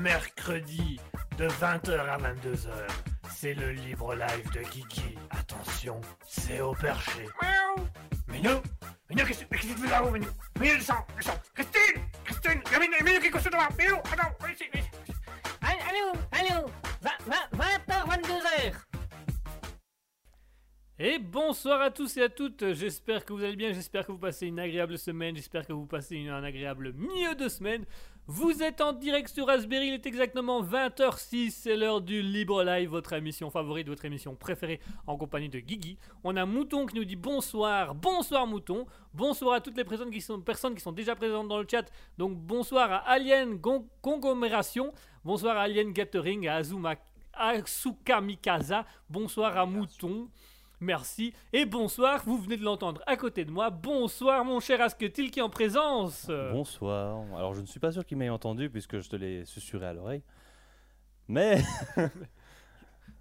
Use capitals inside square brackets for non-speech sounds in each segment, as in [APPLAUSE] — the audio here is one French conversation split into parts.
mercredi de 20h à 22h. C'est le libre live de Kiki. Attention, c'est au perché. Miaou Minou Minou, qu'est-ce que tu fais là-haut, Minou bonsoir à tous et à toutes, j'espère que vous allez bien, j'espère que vous passez une agréable semaine, j'espère que vous passez un agréable milieu de semaine. Vous êtes en direct sur Raspberry, il est exactement 20h06, c'est l'heure du Libre Live, votre émission favorite, votre émission préférée en compagnie de Guigui. On a Mouton qui nous dit bonsoir, bonsoir Mouton, bonsoir à toutes les personnes qui sont, personnes qui sont déjà présentes dans le chat, donc bonsoir à Alien Conglomération, bonsoir à Alien Gathering, à Azuma, Asuka Mikasa, bonsoir à Mouton. Et bonsoir, vous venez de l'entendre à côté de moi. Bonsoir mon cher Asketil qui est en présence. Bonsoir. Alors, je ne suis pas sûr qu'il m'ait entendu puisque je te l'ai susurré à l'oreille. Mais. [LAUGHS]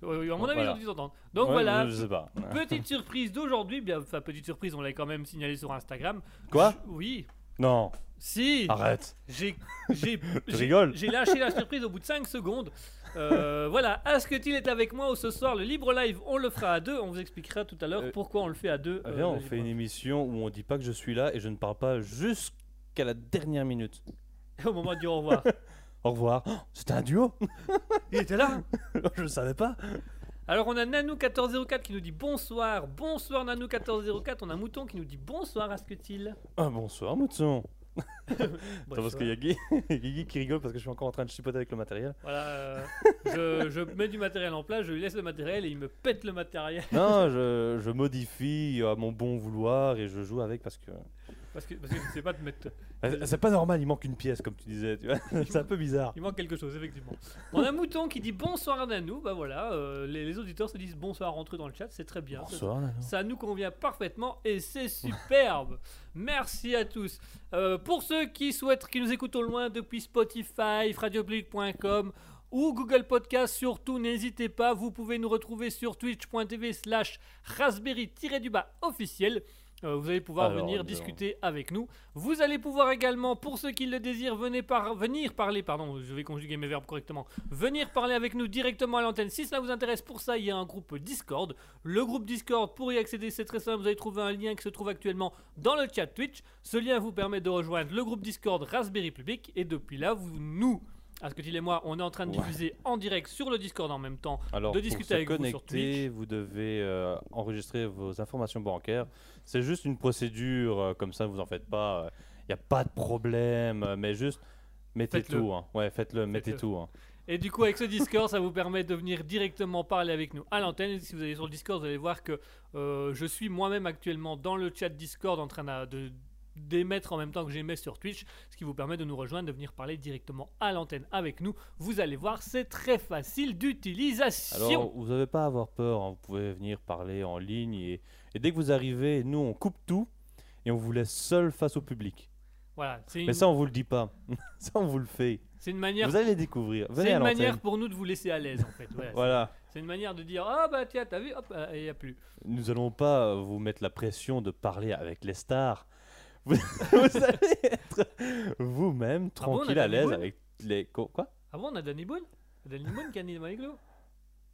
Oui, oui, à mon avis, ils ont dû s'entendre. Donc Ouais, voilà, Je sais pas. petite surprise d'aujourd'hui. Bien, enfin, petite surprise, on l'a quand même signalé sur Instagram. Quoi? Je- Oui. Non, Si. arrête. J'ai, j'ai, [LAUGHS] Tu j'ai- rigoles J'ai lâché la surprise au bout de 5 secondes. Euh, [LAUGHS] voilà, Asketil est avec moi ce soir. Le libre live, on le fera à deux. On vous expliquera tout à l'heure Euh, pourquoi on le fait à deux. euh, Viens, on le fait libre une émission où on dit pas que je suis là et je ne parle pas jusqu'à la dernière minute. [LAUGHS] Au moment dire au revoir. Au revoir. Oh, C'était un duo Il était là. Je ne savais pas. Alors on a Nanou1404 qui nous dit bonsoir, bonsoir Nanou1404, on a Mouton qui nous dit bonsoir Asketil. Ah, bonsoir, Mouton. [LAUGHS] Attends, parce qu'il y a Guy, [LAUGHS] Guigui qui rigole parce que je suis encore en train de chipoter avec le matériel. Voilà, euh, je, je mets du matériel en place, je lui laisse le matériel et il me pète le matériel. Non, je, je modifie à mon bon vouloir et je joue avec parce que. Parce que, parce que je ne sais pas te mettre. Euh, C'est pas normal, il manque une pièce comme tu disais. Tu vois [LAUGHS] C'est un peu bizarre. Il manque quelque chose, effectivement. On a Mouton qui dit bonsoir Nanou, bah voilà, euh, les, les auditeurs se disent bonsoir entre eux dans le chat, c'est très bien. Bonsoir, Nano. Ça nous convient parfaitement et c'est superbe. [LAUGHS] Merci à tous. Euh, pour ceux qui souhaitent, qui nous écoutent au loin depuis Spotify, radiopublic.com ou Google Podcast, surtout n'hésitez pas. Vous pouvez nous retrouver sur twitch.tv slash raspberry-du-bas officiel. Euh, vous allez pouvoir Alors, venir discuter avec nous. Vous allez pouvoir également, pour ceux qui le désirent, venez par, venir parler, pardon, je vais conjuguer mes verbes correctement, venir parler avec nous directement à l'antenne. Si cela vous intéresse, pour ça, il y a un groupe Discord. Le groupe Discord, pour y accéder, c'est très simple. Vous allez trouver un lien qui se trouve actuellement dans le chat Twitch. Ce lien vous permet de rejoindre le groupe Discord Raspberry Public. Et depuis là, vous, nous, Asketil et moi, on est en train de Ouais. diffuser en direct sur le Discord en même temps. Alors, de pour discuter se avec vous sur connecter, Twitch. vous devez euh, enregistrer vos informations bancaires. C'est juste une procédure, euh, comme ça, vous en faites pas. Il n'y a pas de problème, euh, mais juste mettez tout. hein. Ouais, faites-le, mettez tout. hein. Et du coup, avec ce Discord, ça vous permet de venir directement parler avec nous à l'antenne. Si vous allez sur le Discord, vous allez voir que euh, je suis moi-même actuellement dans le chat Discord en train de d'émettre en même temps que j'émets sur Twitch, ce qui vous permet de nous rejoindre, de venir parler directement à l'antenne avec nous. Vous allez voir, c'est très facile d'utilisation. Alors, vous n'avez pas à avoir peur. hein. Vous pouvez venir parler en ligne. Et, et dès que vous arrivez, nous, on coupe tout et on vous laisse seul face au public. Voilà, une, Mais ça, on vous le dit pas. [LAUGHS] ça, on vous le fait. c'est une manière, Vous allez les découvrir. C'est une manière pour nous de vous laisser à l'aise en fait. Voilà, c'est- Voilà. C'est une manière de dire ah bah tiens t'as vu hop euh, il y a plus. Nous allons pas vous mettre la pression de parler avec les stars. Vous, [LAUGHS] vous allez être vous-même Ah bon, tranquille à l'aise avec les. Quoi? Ah bon on a Danny Boone, Danny Boone qui anime avec nous?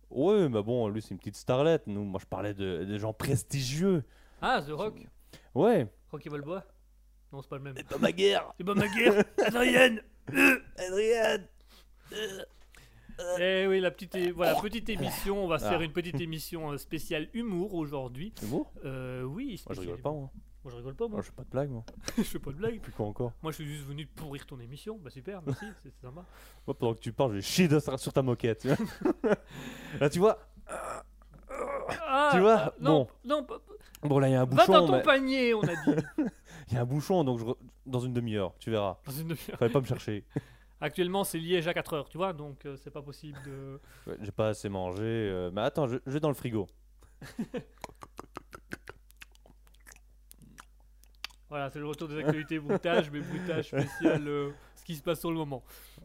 Ouais, mais bon, lui c'est une petite starlette. Nous, moi je parlais de, de gens prestigieux. Ah The Rock, Ouais. Rocky Balboa. Non c'est pas le même. Pas ma guerre. C'est pas ma guerre, [LAUGHS] Adrienne Adrien. Eh oui, la petite, é- voilà, petite émission. On va se Ah. faire une petite émission euh, spéciale humour aujourd'hui. C'est beau Euh, oui, Moi je rigole pas, humour. moi. Moi je rigole pas, Moi moi. je fais pas de blague, moi. [LAUGHS] je fais pas de blague. Puis quoi encore Moi je suis juste venu pourrir ton émission. Bah super, merci, [LAUGHS] c'est sympa. Moi pendant que tu parles, je chier de- sur ta moquette. tu vois. [LAUGHS] Là tu vois Ah, Tu vois, ah, Non, bon. non, pas- Bon là il y a un va bouchon. dans ton mais- panier, on a dit. Il y a un bouchon, donc je re- dans une demi-heure, tu verras. Dans une demi-heure. Fallait pas me chercher. Actuellement, c'est Liège à 4 heures, tu vois, donc euh, c'est pas possible de. Ouais, J'ai pas assez mangé. euh, Mais attends, je, je vais dans le frigo. Voilà, c'est le retour des actualités brutage, mais brutage spécial, euh, ce qui se passe sur le moment.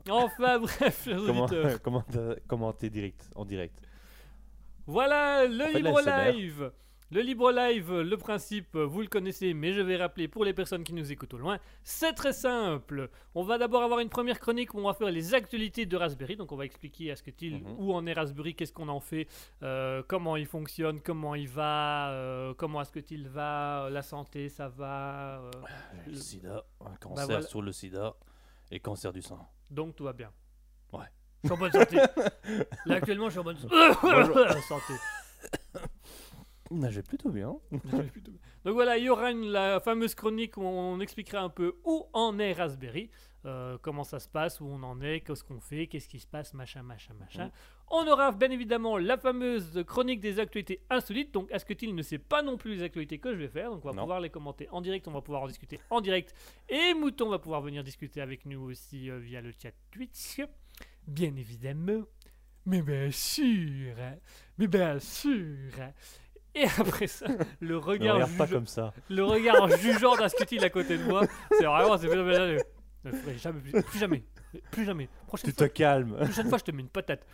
Enfin, bref, chers Comment auditeurs. [LAUGHS] comment direct en direct? Voilà le fait de libre live. Le Libre Live, le principe, vous le connaissez, mais je vais rappeler pour les personnes qui nous écoutent au loin, c'est très simple. On va d'abord avoir une première chronique où on va faire les actualités de Raspberry. Donc on va expliquer à ce que il, Mhm. où en est Raspberry, qu'est-ce qu'on en fait, euh, comment il fonctionne, comment il va, euh, comment est-ce que il va, euh, la santé, ça va. euh, Le le- sida, un cancer voilà. sur le sida et cancer du sang. donc tout va bien. Ouais. Je suis en bonne santé. [LAUGHS] Là actuellement, je suis en bonne [LAUGHS] santé. [LAUGHS] Ah, J'ai plutôt bien. Donc voilà, il y aura une- la fameuse chronique où on expliquera un peu où en est Raspberry, euh, comment ça se passe, où on en est, qu'est-ce qu'on fait, qu'est-ce qui se passe, machin, machin, machin. Mm. On aura bien évidemment la fameuse chronique des actualités insolites. Donc, est-ce que Till ne sait pas non plus les actualités que je vais faire? Donc, on va Non. pouvoir les commenter en direct, on va pouvoir en discuter en direct. Et Mouton va pouvoir venir discuter avec nous aussi euh, via le chat Twitch. Bien évidemment. Mais bien sûr. Mais bien sûr. Et après ça, [LAUGHS] le regard regarde pas jugeant- comme ça. le regard [LAUGHS] jugeant d'Ascutil à côté de moi, c'est vraiment, c'est jamais, plus, plus jamais, plus jamais. Prochaine Tu fois, te calmes. prochaine fois, je te mets une patate.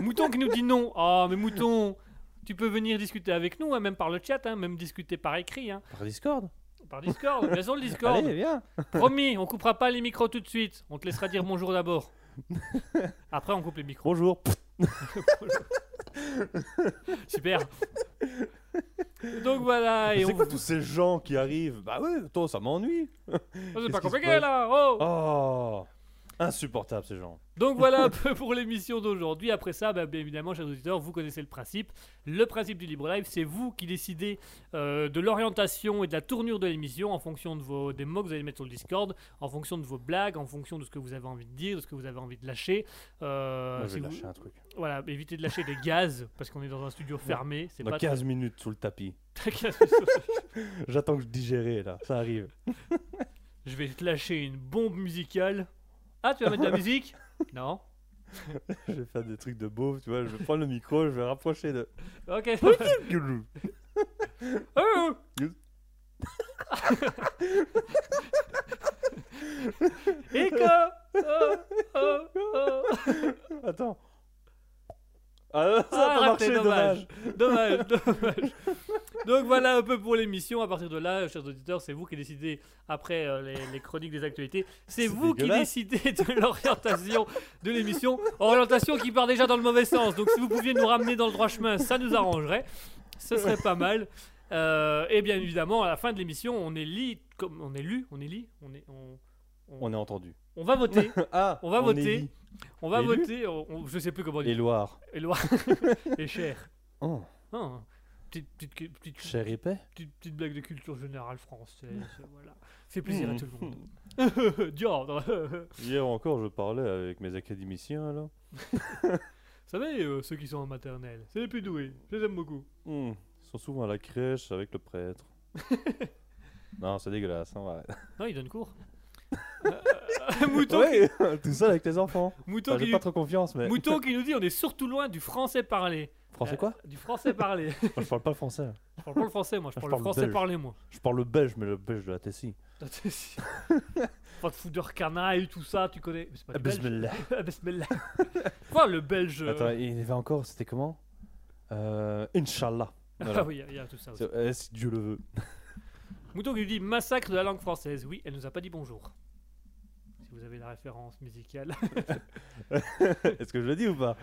Mouton qui nous dit non. Ah, mais Mouton, tu peux venir discuter avec nous, hein, même par le chat, hein, même discuter par écrit, hein, Par Discord. par Discord. Bien sûr, le Discord. Allez, viens. Promis, on coupera pas les micros tout de suite. On te laissera dire bonjour d'abord. [LAUGHS] Après, on coupe les micros. Bonjour. [LAUGHS] Super. Donc voilà, et C'est on. quoi tous ces gens qui arrivent? Bah ouais, toi, ça m'ennuie. Oh, c'est pas Qu'est-ce qui se compliqué passe? là. Oh. Oh Insupportable ces gens. Donc voilà un [LAUGHS] peu pour l'émission d'aujourd'hui. Après ça, bah, bien évidemment, chers auditeurs, vous connaissez le principe. Le principe du Libre Live, c'est vous qui décidez euh, de l'orientation et de la tournure de l'émission en fonction de vos, des mots que vous allez mettre sur le Discord, en fonction de vos blagues, en fonction de ce que vous avez envie de dire, de ce que vous avez envie de lâcher. Euh, Moi, je si vais vous- lâcher un truc. Voilà, évitez de lâcher des gaz parce qu'on est dans un studio fermé. C'est Dans pas 15 minutes sous le tapis. [LAUGHS] [LAUGHS] J'attends que je digère là. Ça arrive. Je vais te lâcher une bombe musicale. Ah, tu vas mettre de la musique [LAUGHS] Non je vais faire des trucs de beauf, tu vois. Je vais prendre le micro, je vais rapprocher de. Ok. [LAUGHS] Oh [LAUGHS] oh, oh, oh. Attends. Ah, ça Ah, a pas raté, marché, dommage. dommage, [LAUGHS] dommage. Donc voilà un peu pour l'émission. À partir de là, chers auditeurs, c'est vous qui décidez après euh, les, les chroniques des actualités. C'est vous qui décidez de [LAUGHS] l'orientation de l'émission. Orientation qui part déjà dans le mauvais sens. Donc si vous pouviez nous ramener dans le droit chemin, ça nous arrangerait. Ce serait pas mal. Euh, et bien évidemment, à la fin de l'émission, on est li, comme on est lu, on est li, on est, on, On est entendu. on va voter. [LAUGHS] Ah On va voter. On va Élu voter. on- on- je sais plus comment dire. Éloire. Éloi. [LAUGHS] Et cher. Oh, Ah, petite, petite, petite, cher épais. petite, petite blague de culture générale française. [LAUGHS] voilà. Fait plaisir à Mhm. tout le monde. Diordre. Hier encore, je parlais avec mes académiciens là. Vous savez, euh, ceux qui sont en maternelle, c'est les plus doués. Je les aime beaucoup. Hmm, Ils sont souvent à la crèche avec le prêtre. non, c'est dégueulasse. Hein, ouais. Non, ils donnent cours. Euh, Mouton, Ouais, [LAUGHS] tout seul avec tes enfants. Mouton, Enfin, qui J'ai pas trop confiance, mais. Mouton [LAUGHS] qui nous dit on est surtout loin du français parlé. Français Euh, quoi? Du français parlé. [LAUGHS] Moi, Je parle pas le français. je parle pas le français, moi. Je Je parle le français belge. parlé, moi. Je parle le belge, mais le belge de la Tessie. Pas de foudeur canaille, tout ça, tu connais. Mais c'est pas Ah, du belge. bismillah. Ah, bismillah. Enfin, le belge. euh, Attends, il y avait encore, c'était comment? Euh, Inch'Allah. Voilà. Ah oui, il y a- il y, a tout ça aussi. Euh, si Dieu le veut. Mouton qui nous dit massacre de la langue française. Oui, elle nous a pas dit bonjour. Vous avez la référence musicale. [LAUGHS] [LAUGHS] Est-ce que je le dis ou pas?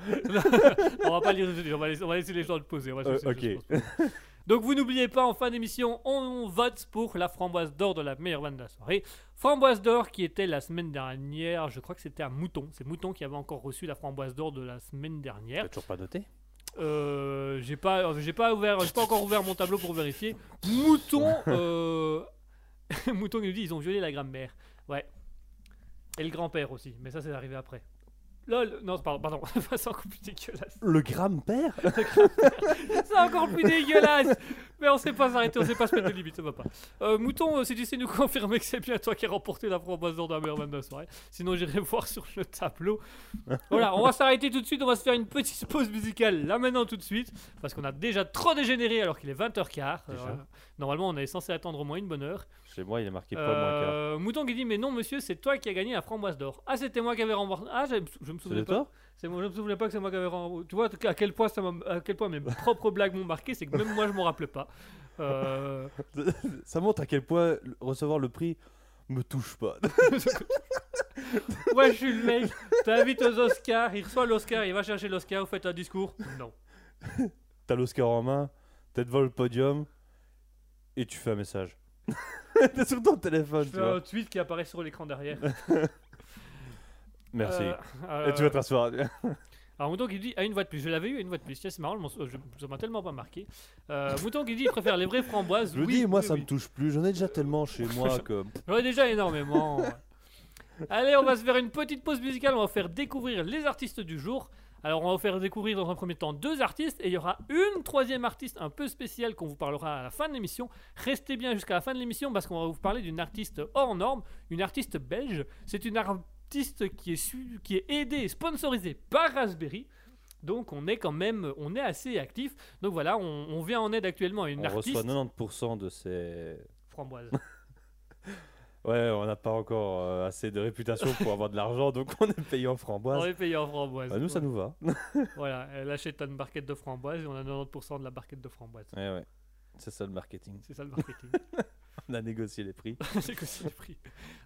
On va pas lire tout de suite, on va laisser, on va laisser les gens le poser. on va Euh, ok. Donc vous n'oubliez pas, en fin d'émission, on vote pour la framboise d'or de la meilleure bande de la soirée. Framboise d'or qui était la semaine dernière, je crois que c'était à Mouton. C'est Mouton qui avait encore reçu la framboise d'or de la semaine dernière. T'as toujours pas noté? Euh, j'ai pas, j'ai pas ouvert, j'ai pas encore ouvert mon tableau pour vérifier. Mouton, [LAUGHS] euh... Mouton qui nous dit ils ont violé la grand-mère. Ouais. Et le grand-père aussi, mais ça c'est arrivé après. Lol, non, pardon, pardon, [LAUGHS] c'est encore plus dégueulasse. Le grand-père C'est encore plus dégueulasse. Mais on sait pas s'arrêter, on sait pas se mettre de limite, ça va pas. Euh, Mouton, euh, si tu sais nous confirmer que c'est bien toi qui as remporté la framboise d'or de la meilleure bande de la soirée. Sinon j'irai [LAUGHS] voir sur le tableau. Voilà, on va s'arrêter tout de suite, on va se faire une petite pause musicale là maintenant tout de suite. Parce qu'on a déjà trop dégénéré alors qu'il est 20h15. Déjà normalement on est censé attendre au moins une bonne heure. Chez moi, il est marqué Moncard. Euh, Mouton qui dit Mais non, monsieur, c'est toi qui as gagné la framboise d'or. Ah, c'était moi qui avais remboursé. Ah, je, me souvenais de pas. C'est moi, je me souvenais pas que c'est moi qui avais remboursé. Tu vois à quel point, ça à quel point mes propres blagues m'ont marqué, c'est que même moi je m'en rappelais pas. Euh, [LAUGHS] Ça montre à quel point recevoir le prix me touche pas. [LAUGHS] ouais, je suis le mec. T'invites aux Oscars, il reçoit l'Oscar, il va chercher l'Oscar, vous faites un discours Non. [LAUGHS] T'as l'Oscar en main, t'es devant le podium et tu fais un message. [LAUGHS] t'es sur ton téléphone, Je tu fais un vois. tweet qui apparaît sur l'écran derrière. [LAUGHS] Merci. Euh, Et tu vas te rasseoir. [LAUGHS] Alors Mouton qui dit à une voix de plus, je l'avais eu à une voix de plus, tiens c'est marrant, je je- ça m'a tellement pas marqué. Euh, Mouton qui dit il préfère les vraies framboises. Je oui, dis, moi oui, ça oui. me touche plus. J'en ai déjà tellement chez moi que. J'en ai déjà énormément. Allez, on va se faire une petite pause musicale, on va faire découvrir les artistes du jour. Alors on va vous faire découvrir dans un premier temps deux artistes et il y aura une troisième artiste un peu spéciale qu'on vous parlera à la fin de l'émission. Restez bien jusqu'à la fin de l'émission parce qu'on va vous parler d'une artiste hors norme, une artiste belge. C'est une artiste qui est, su- qui est aidée et sponsorisée par Raspberry. Donc on est quand même, on est assez actif. Donc voilà, on, on vient en aide actuellement à une On artiste reçoit 90% de ces. framboise. [LAUGHS] Ouais, on n'a pas encore euh, assez de réputation pour avoir de l'argent, donc on est payé en On framboise. est payé en framboise. Bah, nous, ça nous va. Voilà, elle achète une barquette de framboise et on a 90% de la barquette de framboise. Ouais, ouais. C'est ça le marketing. C'est ça le marketing. [LAUGHS] On a négocié les prix. C'est que c'est le prix.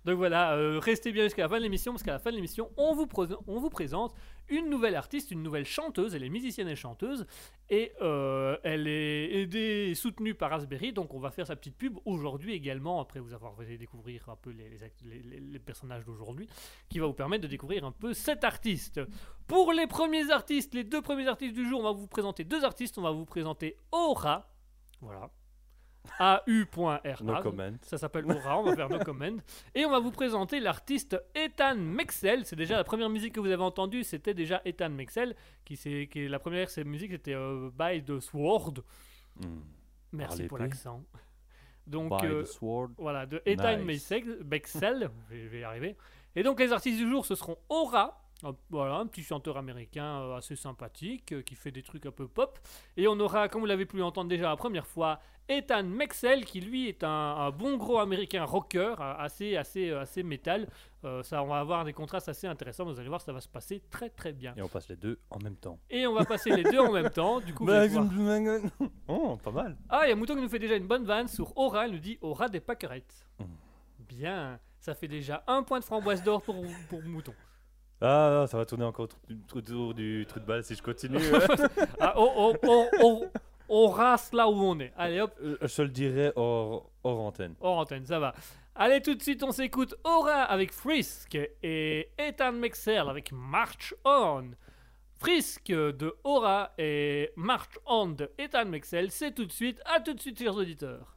Donc voilà, euh, restez bien jusqu'à la fin de l'émission parce qu'à la fin de l'émission, on, vous prés- on vous présente une nouvelle artiste, une nouvelle chanteuse. Elle est musicienne et chanteuse et euh, elle est aidée et soutenue par Raspberry. Donc on va faire sa petite pub aujourd'hui également, après vous avoir fait découvrir un peu les, les les- les- les personnages d'aujourd'hui, qui va vous permettre de découvrir un peu cet artiste. Pour les premiers artistes, les deux premiers artistes du jour, on va vous présenter deux artistes. On va vous présenter Aura. Voilà. A-U.R. No comment. Ça s'appelle Aura, on va faire nos commandes. Et on va vous présenter l'artiste Ethan Mexel. C'est déjà la première musique que vous avez entendue, c'était déjà Ethan Mexel. Qui, c'est- qui est, la première cette musique, c'était euh, By the Sword. Hmm. Merci Par pour l'accent. Donc By euh, the sword. voilà, de Ethan Nice. Mexel, Mexel, je vais- je vais y arriver. Et donc les artistes du jour, ce seront Aura. Voilà, un petit chanteur américain euh, assez sympathique euh, qui fait des trucs un peu pop. Et on aura, comme vous l'avez pu entendre déjà la première fois, Ethan Mexel qui lui est un, un bon gros américain rocker, euh, assez, assez, assez métal. Euh, ça, on va avoir des contrastes assez intéressants. Vous allez voir, ça va se passer très très bien. Et on passe les deux en même temps. Et on va passer les deux en même temps. Du coup, [LAUGHS] oh, pas mal. Ah, il y a Mouton qui nous fait déjà une bonne vanne sur Aura. Il nous dit Aura des pâquerettes. Mm. Bien, ça fait déjà un point de framboise d'or pour, pour Mouton. Ah, non, ça va tourner encore autour du- trou de balle si je continue. [LAUGHS] [LAUGHS] Ah, oh, oh, oh, on rase là où on est. Allez hop, Euh, je te le dirai hors, hors antenne. hors antenne, ça va. Allez, tout de suite, on s'écoute Aura avec Frisk et Ethan Mexel avec March On. Frisk de Aura et March On de Ethan Mexel, c'est tout de suite. À tout de suite, chers auditeurs.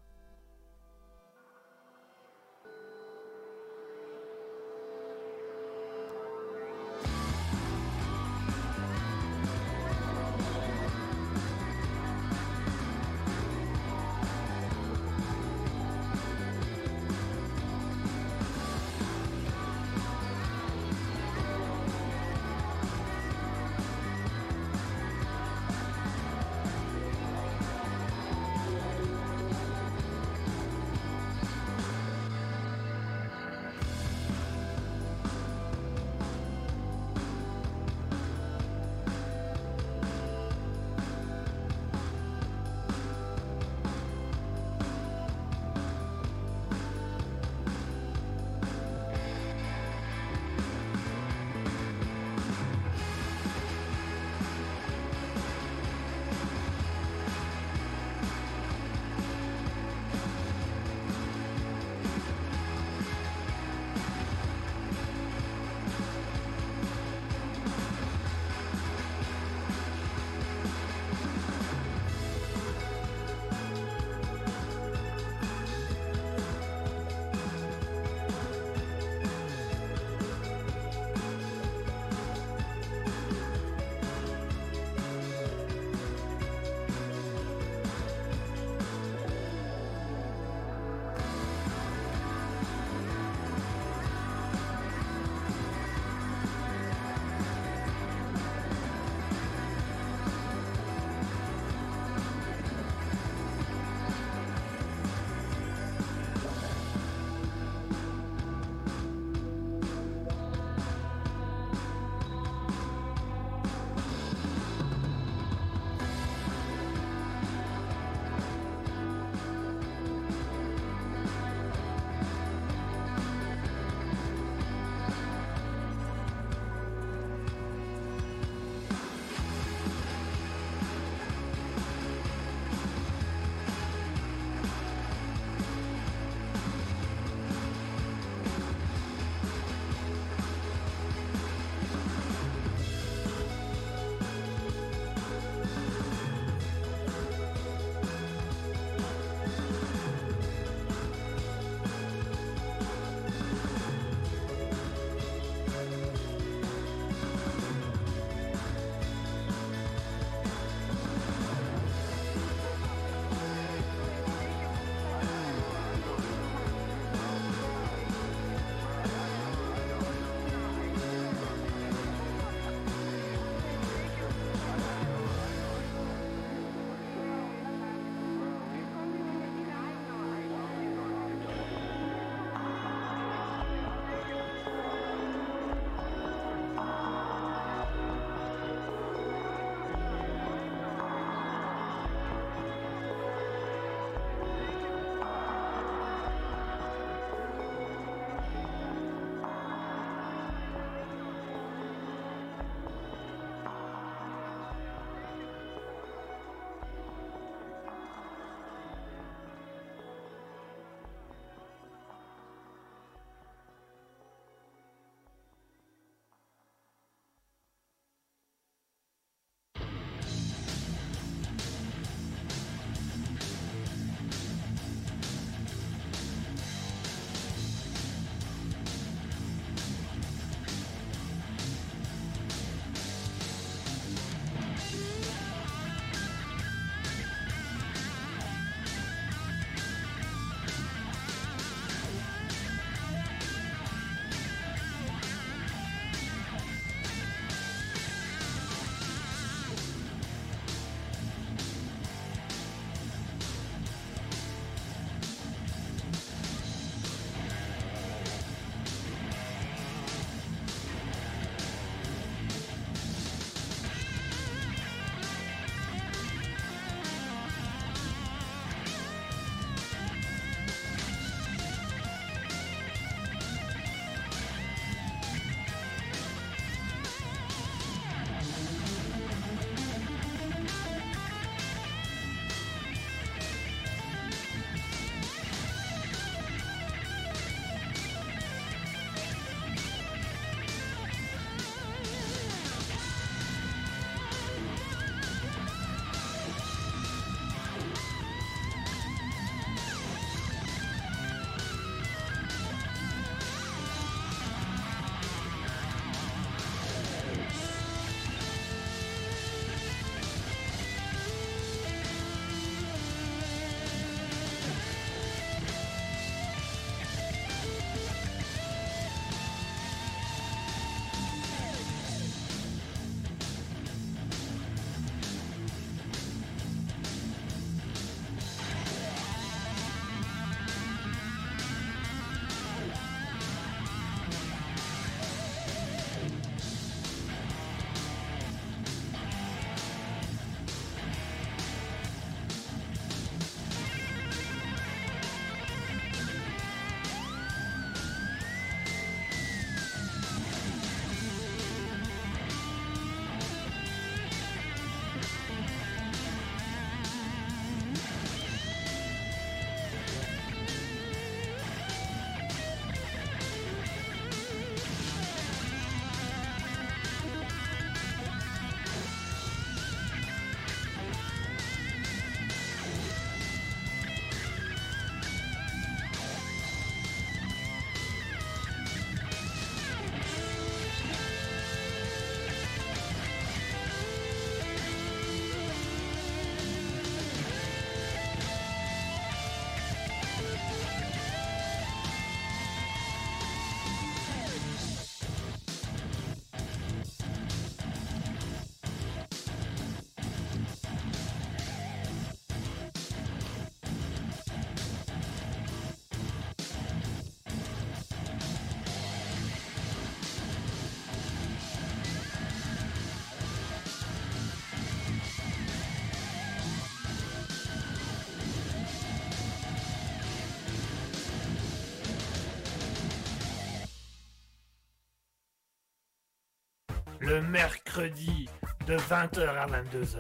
Mercredi de 20h à 22h.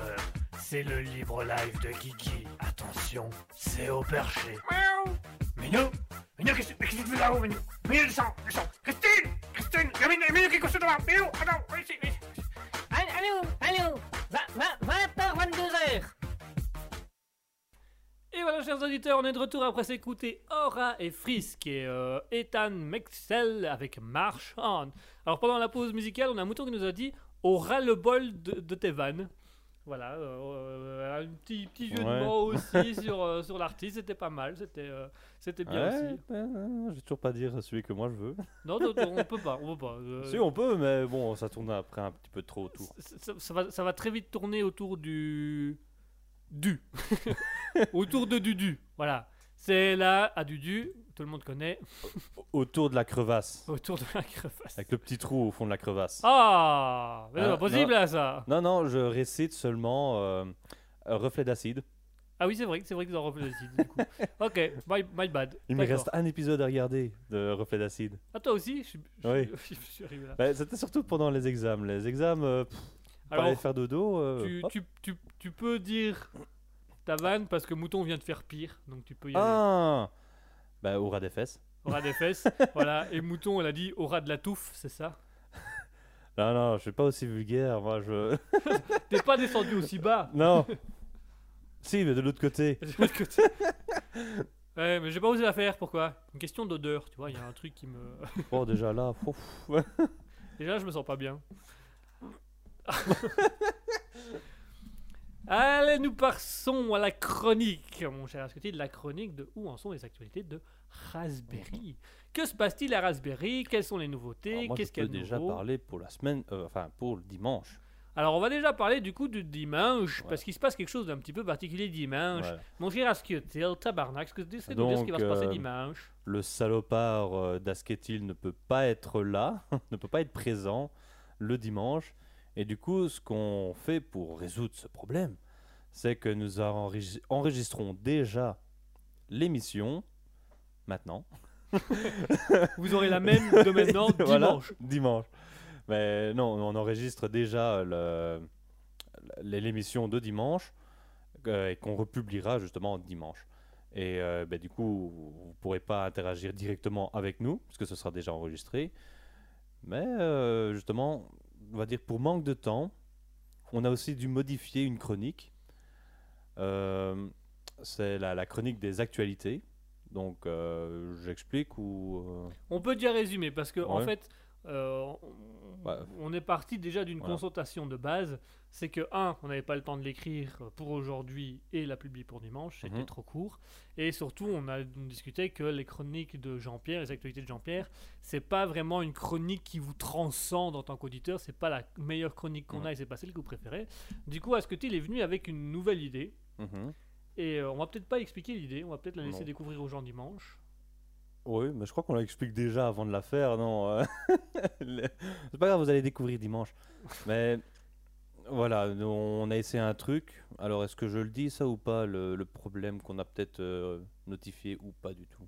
C'est le libre live de Kiki. Attention, c'est au perché. Miaou. Minou Minou, qu'est-ce que tu fais? Là-haut, Minou? Minou, descends, descends Christine Christine Il y a Minou, Minou qui est couché devant Minou, attends, viens ici, viens ici. Allô, allô, 20h, 22h. Et voilà, chers auditeurs, on est de retour après s'écouter Aura et Frisk et euh, Ethan Mexel avec March On. Alors pendant la pause musicale, on a un mouton qui nous a dit Aura le bol de, de tes vannes. Voilà, euh, euh, un petit, petit jeu Ouais. de mots [LAUGHS] aussi sur, euh, sur l'artiste, c'était pas mal, c'était euh, c'était bien Ouais, aussi. je vais toujours pas dire celui que moi je veux. [LAUGHS] Non, non, non, on peut pas, on peut pas. Si, on peut, mais bon, ça tourne après un petit peu trop autour. ça, ça- ça va, ça va très vite tourner autour du. Du. [LAUGHS] autour de Dudu. Voilà. C'est là, à Dudu, tout le monde connaît, Autour de la crevasse. [LAUGHS] autour de la crevasse. Avec le petit trou au fond de la crevasse. Ah Mais c'est Ah, pas possible, là, ça Non, non, je récite seulement euh, un reflet d'acide. Ah oui, c'est vrai, que- c'est vrai le site, du coup. [LAUGHS] ok, my, my bad. Il me reste un épisode à regarder de reflet d'acide. Ah, toi aussi Je suis, je, Oui. [LAUGHS] je suis arrivé là. Bah, C'était surtout pendant les examens. Les examens, euh, pff, pour Alors, aller faire dodo. euh, tu, tu, tu, tu peux dire ta vanne parce que Mouton vient de faire pire, donc tu peux y aller. Ah Bah, aura des fesses. Aura des fesses, [LAUGHS] voilà. Et Mouton, elle a dit aura de la touffe, c'est ça? Non, non, je suis pas aussi vulgaire. Moi, je. [LAUGHS] T'es pas descendu aussi bas [LAUGHS] non Si, mais de l'autre côté. De l'autre côté. Ouais, mais j'ai pas osé la faire, pourquoi? Une question d'odeur, tu vois, il y a un truc qui me... Bon, déjà là, ouf. Déjà, je me sens pas bien. Allez, nous passons à la chronique, mon cher Asketil, la chronique de où en sont les actualités de Raspberry? Que se passe-t-il à Raspberry? Quelles sont les nouveautés? Qu'est-ce qu'il y a de déjà nouveau? parler pour la semaine, euh, enfin pour le dimanche. Alors, on va déjà parler du coup du dimanche, Ouais. parce qu'il se passe quelque chose d'un petit peu particulier dimanche. Mon cher Asketil, tabarnak, est-ce que tu sais nous dire ce qui va se passer euh, dimanche? Le salopard euh, d'Asketil ne peut pas être là, [LAUGHS] ne peut pas être présent le dimanche. Et du coup, ce qu'on fait pour résoudre ce problème, c'est que nous enregi- enregistrons déjà l'émission maintenant. [LAUGHS] Vous aurez la même de maintenant [LAUGHS] Voilà, dimanche. dimanche. Mais non, on enregistre déjà l'émission de dimanche euh, et qu'on republiera justement dimanche. Et euh, ben, du coup, vous ne pourrez pas interagir directement avec nous, parce que ce sera déjà enregistré. Mais euh, justement, on va dire pour manque de temps, on a aussi dû modifier une chronique. Euh, C'est la, la chronique des actualités. Donc, euh, j'explique ou... euh, On peut déjà résumer parce que en fait, euh, on, Ouais. on est parti déjà d'une Voilà. consultation de base. C'est que un, on n'avait pas le temps de l'écrire pour aujourd'hui et la publier pour dimanche, c'était Mhm. trop court. Et surtout, on a discuté que les chroniques de Jean-Pierre, les actualités de Jean-Pierre, c'est pas vraiment une chronique qui vous transcende en tant qu'auditeur. C'est pas la meilleure chronique qu'on a et c'est pas celle que vous préférez. Du coup, Asketil est venu avec une nouvelle idée. mhm. Et euh, on va peut-être pas expliquer l'idée, on va peut-être la laisser Non. découvrir aux gens dimanche. Oui, mais je crois qu'on l'explique déjà avant de la faire, non euh, [LAUGHS] le- C'est pas grave, vous allez découvrir dimanche. Mais voilà, on a essayé un truc. Alors, est-ce que je le dis, ça ou pas, le, le problème qu'on a peut-être euh, notifié ou pas du tout?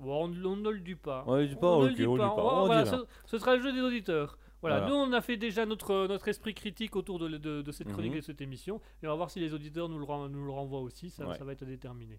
On, on ne le dit pas. On le dit pas, ne le dit on le pas, Oh, on voilà, dit rien. ce, ce sera le jeu des auditeurs. Voilà, Voilà. nous on a fait déjà notre, notre esprit critique autour de, de- de cette chronique Mhm. et de cette émission. Et on va voir si les auditeurs nous le, nous le renvoient aussi, ça, Ouais. ça va être déterminé.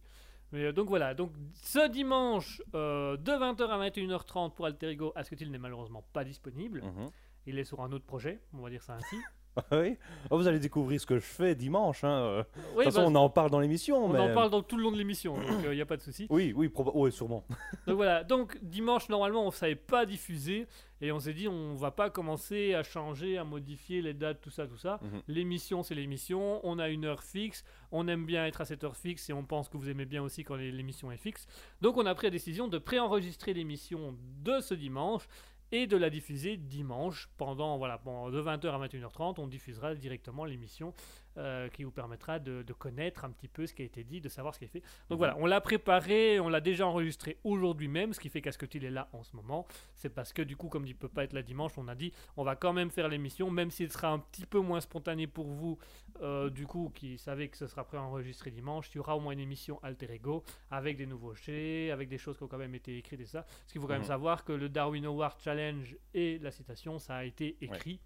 Mais euh, donc voilà, donc ce dimanche euh, de 20h à 21h30 pour Alter Ego, Asketil n'est malheureusement pas disponible. Mhm. Il est sur un autre projet, on va dire ça ainsi. [LAUGHS] Ah oui Oh, Vous allez découvrir ce que je fais dimanche. Hein. euh. De Oui, toute façon, bah, on en parle dans l'émission. on mais... en parle dans tout le long de l'émission, donc il n'y a pas de souci. Oui, oui, ouais, sûrement. [LAUGHS] Donc voilà, donc dimanche normalement on ne savait pas diffuser et on s'est dit on va pas commencer à changer, à modifier les dates, tout ça, tout ça. Mhm. L'émission c'est l'émission, on a une heure fixe, on aime bien être à cette heure fixe et on pense que vous aimez bien aussi quand l'émission est fixe. Donc on a pris la décision de préenregistrer l'émission de ce dimanche et de la diffuser dimanche pendant voilà de 20h à 21h30 on diffusera directement l'émission euh, qui vous permettra de, de connaître un petit peu ce qui a été dit de savoir ce qui est fait donc Mhm. voilà on l'a préparé on l'a déjà enregistré aujourd'hui même ce qui fait qu'Asketil est là en ce moment c'est parce que du coup comme il peut pas être là dimanche on a dit on va quand même faire l'émission même s'il sera un petit peu moins spontané pour vous euh, du coup qui savez que ce sera préenregistré dimanche il y aura au moins une émission alter ego avec des nouveautés avec des choses qui ont quand même été écrites et ça parce qu'il faut quand même Mhm. savoir que le Darwin Award Challenge et la citation ça a été écrit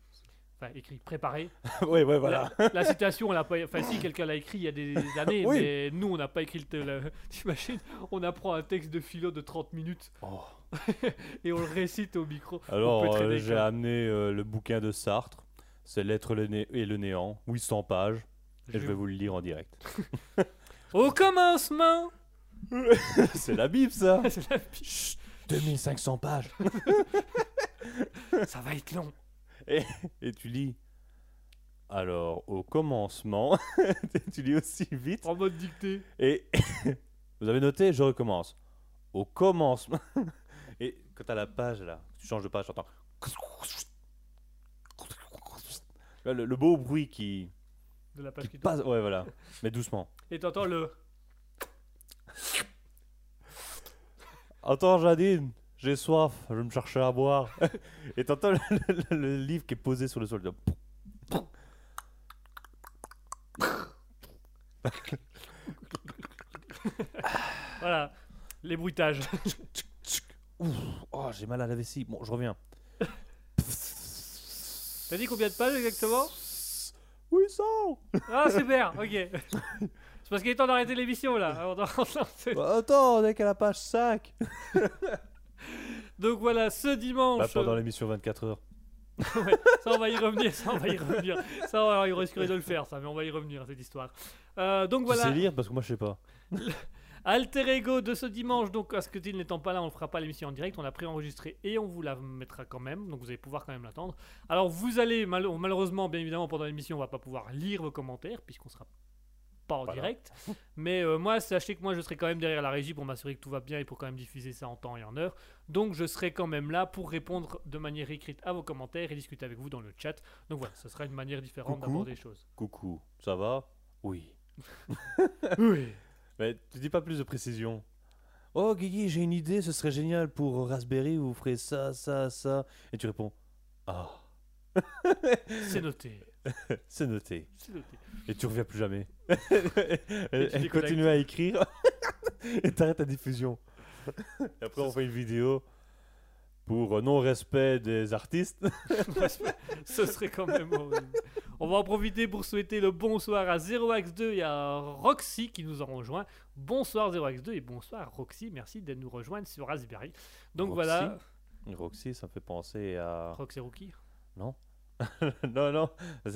enfin écrit, préparé. [LAUGHS] ouais, ouais, voilà. La, la citation, on l'a pas. Enfin, si quelqu'un l'a écrit il y a des [LAUGHS] années, Oui. mais nous, on n'a pas écrit le. [LAUGHS] T'imagines On apprend un texte de philo de 30 minutes Oh. et on le récite au micro. Alors, euh, j'ai amené euh, le bouquin de Sartre. C'est L'être le et le néant, 800 pages. Et je vais vous le lire en direct. Au commencement c'est la Bible, ça C'est la pire. Chut, 2500 pages. Ça va être long. Et tu lis. Alors, au commencement, [LAUGHS] tu lis aussi vite. En mode dictée. Et [LAUGHS] vous avez noté, je recommence. Au commencement. [LAUGHS] Et quand t'as la page là, tu changes de page, t'entends. Le, le beau bruit qui, De la page qui qui passe. Ouais, voilà. Mais doucement. Et t'entends le. Attends, Jadine, j'ai soif, je vais me chercher à boire. [LAUGHS] Et t'entends le, le- le livre qui est posé sur le sol. [LAUGHS] Voilà. Les bruitages. [LAUGHS] Oh, j'ai mal à la vessie. Bon, je reviens. T'as dit combien de pages exactement 800 Ah, super, ok. C'est parce qu'il est temps d'arrêter l'émission là. avant de relancer. Bah, Attends, on est qu'à la page 5 Donc voilà, ce dimanche. Bah, Pendant l'émission 24 heures. [LAUGHS] Ça, on va y revenir, ça, on va y revenir. Ça, on il risquerait de le faire, ça, mais on va y revenir à cette histoire. Euh, donc Tu voilà, sais lire Parce que moi, je sais pas. [LAUGHS] Alter Ego de ce dimanche. Donc, Asketil n'étant pas là, on ne fera pas l'émission en direct. On l'a préenregistré et on vous la mettra quand même. Donc, vous allez pouvoir quand même l'attendre. Alors, vous allez, mal- malheureusement, bien évidemment, pendant l'émission, on va pas pouvoir lire vos commentaires puisqu'on sera pas en Voilà. direct. [LAUGHS] Mais euh, moi, sachez que moi, je serai quand même derrière la régie pour m'assurer que tout va bien et pour quand même diffuser ça en temps et en heure. Donc, je serai quand même là pour répondre de manière écrite à vos commentaires et discuter avec vous dans le chat. Donc voilà, ce sera une manière différente d'aborder les choses. Coucou, ça va? [LAUGHS] Oui. Oui. Mais tu dis pas plus de précision. Oh Guigui, j'ai une idée, ce serait génial pour Raspberry, vous ferez ça, ça, ça. Et tu réponds Ah, C'est noté. [LAUGHS] c'est noté. Et tu reviens plus jamais. [LAUGHS] Et elle elle continue à écrire [LAUGHS] et t'arrêtes ta diffusion. Et après, on fait une vidéo pour euh, non-respect des artistes. Ce serait quand même horrible. On va en profiter pour souhaiter le bonsoir à 0x2 et à Roxy qui nous ont rejoint. Bonsoir 0x2 et bonsoir Roxy. Merci de nous rejoindre sur Raspberry. Donc Roxy voilà. Roxy, ça me fait penser à. Roxy Rookie. non, [LAUGHS] non,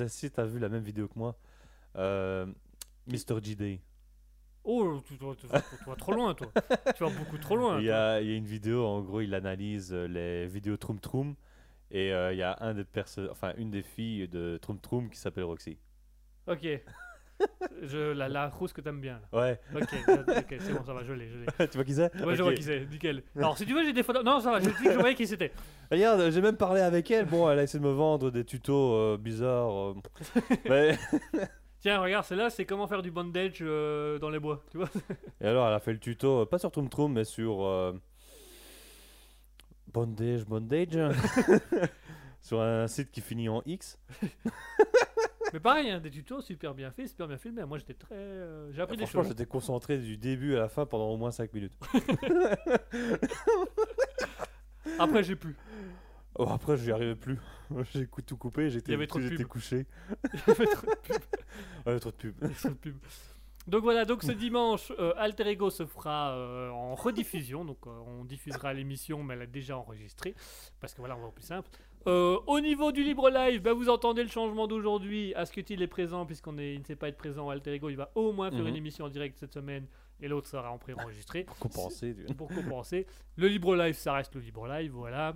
si t'as vu la même vidéo que moi. Euh, Mr. G-Day. Oh, tu, vas, tu vas trop loin toi. [LAUGHS] Tu vas beaucoup trop loin. Il y, a, il y a une vidéo, en gros, il analyse euh, les vidéos Troom Troom. Et euh, il y a un des perso- enfin, une des filles de Troom Troom qui s'appelle Roxy. Ok. Je, la, la rousse que t'aimes bien. là. Ouais, Ok, [LAUGHS] ok, c'est bon, ça va, je l'ai, [LAUGHS] tu vois qui c'est? Ouais, je vois qui c'est, nickel. Alors, si tu veux, j'ai des photos. Non, ça va, je je voyais qui c'était. [LAUGHS] Regarde, j'ai même parlé avec elle. Bon, elle a essayé de me vendre des tutos euh, bizarres. euh. Mais- Tiens, regarde, celle-là, c'est comment faire du bondage euh, dans les bois, tu vois. Et alors, elle a fait le tuto, pas sur Troom Troom, mais sur. Bondage, Bondage. sur un site qui finit en X. Mais pareil, hein, des tutos super bien faits, super bien filmés. Moi, j'étais très. euh, j'ai appris des Franchement, choses. j'étais concentré du début à la fin pendant au moins 5 minutes. [LAUGHS] Après, j'ai pu. Oh, après, je n'y arrivais plus. [LAUGHS] J'ai cou- tout coupé, Il j'étais y avait trop de j'étais pub. couché. [LAUGHS] Il y avait trop de pub. Ouais, il y avait trop de pub. Sur le pub. Donc voilà, donc ce dimanche, euh, Alter Ego se fera euh, en rediffusion. Donc euh, on diffusera l'émission, mais elle est déjà enregistrée. Parce que voilà, on va au plus simple. Euh, au niveau du libre live, bah, vous entendez le changement d'aujourd'hui. Asketil est présent, puisqu'on est, il ne sait pas être présent. Alter Ego, il va au moins faire Mhm. une émission en direct cette semaine. Et l'autre sera en pré-enregistré. Pour compenser. tu- pour compenser. Le libre live, ça reste le libre live, voilà.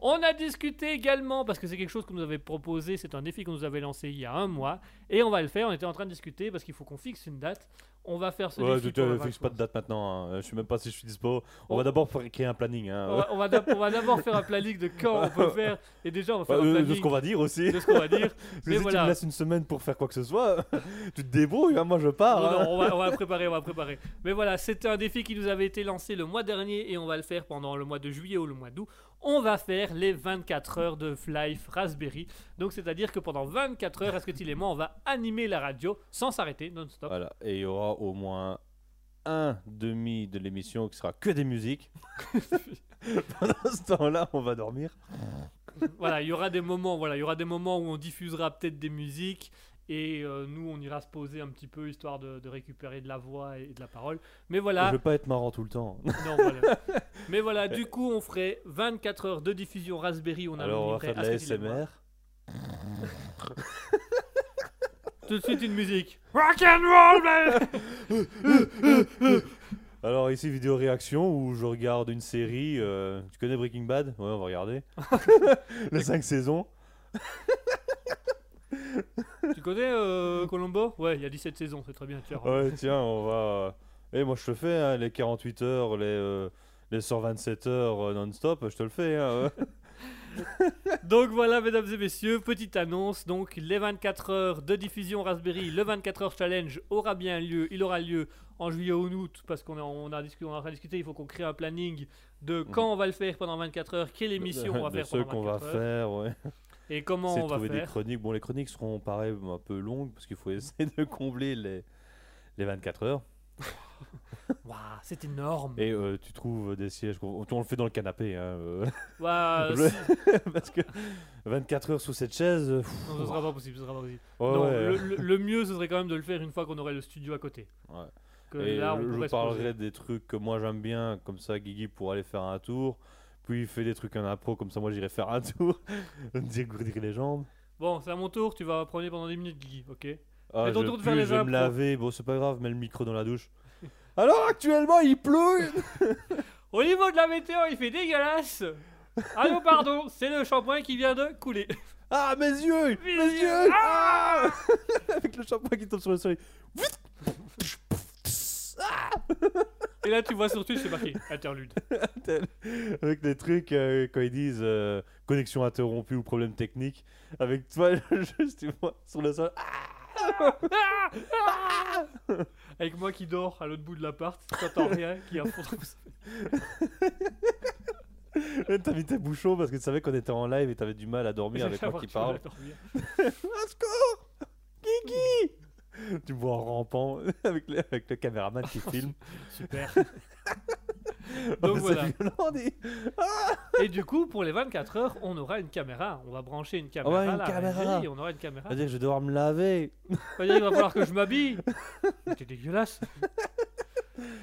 On a discuté également, parce que c'est quelque chose que nous avait proposé, c'est un défi qu'on nous avait lancé il y a un mois, et on va le faire, on était en train de discuter, parce qu'il faut qu'on fixe une date. On va faire ce Ouais, défi. tu le ne fixe 23. pas de date maintenant. hein. Je sais même pas si je suis dispo. On On- va d'abord faire- créer un planning. hein. On va, d'abord faire un planning de quand on peut [LAUGHS] faire, et déjà on va faire Ouais, un euh, planning de ce qu'on va dire aussi. de ce qu'on va dire. [LAUGHS] Mais si tu voilà. me laisses une semaine pour faire quoi que ce soit, [LAUGHS] tu te débrouilles. hein, Moi, je pars. Non, hein. non, on, va, on va préparer, on va préparer. Mais voilà, c'était un défi qui nous avait été lancé le mois dernier et on va le faire pendant le mois de juillet ou le mois d'août. On va faire les 24 heures de Life Raspberry. Donc, c'est-à-dire que pendant 24 heures, est-ce que tu et moi, on va animer la radio sans s'arrêter, non-stop. Voilà. Et il y aura au moins un demi de l'émission qui sera que des musiques. [LAUGHS] Pendant ce temps-là, on va dormir. voilà, il y aura des moments, voilà, il y aura des moments où on diffusera peut-être des musiques et euh, nous on ira se poser un petit peu histoire de, de récupérer de la voix et de la parole. Mais Je voilà, vais pas être marrant tout le temps. [LAUGHS] non, voilà. [LAUGHS] Mais voilà, du coup on ferait 24 heures de diffusion Raspberry. On a Alors on va faire de la ce qu'il est SMR. Tout de suite une musique. [LAUGHS] Rock and roll, man Alors ici vidéo réaction où je regarde une série. euh, Tu connais Breaking Bad? Ouais, on va regarder. Les 5 saisons. Tu connais euh, Colombo? Ouais, il y a 17 saisons, c'est très bien. Tiens, Ouais, tiens, on va. Et moi je te fais, hein, les 48 heures, les, euh, les 127 heures euh, non-stop, je te le fais. Hein. [LAUGHS] Donc voilà, mesdames et messieurs, petite annonce. Donc les 24 heures de diffusion Raspberry, le 24 heures challenge aura bien lieu. Il aura lieu en juillet ou en août parce qu'on a, on a, discuté, on a discuté. Il faut qu'on crée un planning de quand on va le faire pendant 24 heures, quelle émission on va De faire ceux pendant qu'on 24 va heures faire, ouais. Et comment on va trouver des faire. chroniques. Bon, les chroniques seront pareil un peu longues parce qu'il faut [LAUGHS] essayer de combler les, les 24 heures. [LAUGHS] Waouh, c'est énorme. Et euh, tu trouves des sièges. On le fait dans le canapé. Hein, euh, [LAUGHS] Je- parce que 24 heures sous cette chaise. euh, pff, non, ce sera pas possible, ce sera pas possible. Non, ouais. le, mieux, ce serait quand même de le faire une fois qu'on aurait le studio à côté. Ouais. Que Et là, on je- parlerai des trucs que moi j'aime bien, comme ça Guigui pourra aller faire un tour. Puis il fait des trucs en impro, comme ça moi j'irai faire un tour. [LAUGHS] Dégourdir les jambes. Bon, c'est à mon tour, tu vas prendre pendant 10 minutes, Guigui, ok Ah, C'est ton tour de faire puis les je vais me impros. laver, bon c'est pas grave, mets le micro dans la douche. [LAUGHS] Alors actuellement il pleut [LAUGHS] Au niveau de la météo, il fait dégueulasse. Ah non, pardon, c'est le shampoing qui vient de couler. Ah mes yeux Mes yeux. yeux Ah Avec le shampoing qui tombe sur le soleil. Et là, tu vois sur Twitch, c'est marqué interlude. Avec des trucs euh, quand ils disent euh, connexion interrompue ou problème technique. Avec toi [LAUGHS] juste tu vois sur le sol. Avec moi qui dors à l'autre bout de l'appart, t'entends rien, qui a [LAUGHS] T'as mis tes bouchons parce que tu savais qu'on était en live et t'avais du mal à dormir avec moi qui parle. [LAUGHS] Au secours Kiki [LAUGHS] Tu me vois en rampant [LAUGHS] avec le, avec le caméraman qui [LAUGHS] filme. Super. Oh, Donc mais voilà. Dis. Et du coup, pour les 24 heures, on aura une caméra. On va brancher une caméra. Ouais, une là, caméra. Et on aura une caméra. Ça veut dire que je vais devoir me laver. Ça veut dire qu'il va falloir que je m'habille. T'es dégueulasse.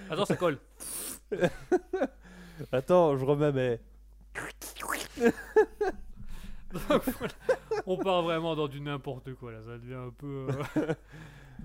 Attends, ça colle. Attends, je remets mes. Donc, voilà. On part vraiment dans du n'importe quoi là, ça devient un peu. euh,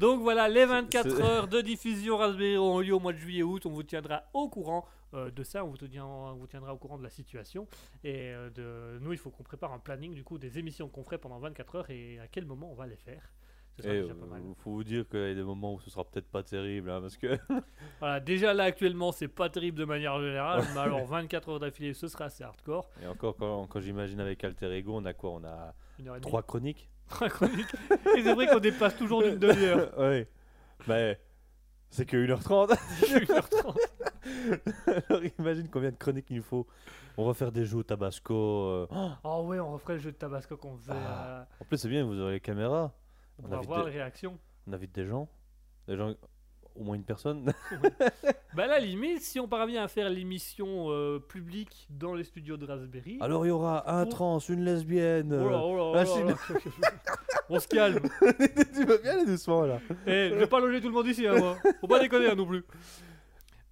Donc voilà, les 24 c'est- heures de diffusion Raspberry auront lieu au mois de juillet-août. On vous tiendra au courant euh, de ça, on vous, tient- on vous tiendra au courant de la situation. Et euh, de... nous, il faut qu'on prépare un planning du coup des émissions qu'on ferait pendant 24 heures et à quel moment on va les faire. Ce sera Et déjà pas mal. euh, faut vous dire qu'il y a des moments où ce sera peut-être pas terrible hein, parce que [LAUGHS] Voilà, déjà là actuellement, c'est pas terrible de manière générale, mais alors [LAUGHS] 24 heures d'affilée, ce sera assez hardcore. et encore quand, quand j'imagine avec Alter Ego, on a quoi? On a trois chroniques? Et c'est vrai qu'on dépasse toujours d'une demi-heure. [LAUGHS] ouais. Mais c'est que 1h30. 1h30. [LAUGHS] [LAUGHS] Alors imagine combien de chroniques il nous faut. On va faire des jeux au Tabasco. euh. Oh, Oh ouais, on referait le jeu de Tabasco qu'on faisait. Ah. euh, en plus c'est bien, vous aurez les caméras. on On va invite voir des- les réactions. On invite des gens. Des gens, au moins une personne. [LAUGHS] Bah là, limite, si on parvient à faire l'émission euh, publique dans les studios de Raspberry. Alors il y aura un trans, une lesbienne. Oh là, oh là, oh là. [LAUGHS] on se calme. [LAUGHS] tu vas bien aller doucement là. Eh, je vais pas loger tout le monde ici, hein, moi. Faut pas déconner hein, non plus.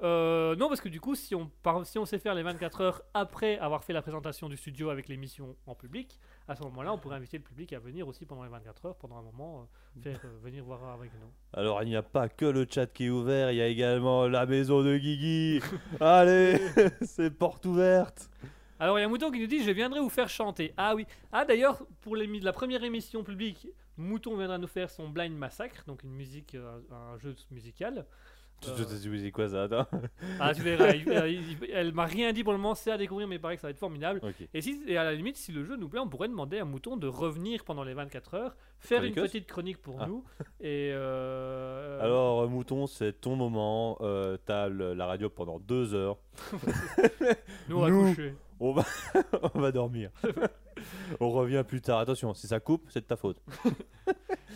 Euh, non, parce que du coup, si on, par- si on sait faire les 24 heures après avoir fait la présentation du studio avec l'émission en public, à ce moment-là, on pourrait inviter le public à venir aussi pendant les 24 heures, pendant un moment, euh, faire euh, venir voir avec nous. Alors il n'y a pas que le chat qui est ouvert, il y a également la maison de Guigui. [LAUGHS] Allez, [LAUGHS] c'est porte ouverte. Alors, il y a Mouton qui nous dit Je viendrai vous faire chanter. Ah oui. Ah d'ailleurs, pour la première émission publique, Mouton viendra nous faire son Blind Massacre, donc une musique, un jeu musical. Tu Euh, te dis quoi ça attends Ah, tu verras. il- [LAUGHS] il- il- elle m'a rien dit pour le moment, c'est à découvrir, mais il paraît que ça va être formidable. Ok. Et, si, et à la limite, si le jeu nous plaît, on pourrait demander à Mouton de revenir pendant les 24 heures, faire une Chroniqueuse petite chronique pour Ah. nous. Et euh, Alors euh, Mouton, c'est ton moment. Euh, T'as le- la radio pendant deux heures. [LAUGHS] nous, on va nous. coucher. On va, [LAUGHS] on va dormir. [LAUGHS] on revient plus tard. Attention, si ça coupe, c'est de ta faute. [LAUGHS]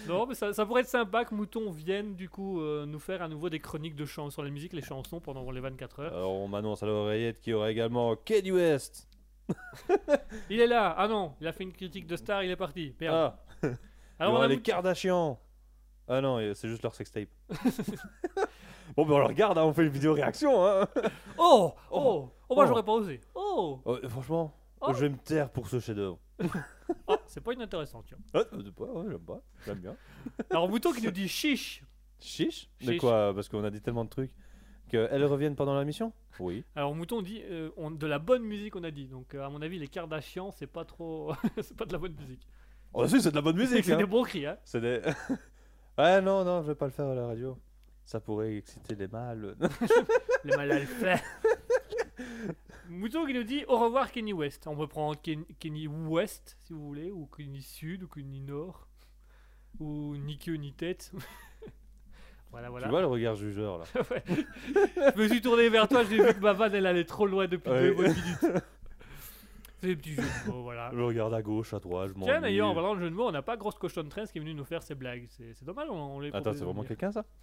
Non, mais ça, ça pourrait être sympa que Mouton vienne du coup euh, nous faire à nouveau des chroniques de chants sur les musiques, les chansons pendant les 24 heures. Alors on m'annonce à l'oreillette qu'il y aura également Kanye West. [LAUGHS] Il est là. Ah non, il a fait une critique de Star, il est parti. Merde. Ah, Alors il y on a les Mouton- Kardashians. Ah non, c'est juste leur sextape. bon, ben on le regarde, hein, on fait une vidéo réaction. Hein. Oh, oh, oh, moi Oh. j'aurais pas osé. Oh, Oh, franchement, Oh. je vais me taire pour ce chef-d'œuvre. [LAUGHS] Ah, c'est pas inintéressant, tiens. Ah, euh, pas, ouais, j'aime pas, j'aime bien. [LAUGHS] Alors Mouton qui nous dit chiche. Chiche? De Chiche. quoi Parce qu'on a dit tellement de trucs. Qu'elles reviennent pendant la mission? Oui. Alors Mouton dit euh, on- de la bonne musique on a dit. Donc euh, à mon avis les Kardashians c'est pas trop [LAUGHS] c'est pas de la bonne musique. Oh, si, c'est de la bonne musique. C'est hein. des bons cris hein. C'est des. ouais, non, non, je vais pas le faire à la radio. Ça pourrait exciter les mâles. Les mal alpha. Mouton qui nous dit au revoir Kenny West. On peut prendre Ken- Kenny West si vous voulez ou Kenny Sud ou Kenny Nord ou ni queue ni tête. [LAUGHS] voilà voilà. Tu vois le regard jugeur là [LAUGHS] Ouais. je me suis tourné vers toi, j'ai vu que ma vanne elle allait trop loin depuis Ouais. deux minutes. [LAUGHS] Des petits jeux [LAUGHS] de mots, voilà. Je regarde à gauche, à droite, je m'en Tiens d'ailleurs, en parlant de jeu de mots, on n'a pas Grosse Cochon 13 qui est venu nous faire ses blagues. C'est c'est dommage, on, on les Attends, c'est vraiment quelqu'un ça [LAUGHS]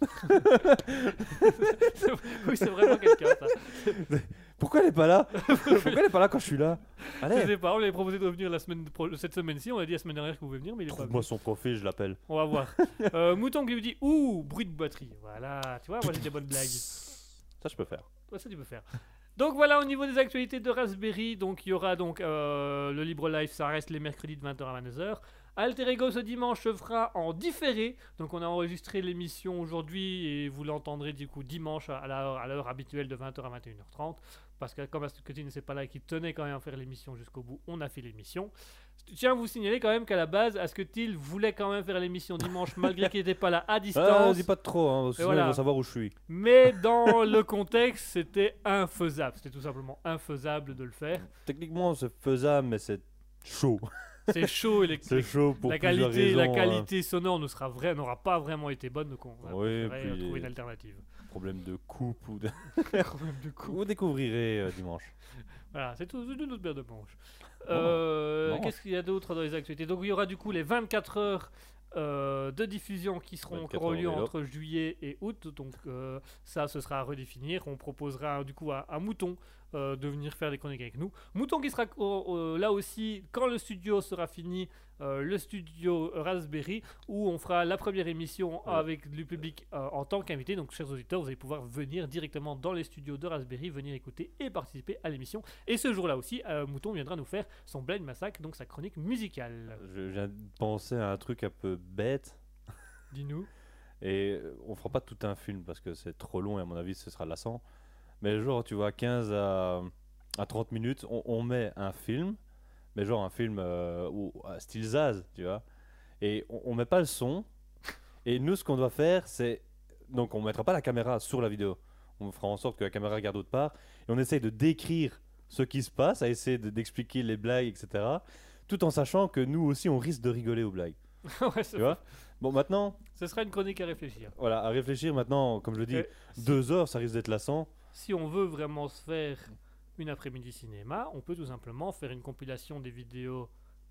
Oui, c'est vraiment quelqu'un ça. [LAUGHS] Pourquoi elle est pas là Pourquoi elle est pas là quand je suis là Je Allez sais pas, on lui avait proposé de revenir la semaine pro- cette semaine-ci, on a dit la semaine dernière qu'il pouvait venir, mais il est pas venu. Trouve-moi son profil, je l'appelle. On va voir. Euh, Mouton qui lui dit Ouh, bruit de batterie. Voilà, tu vois, moi j'ai des bonnes blagues. Ça, je peux faire. Ouais, ça tu peux faire. Donc voilà au niveau des actualités de Raspberry, donc il y aura donc euh, le Libre Live, ça reste les mercredis de 20h à 22h. Alter Ego ce dimanche se fera en différé, donc on a enregistré l'émission aujourd'hui et vous l'entendrez du coup dimanche à l'heure à l'heure habituelle de 20h à 21h30. Parce que comme Astucotine n'était pas là et qu'il tenait quand même à faire l'émission jusqu'au bout, on a fait l'émission. Je tiens à vous signaler quand même qu'à la base, Asketil voulait quand même faire l'émission dimanche [LAUGHS] malgré qu'il n'était pas là à Ah, distance. dis pas de trop, hein, sinon voilà. ils vont savoir où je suis. Mais [LAUGHS] dans le contexte, c'était infaisable. C'était tout simplement infaisable de le faire. Techniquement, c'est faisable, mais c'est chaud. [LAUGHS] C'est chaud les- C'est chaud pour la qualité, la raisons, hein. qualité sonore ne sera vrai, n'aura pas vraiment été bonne, donc on va Oui, puis trouver une alternative. Problème de coupe ou de... [LAUGHS] Problème de coup. Vous découvrirez euh, dimanche. [LAUGHS] Voilà, c'est tout, une autre paire de. Bon, Euh, bon. Qu'est-ce qu'il y a d'autre dans les actualités? Donc il y aura du coup les 24 heures euh, de diffusion qui seront 24 qui auront heures lieu entre juillet et août. Donc euh, ça, ce sera à redéfinir. On proposera du coup à, à Mouton euh, de venir faire des chroniques avec nous. Mouton qui sera euh, là aussi quand le studio sera fini, euh, le studio Raspberry, où on fera la première émission Ouais. avec du public euh, en tant qu'invité. Donc chers auditeurs, vous allez pouvoir venir directement dans les studios de Raspberry, venir écouter et participer à l'émission. Et ce jour-là aussi, Mouton viendra nous faire son Blind Massacre, donc sa chronique musicale. Je viens de penser à un truc un peu bête. Dis-nous. Et on fera pas tout un film parce que c'est trop long et à mon avis ce sera lassant. Mais genre, tu vois, 15 à, à 30 minutes, on, on met un film, mais genre un film euh, où- à style Zaz, tu vois. Et on, on met pas le son. Et nous, ce qu'on doit faire, c'est. Donc, on mettra pas la caméra sur la vidéo. On fera en sorte que la caméra regarde autre part. Et on essaye de décrire ce qui se passe, à essayer de- d'expliquer les blagues, etc. Tout en sachant que nous aussi, on risque de rigoler aux blagues. [LAUGHS] Ouais, Tu vois? Bon, maintenant, ce sera une chronique à réfléchir. voilà, à réfléchir maintenant, comme je le dis, Euh, deux heures, ça risque d'être lassant. Si on veut vraiment se faire une après-midi cinéma, on peut tout simplement faire une compilation des vidéos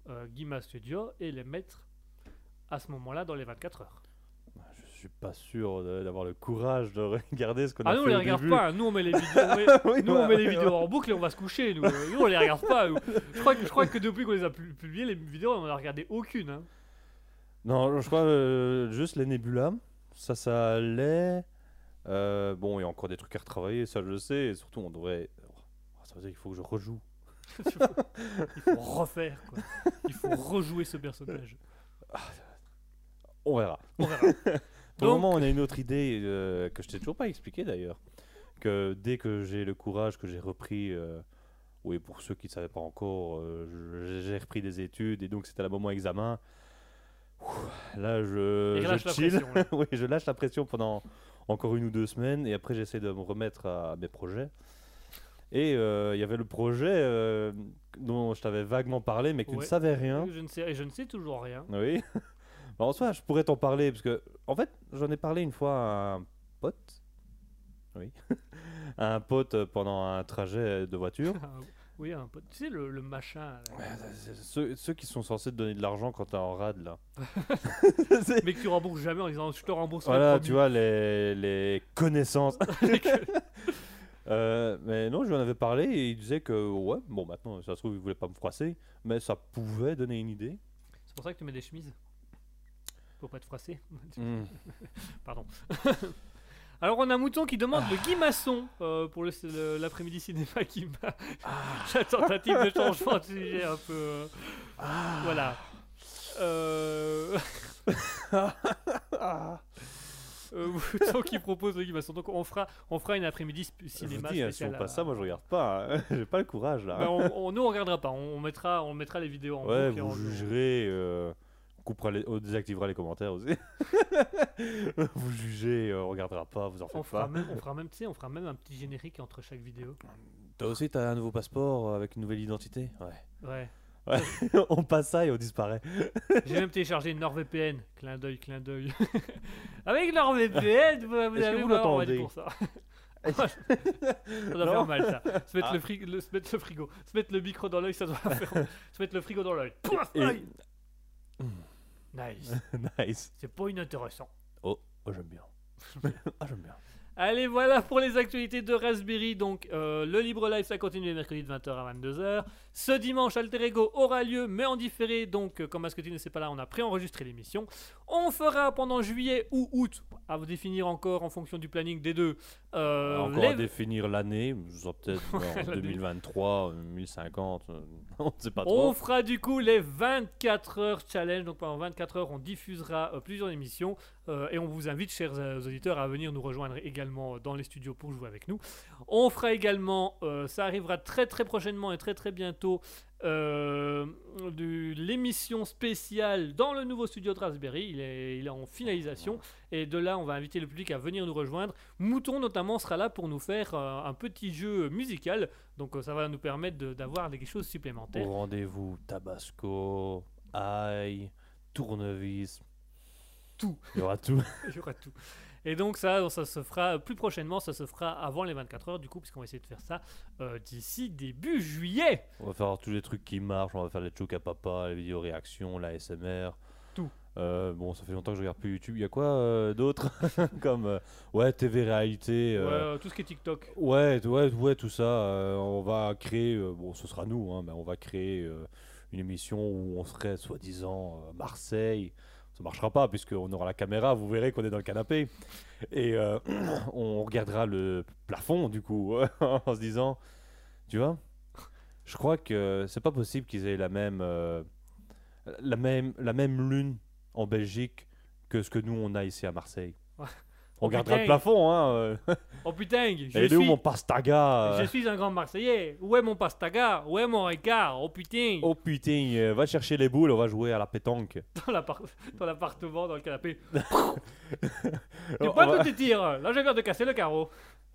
euh, Guima Studio et les mettre à ce moment-là dans les 24 heures. Je suis pas sûr d'avoir le courage de [LAUGHS] regarder ce qu'on a Ah fait nous on les au regarde début. pas, nous on met les vidéos, on [LAUGHS] met- Oui, nous, on voilà, met les oui, vidéos voilà. en boucle et on va se coucher. Nous, nous on les regarde pas. nous. Je crois que, je crois que depuis qu'on les a pu- publiées, les vidéos, on en a regardé aucune. hein. Non, je crois euh, juste les nébulas. Ça, ça allait. Euh, bon, il y a encore des trucs à retravailler, ça je le sais. Et surtout, on devrait. oh, Ça veut dire qu'il faut que je rejoue. Il faut, [LAUGHS] il faut refaire, quoi. Il faut rejouer ce personnage. On verra. On verra. [LAUGHS] Pour le moment, on a une autre idée euh, que je t'ai toujours pas expliqué d'ailleurs. Que dès que j'ai le courage, que j'ai repris. euh, oui, pour ceux qui ne savaient pas encore, euh, j'ai repris des études et donc c'était le moment examen. Ouh, Là, je, je chill. pression. [LAUGHS] oui, je lâche la pression pendant encore une ou deux semaines et après j'essaie de me remettre à mes projets. Et euh, il y avait le projet euh, dont je t'avais vaguement parlé mais que tu ne savais rien. Je ne sais, je ne sais toujours rien. Oui. [LAUGHS] Bah, en soi, je pourrais t'en parler parce que, en fait, j'en ai parlé une fois à un pote. Oui. [LAUGHS] à un pote pendant un trajet de voiture. Oui, un peu. Tu sais, le, le machin. là. Ceux, ceux qui sont censés te donner de l'argent quand t'es en rade là. C'est- [LAUGHS] Mais que tu rembourses jamais en disant je te rembourse voilà, tu vois, les, les connaissances. [LAUGHS] Euh, mais non, je lui en avais parlé et il disait que, ouais, bon, maintenant, ça se trouve, il voulait pas me froisser, mais ça pouvait donner une idée. C'est pour ça que tu mets des chemises. Pour pas être froissé. Hmm. [LAUGHS] Pardon. Alors on a Mouton qui demande le Guy Masson euh, pour le- le- l'après-midi cinéma qui m'a... [LAUGHS] La tentative de changement de sujet un peu... euh, Voilà. Euh... [LAUGHS] euh, Mouton qui propose le Guy Masson. Donc on fera, on fera une après-midi Je cinéma dis, hein, si on à- passe ça, moi je regarde pas. hein. [LAUGHS] J'ai pas le courage là. Bah, on, on- nous on regardera pas, on mettra, on mettra les vidéos en ouais, vous jugerez. euh, coupera les, on désactivera les commentaires aussi. [LAUGHS] vous jugez, euh, on regardera pas, vous en On faites fera, pas. même, on fera même, tu sais, on fera même un petit générique entre chaque vidéo. Toi aussi, t'as un nouveau passeport euh, avec une nouvelle identité? Ouais. Ouais. [LAUGHS] on passe ça et on disparaît. [LAUGHS] J'ai même téléchargé NordVPN. Clin d'œil, clin d'œil. Avec NordVPN, vous, avez vous on l'entendez pour ça. ça doit Non. faire mal ça. Se mettre, Ah. le fri- le- se mettre le frigo, se mettre le micro dans l'œil, ça doit faire. se mettre le frigo dans l'œil. Et- aïe. [CLEARS THROAT] Nice. [LAUGHS] nice. C'est pas inintéressant. Oh, oh, j'aime bien. [LAUGHS] ah, j'aime bien. Allez, voilà pour les actualités de Raspberry. Donc, euh, le Libre Live, ça continue les mercredis de 20h à 22h. Ce dimanche, Alter Ego aura lieu, mais en différé. Donc, euh, comme Mascotti ne sait pas là, on a préenregistré l'émission. On fera pendant juillet ou août, à vous définir encore en fonction du planning des deux. euh, Encore les- à définir l'année, peut-être [LAUGHS] en l'année. 2023, euh, 1050, [LAUGHS] euh, on ne sait pas On trop. fera du coup les 24 heures challenge. Donc pendant 24 heures, on diffusera euh, plusieurs émissions euh, et on vous invite, chers auditeurs, à venir nous rejoindre également dans les studios pour jouer avec nous. On fera également, ça arrivera très très prochainement et très très bientôt, euh, du- l'émission spéciale dans le nouveau studio de Raspberry. Il est, il est en finalisation et de là, on va inviter le public à venir nous rejoindre. Mouton notamment sera là pour nous faire euh, un petit jeu musical. Donc euh, ça va nous permettre de- d'avoir des choses supplémentaires. Au rendez-vous, Tabasco, ail, tournevis. Tout. Il y aura tout. [LAUGHS] Il y aura tout. Et donc ça, ça se fera plus prochainement, ça se fera avant les 24 heures du coup, puisqu'on va essayer de faire ça euh, d'ici début juillet. On va faire tous les trucs qui marchent, on va faire les chocs à papa, les vidéos réactions, la SMR. Tout. Euh, bon, ça fait longtemps que je regarde plus YouTube. Il y a quoi euh, d'autre [LAUGHS] Comme euh, ouais, TV réalité. Ouais, tout ce qui est TikTok. Ouais, ouais, ouais, tout ça. on va créer, bon, ce sera nous, hein, mais on va créer une émission où on serait soi-disant Marseille. Ça marchera pas puisqu'on aura la caméra, vous verrez qu'on est dans le canapé. Et euh, [CLEARS THROAT] on regardera le plafond du coup, [LAUGHS] en se disant, tu vois, je crois que c'est pas possible qu'ils aient la même, euh, la même, la même lune en Belgique que ce que nous on a ici à Marseille. On Oh, regardera le plafond, hein. euh. [LAUGHS] Oh putain, je, il est où mon pastaga? Je suis un grand Marseillais. Où est mon pastaga? Où est mon Ricard Oh putain Oh putain, euh, va chercher les boules, on va jouer à la pétanque. [LAUGHS] Dans l'appart- dans l'appartement, dans le canapé. [LAUGHS] Tu pas va- tout tes tirs Là, je viens de casser le carreau.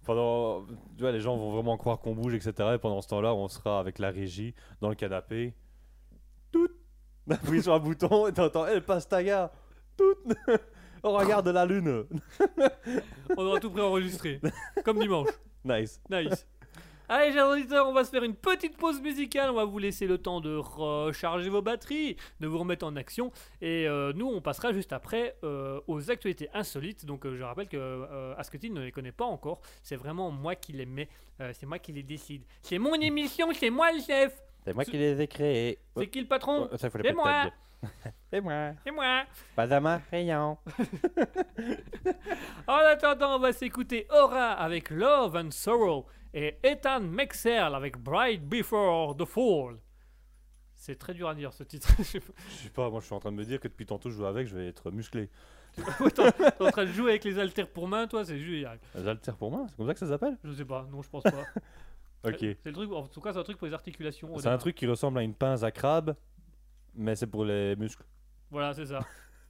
Pendant, tu vois, les gens vont vraiment croire qu'on bouge, etc. Et pendant ce temps-là, on sera avec la régie dans le canapé. Tout. Appuie sur un bouton et t'entends, hé, pastaga. Tout. On regarde la lune. [LAUGHS] On aura tout préenregistré. Comme dimanche. Nice. Nice. Allez, chers auditeurs, on va se faire une petite pause musicale. On va vous laisser le temps de recharger vos batteries, de vous remettre en action. Et euh, nous, on passera juste après euh, aux actualités insolites. Donc, euh, je rappelle que euh, Asketil ne les connaît pas encore. C'est vraiment moi qui les mets. Euh, c'est moi qui les décide. C'est mon émission, c'est moi le chef. C'est moi qui les ai créés. C'est qui le patron? Faut les [LAUGHS] C'est moi. C'est moi. Moi. Benjamin Rayon. [LAUGHS] En attendant, on va s'écouter Aura avec Love and Sorrow et Ethan Mexel avec Bright Before the Fall. C'est très dur à dire ce titre. [LAUGHS] Je sais pas. Je sais pas, moi je suis en train de me dire que depuis tantôt je joue avec, je vais être musclé. T'es en train de jouer avec les haltères pour main, toi, c'est génial. Les haltères pour moi, c'est comme ça que ça s'appelle? Je sais pas, non, je pense pas. Ok. C'est le truc, en tout cas, c'est un truc pour les articulations. C'est un truc qui ressemble à une pince à crabe, mais c'est pour les muscles. Voilà, c'est ça.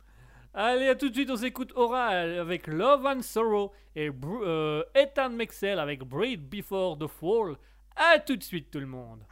[LAUGHS] Allez, à tout de suite, on s'écoute Aura avec Love and Sorrow et euh, Ethan Mexel avec Breed Before the Fall. À tout de suite, tout le monde.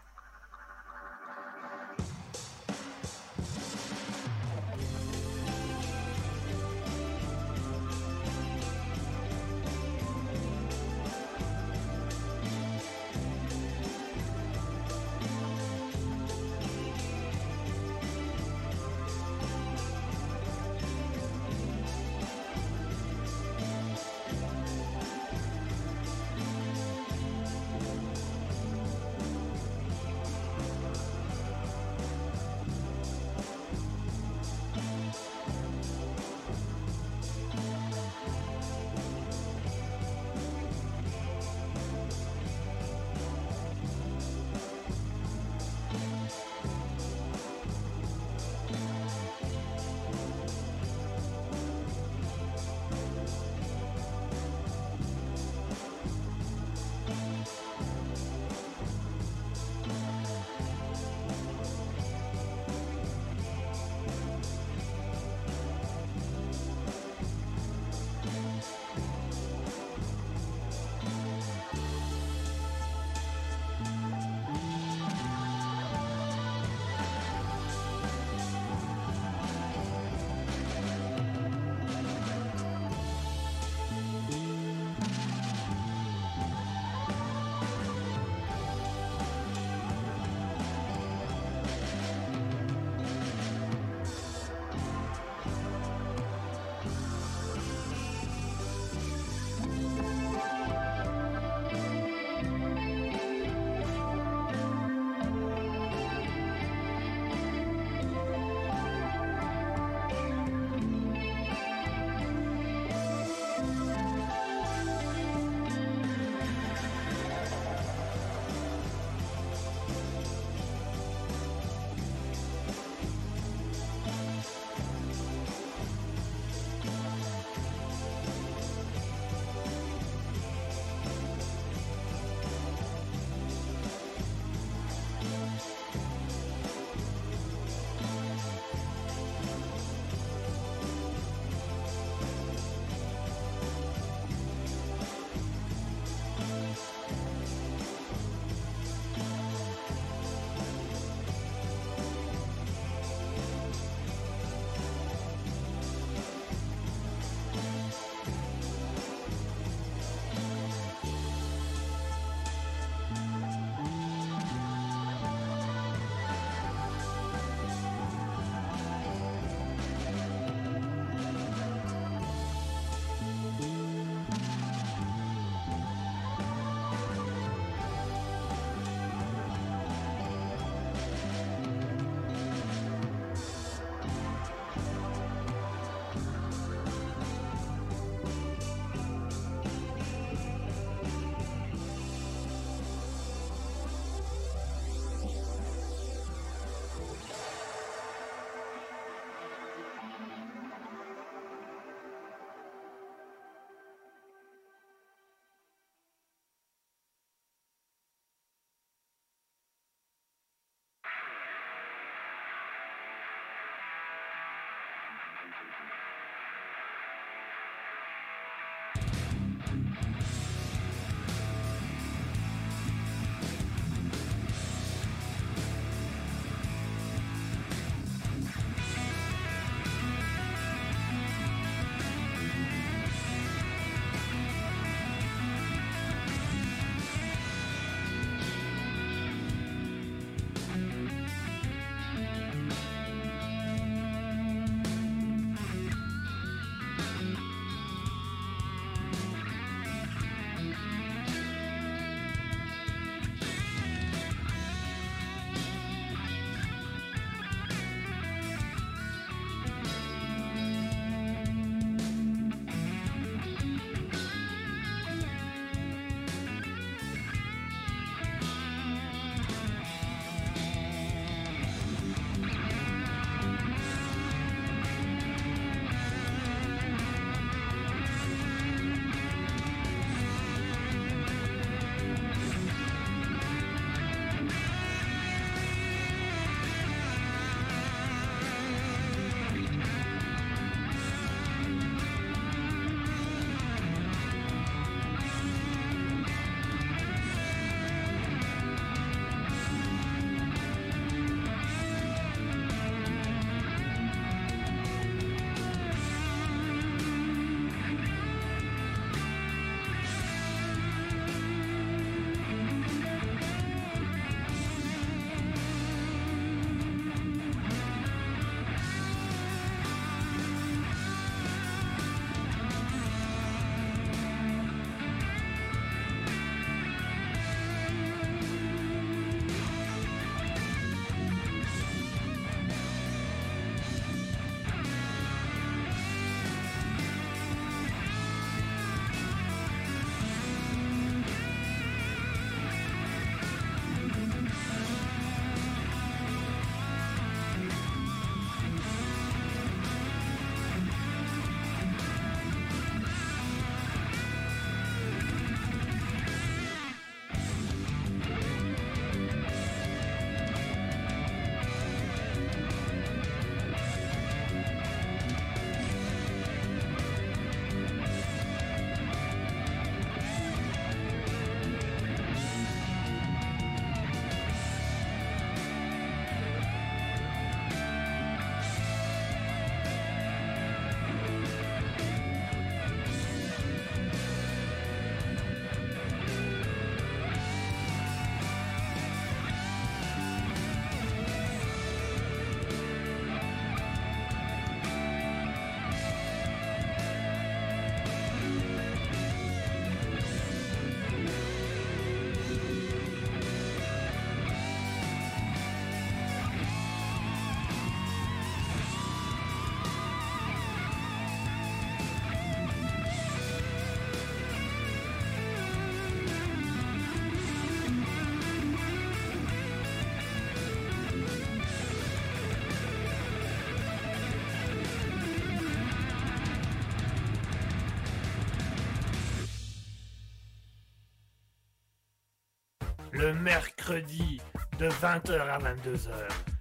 Le mercredi de 20h à 22h.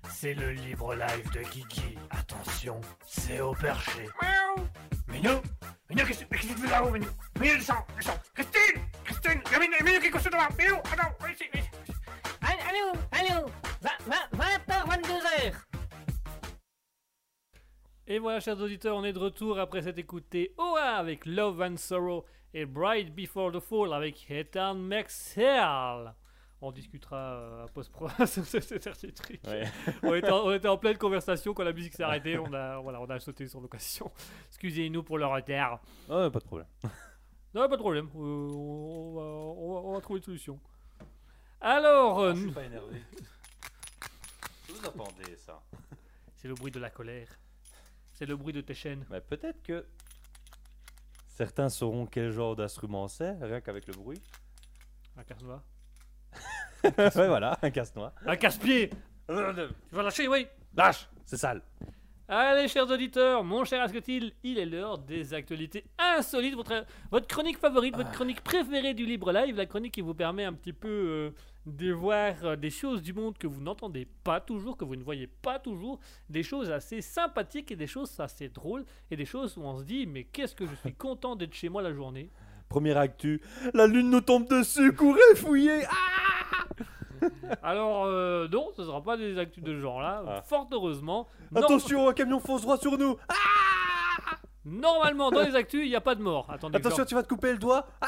C'est le libre live de Kiki. Attention, c'est au perché. Miaou. Minou Minou, qu'est-ce qu'est-ce que tu fais là-haut, Minou? Minou, descends, descends Christine Christine Il y a Minou, Minou qui est couché devant Minou, attends, viens ici, viens ici. Allô, allô, 20h, 22h. Et voilà, chers auditeurs, on est de retour après s'être écouté Oa avec Love and Sorrow et Bright Before the Fall avec Ethan Maxwell. On discutera euh, à post-pro [LAUGHS] sur ce ce dernier truc. Ouais. [LAUGHS] on, était en, on était en pleine conversation quand la musique s'est arrêtée. On a, voilà, on a sauté sur l'occasion. [LAUGHS] Excusez-nous pour le retard. Ah, pas de problème. Non, pas de problème. Euh, on, va, on va- on va trouver une solution. Alors, euh, nous- pas énervé. Vous entendez ça c'est le bruit de la colère. C'est le bruit de tes chaînes. Mais peut-être que certains sauront quel genre d'instrument c'est, rien qu'avec le bruit. Un casse-noix. [LAUGHS] ouais, voilà, un casse-noix. Un casse-pied Tu vas lâcher, oui Lâche C'est sale Allez, chers auditeurs, mon cher Asketil, il est l'heure des actualités insolites. Votre, votre chronique favorite, votre chronique préférée du Libre Live, la chronique qui vous permet un petit peu euh, de voir euh, des choses du monde que vous n'entendez pas toujours, que vous ne voyez pas toujours, des choses assez sympathiques et des choses assez drôles, et des choses où on se dit, mais qu'est-ce que je suis content d'être chez moi la journée? Première actu, la lune nous tombe dessus, courez, fouillez ah Alors, euh, non, ce ne sera pas des actus de ce genre-là, Ah. fort heureusement. Attention, un camion fonce droit sur nous Ah Normalement, dans les actus, il n'y a pas de mort. Attendez, Attention, tu vas te couper le doigt Ah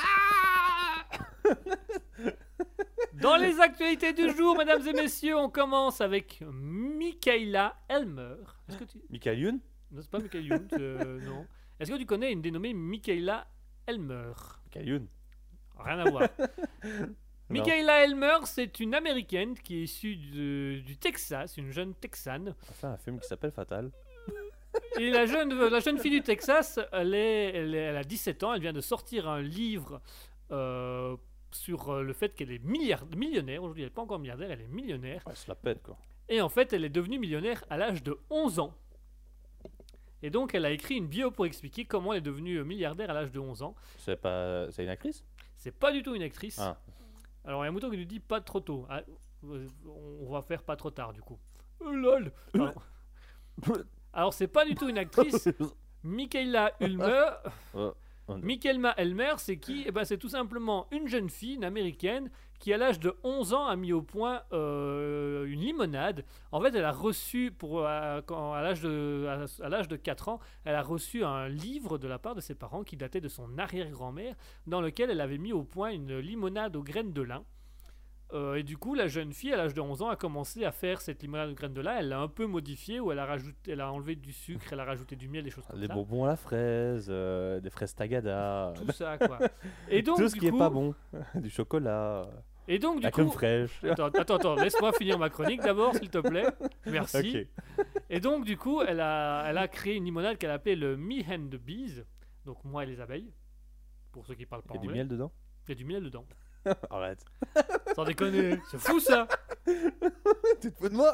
Dans les actualités du jour, mesdames et messieurs, on commence avec Michaela Elmer. Est-ce que tu... Michael Youn Non, c'est pas Michael Youn, euh, non. Est-ce que tu connais une dénommée Michaela Elmer Youn Rien à voir. [LAUGHS] Michaela Elmer, c'est une américaine qui est issue de- du Texas, une jeune texane. On a fait un film qui s'appelle Fatal. Et la jeune, la jeune fille du Texas, elle, est, elle, est- elle a 17 ans, elle vient de sortir un livre euh, sur euh, le fait qu'elle est milliard, millionnaire. Aujourd'hui, elle n'est pas encore milliardaire, elle est millionnaire. Ouais, se la pète quoi. Et en fait, elle est devenue millionnaire à l'âge de 11 ans. Et donc, elle a écrit une bio pour expliquer comment elle est devenue euh, milliardaire à l'âge de 11 ans. C'est pas. C'est une actrice? C'est pas du tout une actrice. Ah. Alors, il y a un mouton qui nous dit pas trop tôt. Ah, on va faire pas trop tard, du coup. Euh, lol Alors, [LAUGHS] alors, c'est pas du tout une actrice. [LAUGHS] Michaela Ulmer. On- Michaela Elmer, c'est qui eh ben, C'est tout simplement une jeune fille, une américaine, qui à l'âge de 11 ans a mis au point euh, une limonade. En fait, elle a reçu, pour, euh, à l'âge de, à l'âge de 4 ans, elle a reçu un livre de la part de ses parents qui datait de son arrière-grand-mère, dans lequel elle avait mis au point une limonade aux graines de lin. Euh, et du coup, la jeune fille, à l'âge de 11 ans, a commencé à faire cette limonade aux graines de lin. Elle l'a un peu modifiée, où elle a, rajouté, elle a enlevé du sucre, elle a rajouté du miel, des choses comme Des ça. bonbons à la fraise, euh, des fraises tagada, Tout ça, quoi. Et donc, tout ce du qui est coup- pas bon. [LAUGHS] du chocolat, Et donc, du la coup, fraîche. Attends, attends, attends, laisse-moi finir ma chronique d'abord, s'il te plaît. Merci. Et donc, du coup, elle a, elle a créé une limonade qu'elle appelait le Me and the Bees. Donc, moi et les abeilles. Pour ceux qui parlent pas Il y a du anglais. miel dedans? Il y a du miel dedans. [LAUGHS] Arrête. [LAUGHS] Sans déconner. C'est fou ça. [LAUGHS] Tu te fous de moi?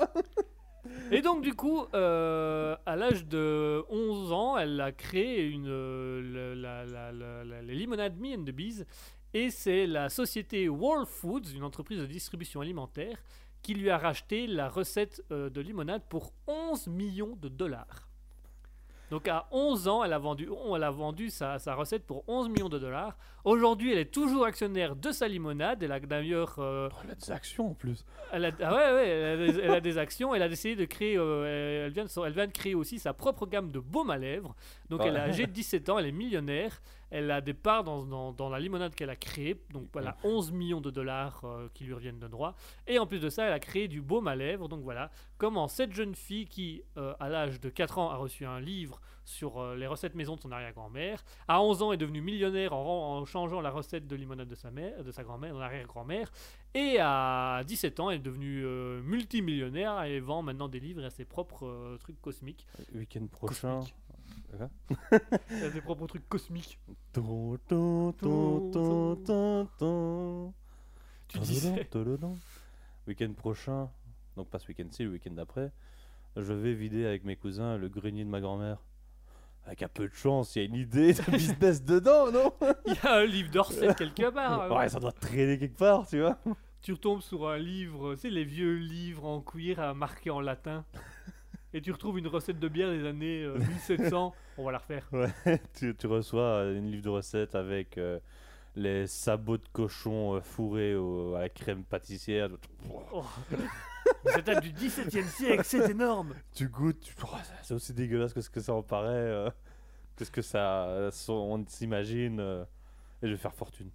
Et donc, du coup, euh, à l'âge de 11 ans, elle a créé une, euh, la, la- la- la- les limonades Me and the Bees. Et c'est la société World Foods, une entreprise de distribution alimentaire, qui lui a racheté la recette euh, de limonade pour 11 millions de dollars. Donc à 11 ans, elle a vendu, elle a vendu sa, sa recette pour 11 millions de dollars. Aujourd'hui, elle est toujours actionnaire de sa limonade. Elle a d'ailleurs euh, Elle a des actions en plus. elle a, ah ouais, ouais, elle a, des, elle a des actions. Elle a décidé de créer. euh, elle, vient de, elle vient de créer aussi sa propre gamme de baume à lèvres. Donc, Ouais. elle est âgée de 17 ans. Elle est millionnaire. Elle a des parts dans, dans, dans la limonade qu'elle a créée. Donc, voilà, 11 millions de dollars euh, qui lui reviennent de droit. Et en plus de ça, elle a créé du baume à lèvres. Donc, voilà comment cette jeune fille qui, à l'âge de 4 ans, a reçu un livre sur euh, les recettes maison de son arrière-grand-mère. À 11 ans, est devenue millionnaire en, changeant la recette de limonade de sa mère, de sa grand-mère, de arrière-grand-mère. Et à 17 ans, elle est devenue euh, multimillionnaire et vend maintenant des livres à ses propres euh, trucs cosmiques. Week-end prochain. Cosmique. A [LAUGHS] ses propres trucs cosmiques. Ton, ton, ton, ton, ton, ton. Tu disais. Week-end prochain, donc pas ce week-end-ci, le week-end d'après, je vais vider avec mes cousins le grenier de ma grand-mère. Avec un peu de chance, il y a une idée de [LAUGHS] business dedans, non [LAUGHS] Il y a un livre de recettes quelque part. Ouais, ça doit traîner quelque part, tu vois. tu retombes sur un livre, tu sais, les vieux livres en cuir à marqué en latin. [LAUGHS] Et tu retrouves une recette de bière des années euh, 1700. On va la refaire. tu, tu reçois euh, une livre de recettes avec euh, les sabots de cochon euh, fourrés au- à la crème pâtissière. Oh. Ça date du 17e siècle, c'est énorme. Tu goûtes, tu... Oh, c'est aussi dégueulasse que ce que ça en paraît. euh, que ce que ça, euh, on s'imagine. euh, et je vais faire fortune.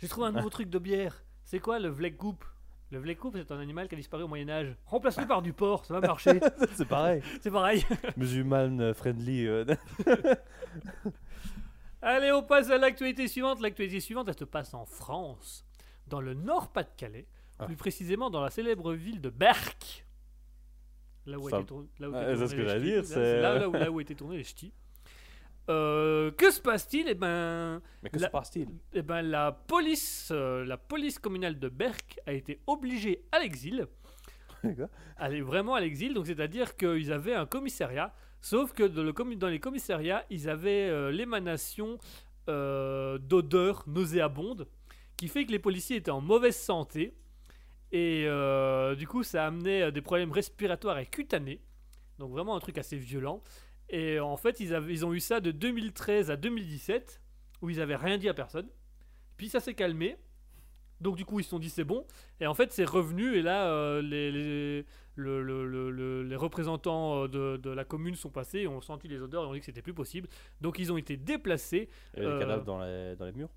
J'ai trouvé un nouveau truc de bière. C'est quoi le vlekkoop Le vlekkoop, c'est un animal qui a disparu au Moyen-Âge. Remplace-le par du porc, ça va marcher. [LAUGHS] c'est pareil. c'est pareil. [LAUGHS] Musulman friendly. euh, [LAUGHS] Allez, on passe à l'actualité suivante. L'actualité suivante, elle se passe en France, dans le Nord-Pas-de-Calais, Ah. plus précisément dans la célèbre ville de Berck. Là où, a Ça- été tourné- là où Ah, étaient tournés les ch'tis. dire, Là, c'est- là, là où, là où étaient tournés les ch'tis. Euh, que se passe-t-il? Eh ben, Mais que La- se passe-t-il? eh ben, la police, euh, la police communale de Berck a été obligée à l'exil. Aller vraiment à l'exil, donc c'est-à-dire qu'ils avaient un commissariat, sauf que dans, le commu- dans les commissariats, ils avaient euh, l'émanation d'odeurs nauséabondes, qui fait que les policiers étaient en mauvaise santé, et euh, du coup ça amenait euh, des problèmes respiratoires et cutanés, donc vraiment un truc assez violent. Et en fait, ils, avaient, ils ont eu ça de 2013 à 2017, où ils avaient rien dit à personne. Puis ça s'est calmé. Donc du coup, ils se sont dit c'est bon. Et en fait, c'est revenu. Et là, euh, les, les, le- le- le- le- les représentants euh, de, de la commune sont passés, ont senti les odeurs et ont dit que c'était plus possible. Donc ils ont été déplacés. Il y avait Euh, des cadavres dans les, dans les murs?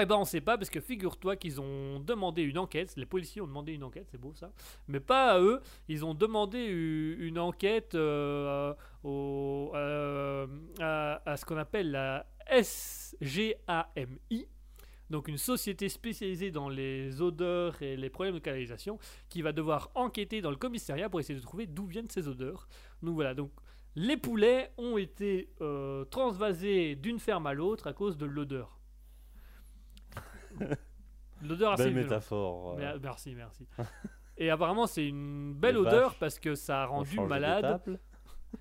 Eh ben on sait pas parce que figure-toi qu'ils ont demandé une enquête, les policiers ont demandé une enquête, c'est beau ça, mais pas à eux, ils ont demandé une enquête euh, euh, à, à ce qu'on appelle la SGAMI, donc une société spécialisée dans les odeurs et les problèmes de canalisation, qui va devoir enquêter dans le commissariat pour essayer de trouver d'où viennent ces odeurs. Donc voilà, donc les poulets ont été euh, transvasés d'une ferme à l'autre à cause de l'odeur. L'odeur assez Belle métaphore. euh, Mer- Merci, merci. [LAUGHS] Et apparemment, c'est une belle Les odeur vaches parce que ça a rendu malade.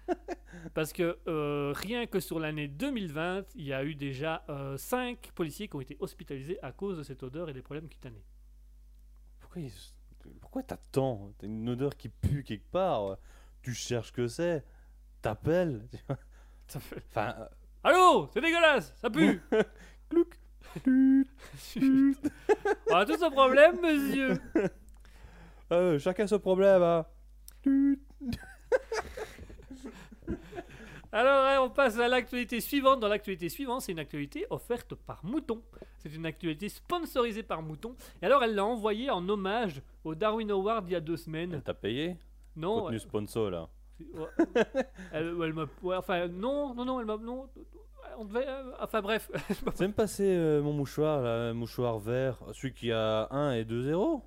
[LAUGHS] Parce que euh, rien que sur l'année 2020, il y a eu déjà 5 policiers qui ont été hospitalisés à cause de cette odeur et des problèmes cutanés. Pourquoi, pourquoi t'attends? T'as une odeur qui pue quelque part. Tu cherches que c'est. T'appelles. Enfin, euh, Allô? C'est dégueulasse Ça pue [LAUGHS] Clouc. On a tous un problème, monsieur euh, chacun ce problème. Hein. Alors, hein, on passe à l'actualité suivante. Dans l'actualité suivante, c'est une actualité offerte par Mouton. C'est une actualité sponsorisée par Mouton. Et alors, elle l'a envoyée en hommage au Darwin Award il y a deux semaines. T'as payé? Non, Contenu sponsor là. Ouais. elle, elle m'a- ouais, enfin, non, non, non, elle m'a. Non, on devait. euh, enfin, bref. [LAUGHS] Tu sais me passer euh, mon mouchoir là, mouchoir vert, celui qui a 1 et 2 zéros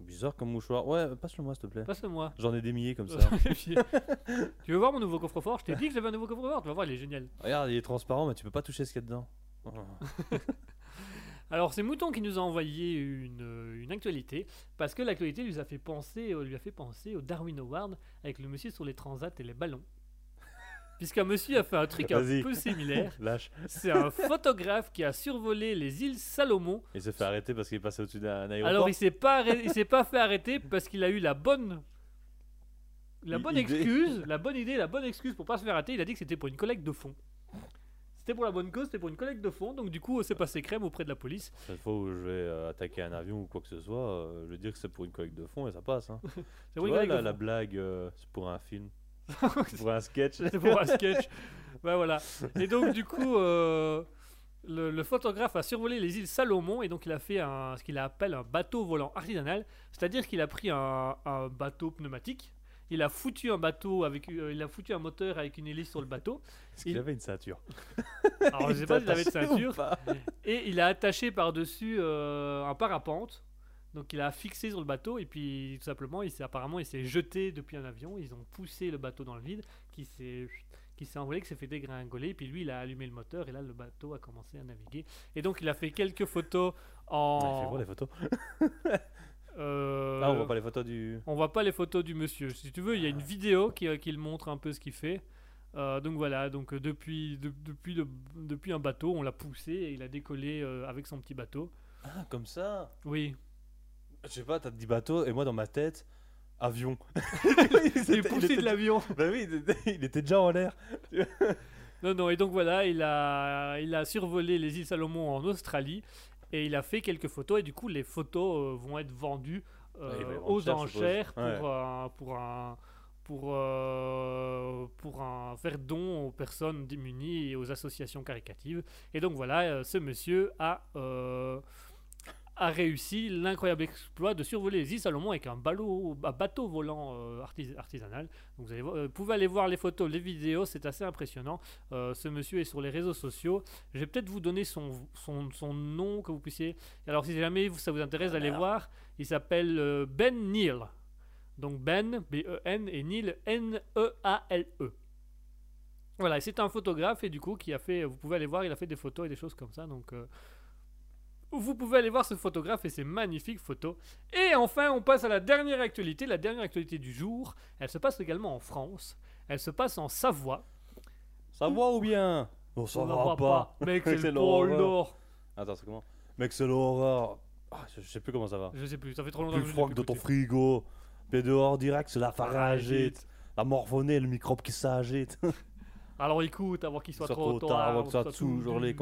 Bizarre comme mouchoir. Ouais, passe-le moi s'il te plaît. Passe-le-moi. J'en ai des milliers comme [LAUGHS] ça. [LAUGHS] tu veux voir mon nouveau coffre-fort? Je t'ai dit que j'avais un nouveau coffre-fort. Tu vas voir, il est génial. Regarde, il est transparent, mais tu peux pas toucher ce qu'il y a dedans. Oh. Alors, c'est Mouton qui nous a envoyé une, euh, une actualité. Parce que l'actualité lui a fait penser, euh, lui a fait penser au Darwin Award avec le monsieur sur les transats et les ballons. Puisqu'un monsieur a fait un truc un peu similaire. [LAUGHS] Lâche. C'est un photographe qui a survolé les îles Salomon Il s'est fait arrêter parce qu'il est passé au-dessus d'un aéroport. Alors il s'est pas il s'est pas fait arrêter parce qu'il a eu la bonne la bonne idée. excuse, la bonne idée, la bonne excuse pour pas se faire arrêter. Il a dit que c'était pour une collecte de fonds. C'était pour la bonne cause, c'était pour une collecte de fonds. Donc du coup, c'est passé crème auprès de la police. Cette fois où je vais euh, attaquer un avion ou quoi que ce soit, euh, je vais dire que c'est pour une collecte de fonds et ça passe. Hein. [LAUGHS] C'est Tu vois, la, blague, euh, c'est pour un film, [LAUGHS] pour un sketch. C'est pour un sketch. Ouais, voilà. Et donc du coup, euh, le, le photographe a survolé les îles Salomon et donc il a fait un, ce qu'il appelle un bateau volant artisanal, c'est-à-dire qu'il a pris un, un bateau pneumatique. Il a foutu un bateau avec, euh, il a foutu un moteur avec une hélice sur le bateau. Est-ce qu'il Il- avait une ceinture Alors je sais pas s'il avait ou ceinture. Et il a attaché par-dessus euh, un parapente. Donc il a fixé sur le bateau et puis tout simplement il s'est apparemment il s'est jeté depuis un avion. Ils ont poussé le bateau dans le vide, qui s'est qui s'est envolé, qui s'est fait dégringoler. Puis lui il a allumé le moteur et là le bateau a commencé à naviguer. Et donc il a fait quelques photos Ouais, en. voir les photos. [LAUGHS] euh, Ah, on voit pas les photos du. on voit pas les photos du monsieur. Si tu veux, il y a une vidéo qui, euh, qui le montre un peu ce qu'il fait. Euh, donc voilà, donc euh, depuis, de- depuis, le- depuis un bateau, on l'a poussé et il a décollé euh, avec son petit bateau. Ah, comme ça? Oui, Je sais pas, t'as dit bateau et moi dans ma tête, avion. [LAUGHS] Il est poussé de l'avion. [LAUGHS] Bah oui, il était- déjà en l'air. [LAUGHS] Non, non, et donc voilà, il a, il a survolé les îles Salomon en Australie et il a fait quelques photos et du coup les photos euh, vont être vendues euh, Ouais, aux enchères. Ouais. pour, un, pour, un, pour, euh, pour un faire don aux personnes démunies et aux associations caritatives. Et donc voilà, euh, ce monsieur a, euh, a réussi l'incroyable exploit de survoler les îles Salomon avec un, ballot, un bateau volant euh, artis- artisanal. Donc vous, allez vo- euh, vous pouvez aller voir les photos, les vidéos, c'est assez impressionnant. Euh, ce monsieur est sur les réseaux sociaux. Je vais peut-être vous donner son, son, son nom que vous puissiez. Alors si jamais ça vous intéresse d'aller voir, il s'appelle euh, Ben Neal. Donc Ben, B-E-N, et Neal, N-E-A-L-E. Voilà, et c'est un photographe et du coup qui a fait, vous pouvez aller voir, il a fait des photos et des choses comme ça. Donc vous pouvez aller voir ce photographe et ses magnifiques photos. Et enfin, on passe à la dernière actualité, la dernière actualité du jour. Elle se passe également en France. Elle se passe en Savoie. Va ou bien? Non, ça On va n'en voit pas. Mec, [LAUGHS] c'est l'horreur. Attends, c'est comment? Mec, c'est l'horreur. Ah, je, je sais plus comment ça va. Je sais plus, ça fait trop longtemps Plus que je l'ai froid que dans ton frigo. Puis dehors direct, c'est la pharyngite. La morphonée, le microbe qui s'agite. [LAUGHS] Alors écoute, avant qu'il soit Soit trop, tard, avant que ça soit dessous, tout genre les, nul.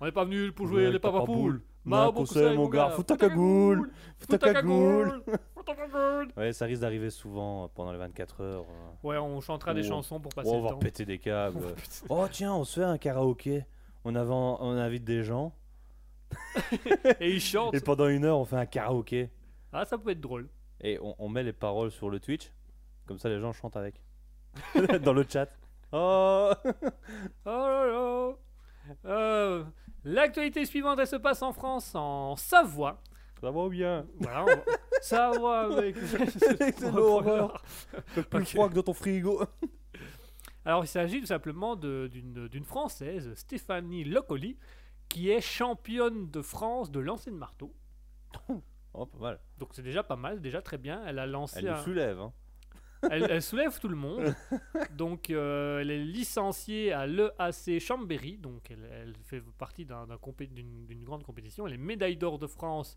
On n'est pas venu pour jouer les papa papapoules. Ma conseil, mon gars, fous ta cagoule. Fous ta. Ouais, ça risque d'arriver souvent euh, pendant les 24 heures. euh. Ouais, on chantera des Oh. chansons pour passer Oh, on le va temps. péter des câbles. On oh tiens, on se fait un karaoké. On, on invite des gens. [LAUGHS] Et ils chantent. Et pendant une heure, on fait un karaoké. Ah, ça peut être drôle. Et on, on met les paroles sur le Twitch. Comme ça, les gens chantent avec. [LAUGHS] Dans le chat. Oh Oh là là. Euh, L'actualité suivante, elle se passe en France, en Savoie. Ça va bien Voilà, on va- [LAUGHS] Savoie, [LAUGHS] mec. C'est l'horreur. Plus Ok. froid que dans ton frigo. [LAUGHS] Alors, il s'agit tout simplement d'une Française, Stéphanie Locoli, qui est championne de France de lancer de marteau. Oh, pas mal. Donc, c'est déjà pas mal, déjà très bien. Elle a lancé Elle un- soulève. Hein. Elle, elle soulève tout le monde. [LAUGHS] Donc, euh, elle est licenciée à l'EAC Chambéry. Donc, elle, elle fait partie compé- d'une grande compétition. Elle est médaille d'or de France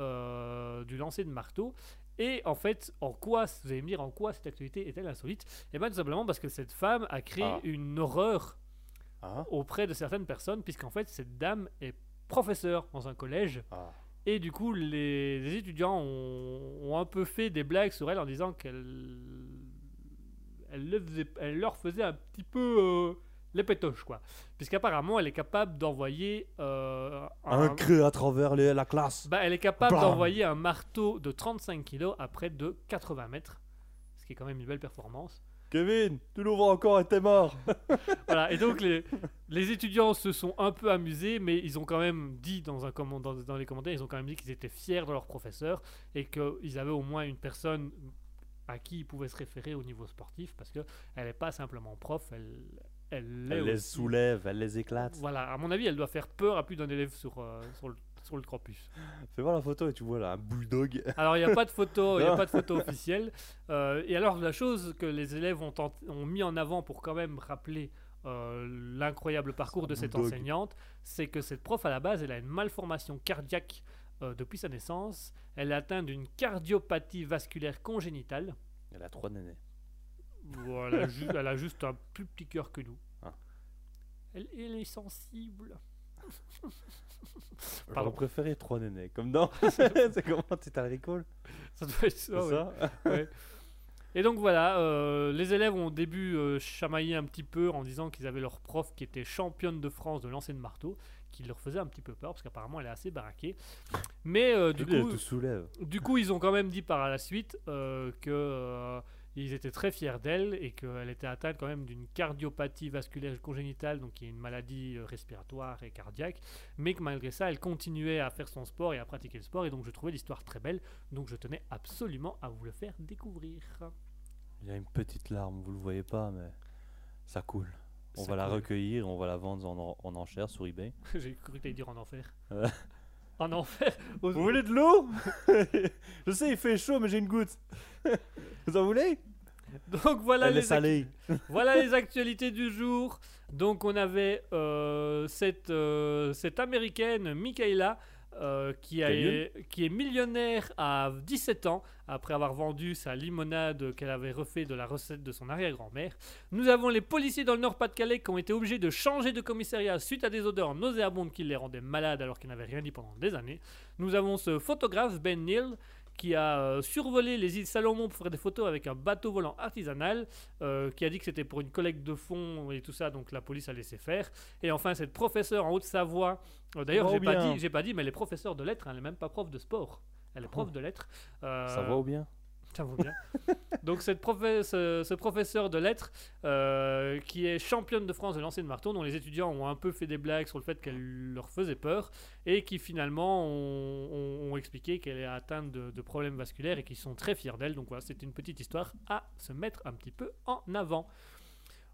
euh, du lancer de marteau. Et en fait, en quoi, vous allez me dire, en quoi cette activité est-elle insolite? Eh bien, tout simplement parce que cette femme a créé Ah. une horreur Ah. auprès de certaines personnes, puisqu'en fait, cette dame est professeure dans un collège. Ah. Et du coup, les, les étudiants ont, ont un peu fait des blagues sur elle en disant qu'elle elle, le faisait- elle leur faisait un petit peu euh, les pétoches, quoi. Puisqu'apparemment, elle est capable d'envoyer euh, Un cri à travers les- la classe. bah, elle est capable d'envoyer un marteau de 35 kg à près de 80 mètres. Ce qui est quand même une belle performance. Kevin, tu l'ouvres encore et t'es mort. [LAUGHS] Voilà, et donc les, les étudiants se sont un peu amusés, mais ils ont quand même dit dans, un comment- dans, dans les commentaires, ils ont quand même dit qu'ils étaient fiers de leur professeur et qu'ils avaient au moins une personne à qui ils pouvaient se référer au niveau sportif parce que elle n'est pas simplement prof, elle, elle, Elle les soulève, elle les éclate. Voilà, à mon avis, elle doit faire peur à plus d'un élève sur, euh, sur, le, sur le campus. Fais voir la photo et tu vois là un bulldog. Alors, il n'y a pas de photo, il y a pas de photo officielle. Euh, et alors, la chose que les élèves ont, tent- ont mis en avant pour quand même rappeler euh, l'incroyable parcours de cette bulldog. enseignante, c'est que cette prof à la base, elle a une malformation cardiaque euh, depuis sa naissance. Elle est atteinte d'une cardiopathie vasculaire congénitale. Elle a trois nénés. Voilà, [LAUGHS] ju- elle a juste un plus petit cœur que nous. Ah. Elle, elle est sensible. [LAUGHS] [LAUGHS] J'aurais préféré trois nénés. Comme dans. [LAUGHS] [LAUGHS] c'est comment tu t'as recall Ça doit être ça, C'est ouais. ça? Ouais. Et donc voilà, euh, les élèves ont au début euh, chamaillé un petit peu en disant qu'ils avaient leur prof qui était championne de France de lancer de marteau, qui leur faisait un petit peu peur parce qu'apparemment elle est assez baraquée. Mais euh, du, coup, du coup, ils ont quand même dit par la suite euh, que ils étaient très fiers d'elle et qu'elle était atteinte quand même d'une cardiopathie vasculaire congénitale, donc qui est une maladie euh, respiratoire et cardiaque, mais que malgré ça, elle continuait à faire son sport et à pratiquer le sport, et donc je trouvais l'histoire très belle, donc je tenais absolument à vous le faire découvrir. Il y a une petite larme, vous le voyez pas, mais ça coule. On Ça va la recueillir, on va la vendre en, en- en enchère sur eBay. [LAUGHS] J'ai cru que t'allais dire en enfer. [LAUGHS] Ouais. en enfer [LAUGHS] Vous voulez de l'eau? [LAUGHS] Je sais, il fait chaud, mais j'ai une goutte. [LAUGHS] Vous en voulez? Donc voilà les. Voilà les actualités du jour. Donc on avait euh, cette, euh, cette américaine, Michaela, euh, qui, a, qui est millionnaire à 17 ans après avoir vendu sa limonade qu'elle avait refait de la recette de son arrière-grand-mère. Nous avons les policiers dans le Nord-Pas-de-Calais qui ont été obligés de changer de commissariat suite à des odeurs nauséabondes qui les rendaient malades alors qu'ils n'avaient rien dit pendant des années. Nous avons ce photographe, Ben Neal, qui a euh, survolé les îles Salomon pour faire des photos avec un bateau volant artisanal, euh, qui a dit que c'était pour une collecte de fonds et tout ça, donc la police a laissé faire. Et enfin, cette professeure en Haute-Savoie, euh, d'ailleurs, j'ai pas, dit, pas dit, mais elle est professeure de lettres, hein, elle n'est même pas prof de sport. Elle est prof de lettres. Euh, Ça va ou bien ça vaut bien. [LAUGHS] Donc cette ce, professeur de lettres euh, qui est championne de France de lancer de marteau, dont les étudiants ont un peu fait des blagues sur le fait qu'elle leur faisait peur, et qui finalement ont, ont- ont expliqué qu'elle est atteinte de, de problèmes vasculaires et qu'ils sont très fiers d'elle. Donc voilà, c'est une petite histoire à se mettre un petit peu en avant.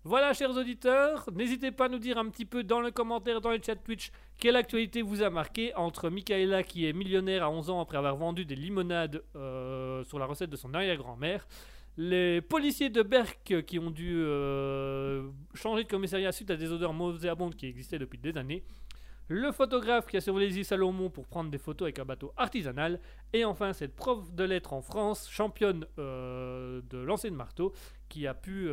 Voilà, chers auditeurs, n'hésitez pas à nous dire un petit peu dans le commentaire, dans le chat Twitch, quelle actualité vous a marqué entre Michaela qui est millionnaire à 11 ans après avoir vendu des limonades euh, sur la recette de son arrière-grand-mère, les policiers de Berck qui ont dû euh, changer de commissariat suite à des odeurs nauséabondes qui existaient depuis des années, le photographe qui a survolé les îles Salomon pour prendre des photos avec un bateau artisanal, et enfin cette prof de lettres en France, championne euh, de lancer de marteau, qui a pu...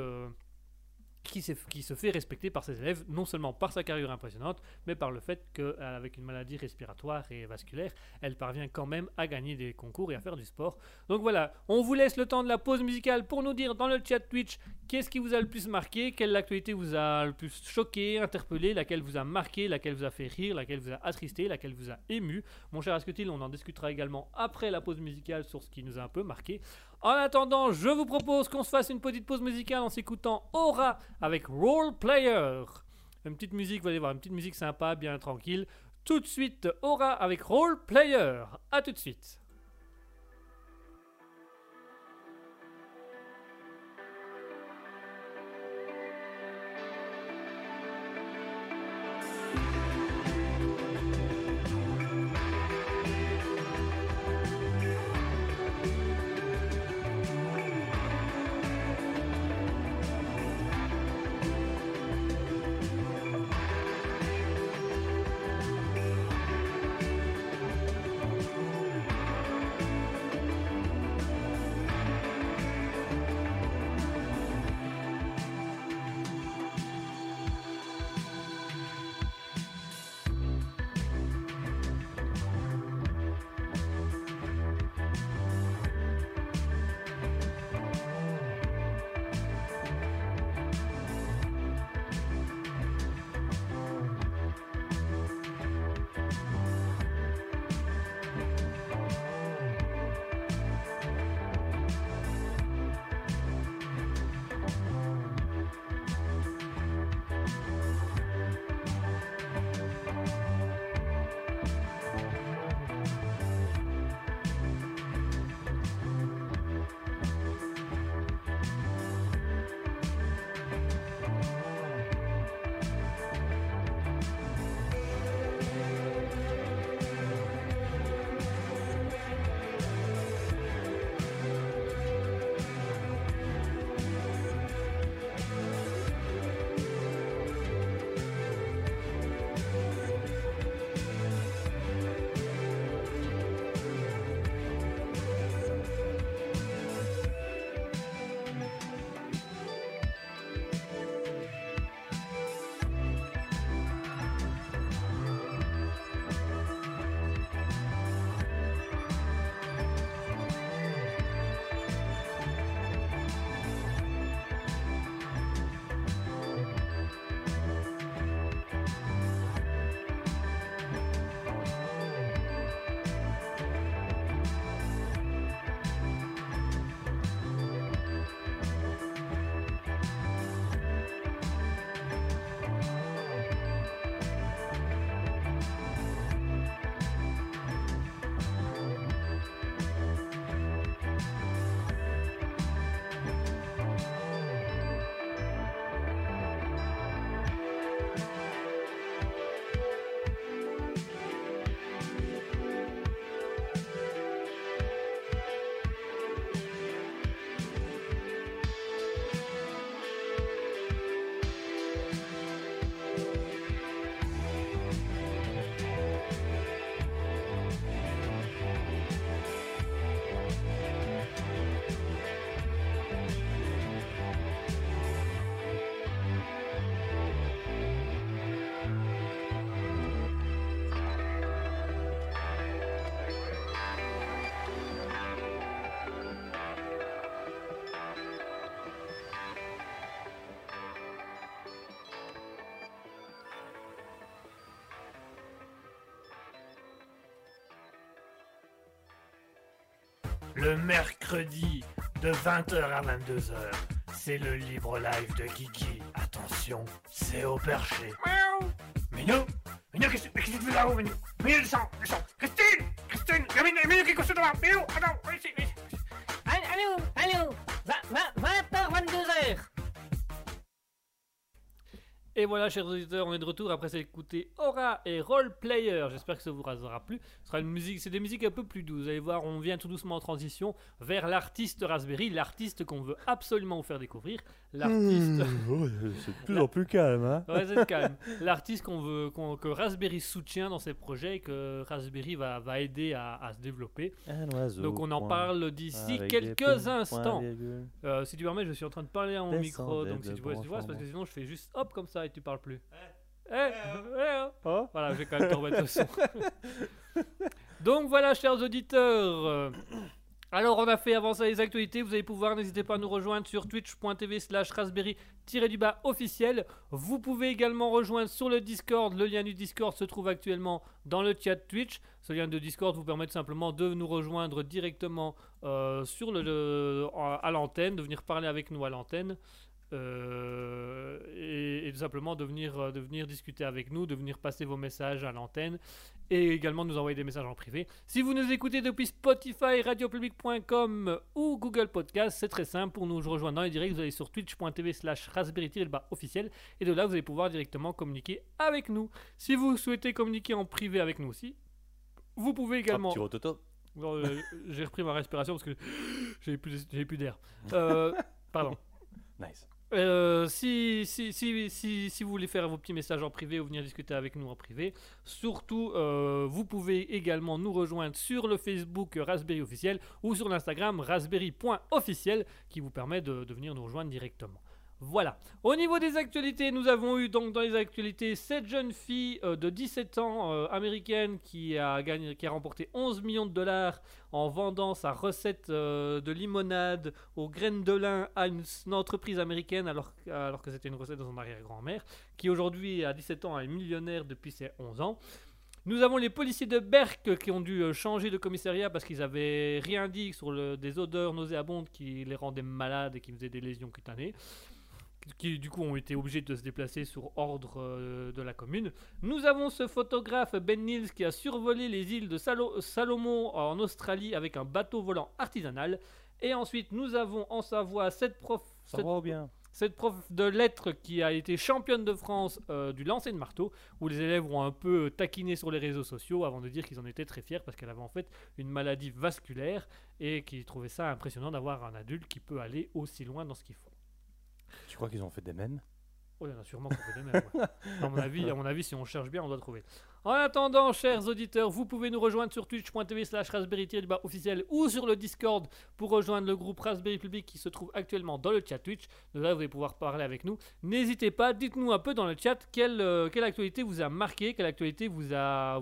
qui, se fait respecter par ses élèves, non seulement par sa carrière impressionnante, mais par le fait qu'avec une maladie respiratoire et vasculaire, elle parvient quand même à gagner des concours et à faire du sport. Donc voilà, on vous laisse le temps de la pause musicale pour nous dire dans le chat Twitch qu'est-ce qui vous a le plus marqué, quelle actualité vous a le plus choqué, interpellé, laquelle vous a marqué, laquelle vous a fait rire, laquelle vous a attristé, laquelle vous a ému. Mon cher Asketil, on en discutera également après la pause musicale sur ce qui nous a un peu marqué. En attendant, je vous propose qu'on se fasse une petite pause musicale en s'écoutant Aura avec Role Player. Une petite musique, vous allez voir, une petite musique sympa, bien tranquille. Tout de suite, Aura avec Role Player. A tout de suite. Le mercredi de 20h à 22h. C'est le libre live de Kiki. Attention, c'est au perché. Miaou. Minou Minou, qu'est-ce que qu'est-ce que tu fais là-haut, Minou? Minou, descends, descends Christine Christine Minou, Minou, qu'est-ce que tu fais là Minou, attends, ici, ici. Allô, allô, Et voilà, chers auditeurs, on est de retour après s'être écouté Aura et Role Player. J'espère que ça vous aura plu. Ce sera une musique, c'est des musiques un peu plus douces. Vous allez voir, on vient tout doucement en transition vers l'artiste Raspberry, l'artiste qu'on veut absolument vous faire découvrir. L'artiste. c'est de plus en plus calme, hein Ouais, c'est calme. L'artiste qu'on veut, qu'on- que Raspberry soutient dans ses projets et que Raspberry va, va aider à, à se développer. Un oiseau. Donc on en point, parle d'ici quelques points, instants. Euh, si tu permets, je suis en train de parler à mon Descendez micro, donc si tu vois, si tu vois, c'est parce que sinon je fais juste hop comme ça et tu parles plus. Eh, eh, oh. Voilà, je vais quand même te remettre le son. [LAUGHS] donc voilà, chers auditeurs. alors on a fait avancer les actualités, vous allez pouvoir, n'hésitez pas à nous rejoindre sur twitch.tv slash raspberry-du-bas officiel. Vous pouvez également rejoindre sur le Discord, le lien du Discord se trouve actuellement dans le chat Twitch. Ce lien de Discord vous permet tout simplement de nous rejoindre directement euh, sur le, le- à l'antenne, de venir parler avec nous à l'antenne. Euh, et, et tout simplement de venir, euh, de venir discuter avec nous, de venir passer vos messages à l'antenne et également de nous envoyer des messages en privé. Si vous nous écoutez depuis Spotify, radiopublic.com ou Google Podcast, c'est très simple. Pour nous rejoindre dans les directs, vous allez sur twitch.tv slash raspberry-bas officiel et de là vous allez pouvoir directement communiquer avec nous. Si vous souhaitez communiquer en privé avec nous aussi, vous pouvez également... Euh, j'ai repris ma respiration parce que [GASPS] j'avais plus, plus d'air. Euh, pardon. Nice. Euh, si, vous voulez faire vos petits messages en privé ou venir discuter avec nous en privé, surtout, euh, vous pouvez également nous rejoindre sur le Facebook Raspberry officiel ou sur l'Instagram raspberry.officiel qui vous permet de venir nous rejoindre directement. Voilà. Au niveau des actualités, nous avons eu donc dans les actualités cette jeune fille euh, de 17 ans euh, américaine qui a gagné, qui a remporté 11 millions de dollars en vendant sa recette euh, de limonade aux graines de lin à une, entreprise américaine alors, alors que c'était une recette de son arrière-grand-mère, qui aujourd'hui à 17 ans est millionnaire depuis ses 11 ans. Nous avons les policiers de Berck qui ont dû changer de commissariat parce qu'ils avaient rien dit sur des odeurs nauséabondes qui les rendaient malades et qui faisaient des lésions cutanées qui du coup ont été obligés de se déplacer sur ordre euh, de la commune. Nous avons ce photographe Ben Nils qui a survolé les îles de Salo- Salomon en Australie avec un bateau volant artisanal. Et ensuite, nous avons en Savoie cette prof, Ça cette- va bien? cette prof de lettres qui a été championne de France euh, du lancer de marteau, où les élèves ont un peu taquiné sur les réseaux sociaux avant de dire qu'ils en étaient très fiers parce qu'elle avait en fait une maladie vasculaire et qu'ils trouvaient ça impressionnant d'avoir un adulte qui peut aller aussi loin dans ce qu'ils font. Tu crois qu'ils ont fait des mènes Oh, il y en a sûrement qui ont fait des mêmes. ouais. [LAUGHS] à, mon avis, à mon avis, si on cherche bien, on doit trouver. En attendant, chers auditeurs, vous pouvez nous rejoindre sur twitch.tv slash raspberry officiel ou sur le Discord pour rejoindre le groupe Raspberry Public qui se trouve actuellement dans le chat Twitch. Là, vous allez pouvoir parler avec nous. N'hésitez pas, dites-nous un peu dans le chat quelle, euh, actualité vous a marqué, quelle actualité vous a,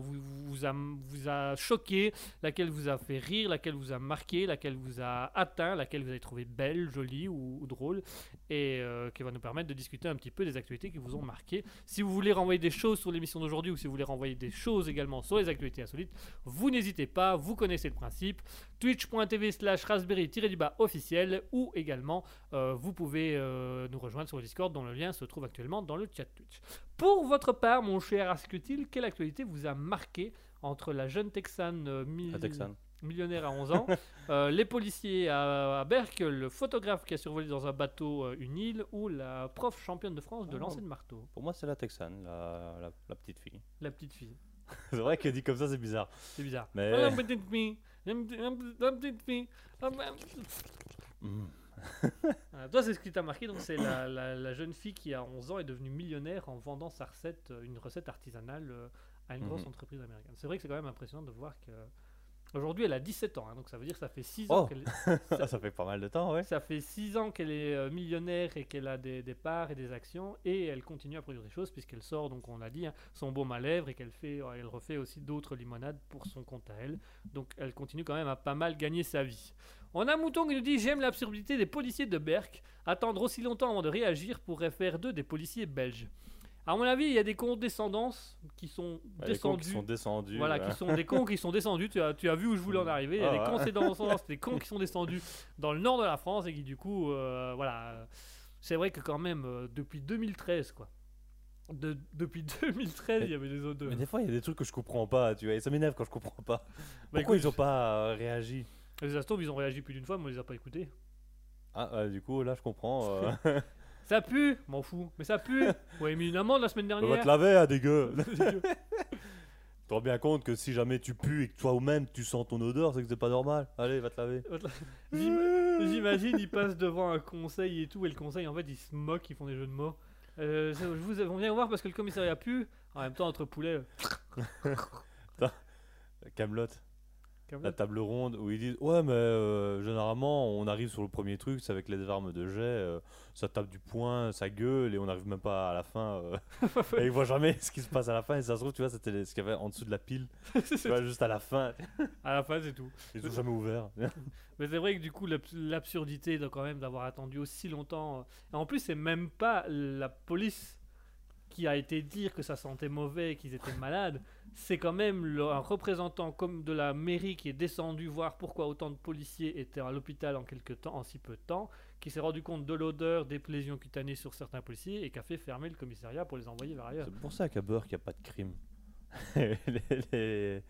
choqué, laquelle vous a fait rire, laquelle vous a marqué, laquelle vous a atteint, laquelle vous avez trouvé belle, jolie ou, ou drôle et euh, qui va nous permettre de discuter un petit peu des actualités qui vous ont marqué. Si vous voulez renvoyer des choses sur l'émission d'aujourd'hui ou si vous voulez renvoyer des choses également sur les actualités insolites, vous n'hésitez pas, vous connaissez le principe. Twitch.tv slash raspberry-du-bas officiel ou également euh, vous pouvez euh, nous rejoindre sur le Discord dont le lien se trouve actuellement dans le chat Twitch. Pour votre part, mon cher Asketil, quelle actualité vous a marqué entre la jeune Texane euh, La Texane. Millionnaire à 11 ans, [LAUGHS] euh, les policiers à, à Berck, le photographe qui a survolé dans un bateau euh, une île, ou la prof championne de France de Ah. lancer de marteau, Pour moi, c'est la Texane, la, la, la petite fille. la petite fille. [LAUGHS] c'est vrai que dit comme ça, c'est bizarre. C'est bizarre. Mais- Ah, la petite fille, la petite- fille. Ah, bah. Mm. Voilà, toi, c'est ce qui t'a marqué, donc c'est la, jeune fille qui à 11 ans est devenue millionnaire en vendant sa recette, euh, une recette artisanale à une grosse Mhm. entreprise américaine. C'est vrai que c'est quand même impressionnant de voir que aujourd'hui elle a 17 ans, hein, donc ça veut dire que ça fait 6 ans Oh. qu'elle [LAUGHS] ça, ça fait pas mal de temps, ouais. Ça fait 6 ans qu'elle est euh, millionnaire et qu'elle a des, des parts et des actions et elle continue à produire des choses puisqu'elle sort, donc on l'a dit, hein, son baume à lèvres et qu'elle fait, euh, elle refait aussi d'autres limonades pour son compte à elle. Donc elle continue quand même à pas mal gagner sa vie. On a Mouton qui nous dit J'aime l'absurdité des policiers de Berck. Attendre aussi longtemps avant de réagir pourrait faire d'eux des policiers belges. À mon avis, il y a des condescendances qui sont cons descendus. qui sont descendus. Voilà, euh, qui sont des cons qui sont descendus. Tu as, tu as vu où je voulais en arriver. Il y a Ah des ouais. [LAUGHS] condescendances, des cons qui sont descendus dans le nord de la France et qui, du coup, euh, voilà. euh, C'est vrai que, quand même, euh, depuis 2013, quoi. De, depuis 2013, il y avait des odeurs. Mais des fois, il y a des trucs que je comprends pas, tu vois, et ça m'énerve quand je comprends pas. Bah, Pourquoi écoute, ils ont pas euh, réagi? Les Astos, ils ont réagi plus d'une fois, mais on les a pas écoutés. Ah, euh, du coup, là, je comprends. euh, [LAUGHS] Ça pue, m'en fous. Mais ça pue. [LAUGHS] Ouais, mais une amende la semaine On va dernière. te laver, ah, [LAUGHS] dégueu Tu te rends bien compte que si jamais tu pues et que toi-même tu sens ton odeur, c'est que c'est pas normal. Allez, va te laver. J'im- J'imagine, ils passent devant un conseil et tout, et le conseil, en fait, ils se moquent, ils font des jeux de mots. Euh, je vous, on vient voir parce que le commissariat pue. En même temps, entre poulets. euh, [LAUGHS] Camelot, la table ronde où ils disent Ouais, mais euh, généralement, on arrive sur le premier truc, c'est avec les armes de jet, euh, ça tape du poing, ça gueule, et on n'arrive même pas à la fin. euh, [LAUGHS] et ils voient jamais ce qui se passe à la fin, et ça se trouve, tu vois, c'était ce qu'il y avait en dessous de la pile, [LAUGHS] tu vois, juste à la fin. à la fin, c'est tout. Ils ont jamais ouvert. [LAUGHS] Mais c'est vrai que du coup, l'abs- l'absurdité de quand même d'avoir attendu aussi longtemps. Et en plus, c'est même pas la police qui a été dire que ça sentait mauvais qu'ils étaient malades. C'est quand même un représentant comme de la mairie qui est descendu voir pourquoi autant de policiers étaient à l'hôpital en quelque temps, en si peu de temps, qui s'est rendu compte de l'odeur des lésions cutanées sur certains policiers et qui a fait fermer le commissariat pour les envoyer vers ailleurs. C'est pour ça qu'à Burke, il n'y a pas de crime. [LAUGHS]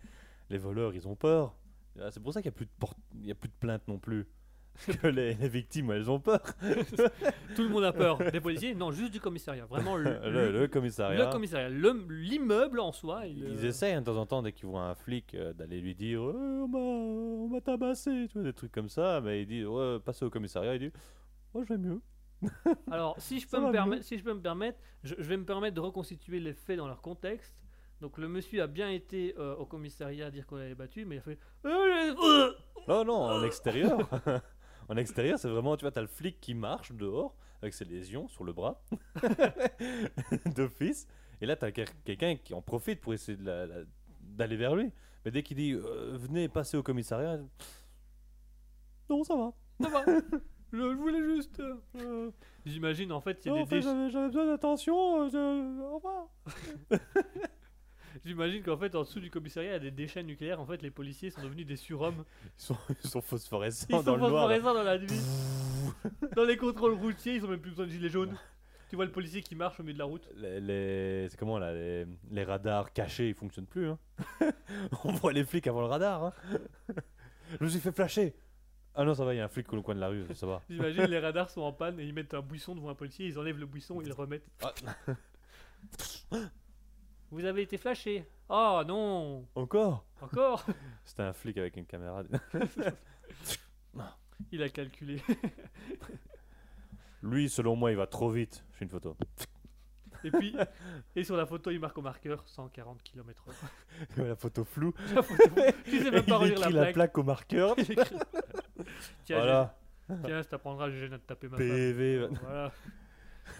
les, voleurs, ils ont peur. Ah, C'est pour ça qu'il n'y a, plus de a plus de plaintes non plus. [LAUGHS] Que les, les victimes, elles ont peur. [LAUGHS] Tout le monde a peur. [LAUGHS] Des policiers Non, juste du commissariat. Vraiment, le, Le, le commissariat. le commissariat. Le- L'immeuble en soi. il, Ils euh, essayent hein, de temps en temps, dès qu'ils voient un flic, euh, d'aller lui dire Ouais, on m'a- tabassé, tu vois, des trucs comme ça. Mais il dit Ouais, passez au commissariat. Il dit Moi, je vais mieux. Alors, si je Ça peux me permettre, si je peux me permettre, je, je vais me permettre de reconstituer les faits dans leur contexte. Donc, le monsieur a bien été euh, au commissariat à dire qu'on l'avait battu, mais il a fait. Euh, Non, non, en extérieur. En extérieur, c'est vraiment, tu vois, t'as le flic qui marche dehors avec ses lésions sur le bras [LAUGHS] d'office. Et là, t'as quel- quelqu'un qui en profite pour essayer d'aller vers lui. Mais dès qu'il dit euh, venez passer au commissariat, non, ça va. Ça va. Je, je voulais juste. euh, euh. J'imagine en fait, il y a Non, des en fait, j'avais besoin d'attention. euh, Au revoir. [LAUGHS] J'imagine qu'en fait, en dessous du commissariat, il y a des déchets nucléaires. En fait, les policiers sont devenus des surhommes. Ils sont, ils sont phosphorescents Ils dans sont le noir. là. phosphorescents dans la nuit. dans les contrôles routiers, ils ont même plus besoin de gilets jaunes. Tu vois le policier qui marche au milieu de la route. Les, les- c'est comment là les, les radars cachés ils fonctionnent plus hein. [LAUGHS] on voit les flics avant le radar hein. je me suis fait flasher ah non ça va il y a un flic au coin de la rue ça va J'imagine les radars sont en panne et ils mettent un buisson devant un policier, ils enlèvent le buisson, ils le remettent. Ah. Vous avez été flashé. Oh non encore? Encore? [LAUGHS] C'était un flic avec une caméra [LAUGHS] Il a calculé. [LAUGHS] lui selon moi il va trop vite je fais une photo Et puis, et sur la photo, il marque au marqueur 140 km/h. la photo floue La photo, tu sais même pas il relire la écrit la plaque. plaque au marqueur Tiens, voilà tiens, ça t'apprendra, j'ai gêné de taper ma femme. PV Voilà.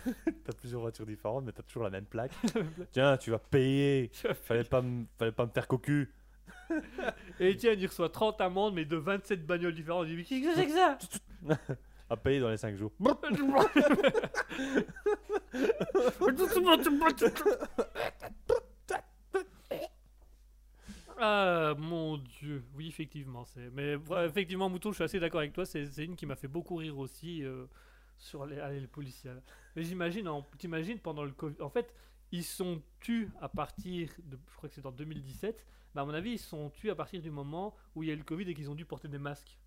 [LAUGHS] t'as plusieurs voitures différentes mais t'as toujours la même plaque. [LAUGHS] Tiens [LAUGHS] tu vas payer. Fallait pas me fallait pas me faire cocu. Et tiens, il reçoit 30 amendes, mais de 27 bagnoles différentes. Il dit, qu'est-ce que c'est que ça à payer dans les 5 jours. Ah mon dieu, oui effectivement c'est. Mais ouais, effectivement Mouton, je suis assez d'accord avec toi. C'est c'est une qui m'a fait beaucoup rire aussi euh, sur les, policiers. Mais j'imagine, t'imagines pendant le Covid, en fait ils sont tus à partir de, je crois que c'est en 2017. Mais à mon avis ils sont tus à partir du moment où il y a eu le Covid et qu'ils ont dû porter des masques.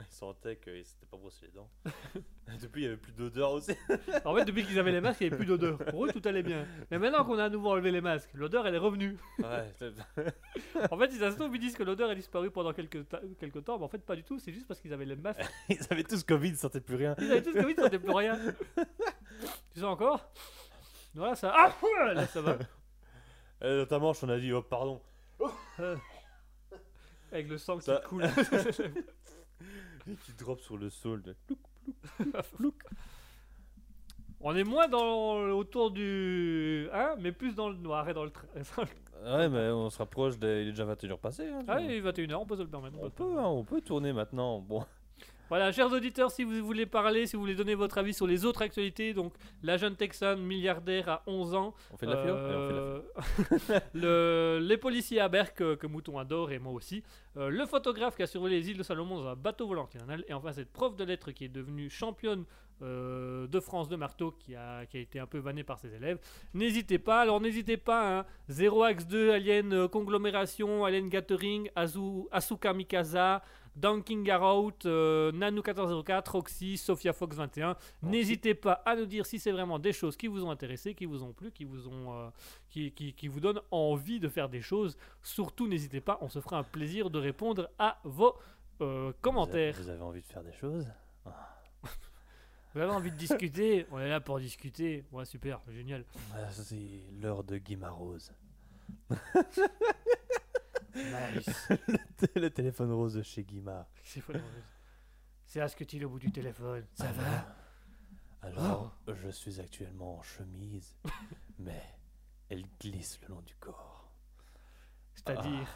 Il sentait qu'il s'était pas brossé les dents [LAUGHS] depuis il y avait plus d'odeur aussi [LAUGHS] En fait depuis qu'ils avaient les masques il n'y avait plus d'odeur. Pour eux tout allait bien. Mais maintenant qu'on a à nouveau enlevé les masques, l'odeur elle est revenue. ouais [LAUGHS] En fait ils se ils disent que l'odeur est disparue pendant quelques, quelques temps, mais en fait pas du tout. C'est juste parce qu'ils avaient les masques. Ils avaient tous Covid, ils sentaient plus rien. Ils avaient tous Covid, ça ne plus rien. tu sais encore? Voilà, ça. Ah Là, ça va. Et notamment, on a dit, oh pardon. Avec le sang qui coule. [LAUGHS] Et qui drop sur le sol. de- [LAUGHS] On est moins dans autour du. Hein Mais plus dans le noir et dans le. tra- [LAUGHS] Ouais, mais on se rapproche, des... il est déjà 21h passé. hein, Ah, il est 21h, on peut se le permettre. on, peut, hein, on peut tourner maintenant. Bon, Voilà, chers auditeurs, si vous voulez parler, si vous voulez donner votre avis sur les autres actualités, donc la jeune Texan milliardaire à 11 ans, On fait de la Allez, on fait de la euh, [LAUGHS] le, les policiers à Berck que, que Mouton adore et moi aussi, euh, le photographe qui a survolé les îles de Salomon dans un bateau volant et enfin cette prof de lettres qui est devenue championne euh, de France de marteau qui a, qui a été un peu vannée par ses élèves. N'hésitez pas, alors n'hésitez pas, hein, 0 Axe 2, Alien euh, Conglomération, Alien Gathering, Azu, Asuka Mikasa, Dunking Garout, euh, Nanu 1404, Roxy, Sophia Fox 21. N'hésitez pas à nous dire si c'est vraiment des choses qui vous ont intéressé, qui vous ont plu, qui vous ont, euh, qui, qui- qui vous donnent envie de faire des choses. Surtout, n'hésitez pas, on se fera un plaisir de répondre à vos euh, commentaires. Vous avez envie de faire des choses? Vous avez envie de discuter? [LAUGHS] On est là pour discuter. Ouais, super, génial. Ah, C'est l'heure de Guimarose. [LAUGHS] Nice. [LAUGHS] le téléphone rose de chez Guimard. C'est tu au bout du téléphone. Ça va Alors, je suis actuellement en chemise, [LAUGHS] mais elle glisse le long du corps. C'est-à-dire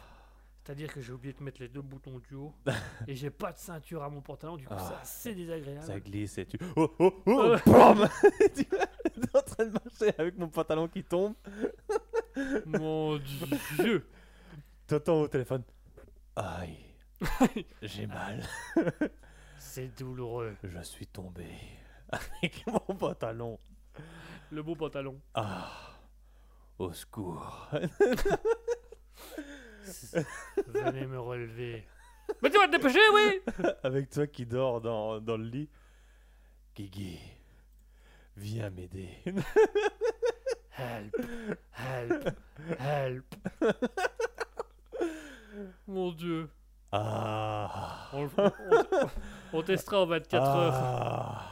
C'est-à-dire que j'ai oublié de mettre les deux boutons du haut [LAUGHS] et j'ai pas de ceinture à mon pantalon, du coup Ah. c'est assez désagréable. Ça glisse et tu. Oh oh oh. Bam Tu t'es en train de marcher avec mon pantalon qui tombe. Mon dieu T'entends au téléphone. Aïe. J'ai mal. [LAUGHS] C'est douloureux. Je suis tombé avec [LAUGHS] mon pantalon. Le beau pantalon. Ah. Au secours. [LAUGHS] Venez me relever. Mais tu vas te dépêcher, oui avec toi qui dors dans, dans le lit. Guigui, viens m'aider. Help, help, help. Mon dieu. Ah. On, on- on- on testera en 24 heures. Ah.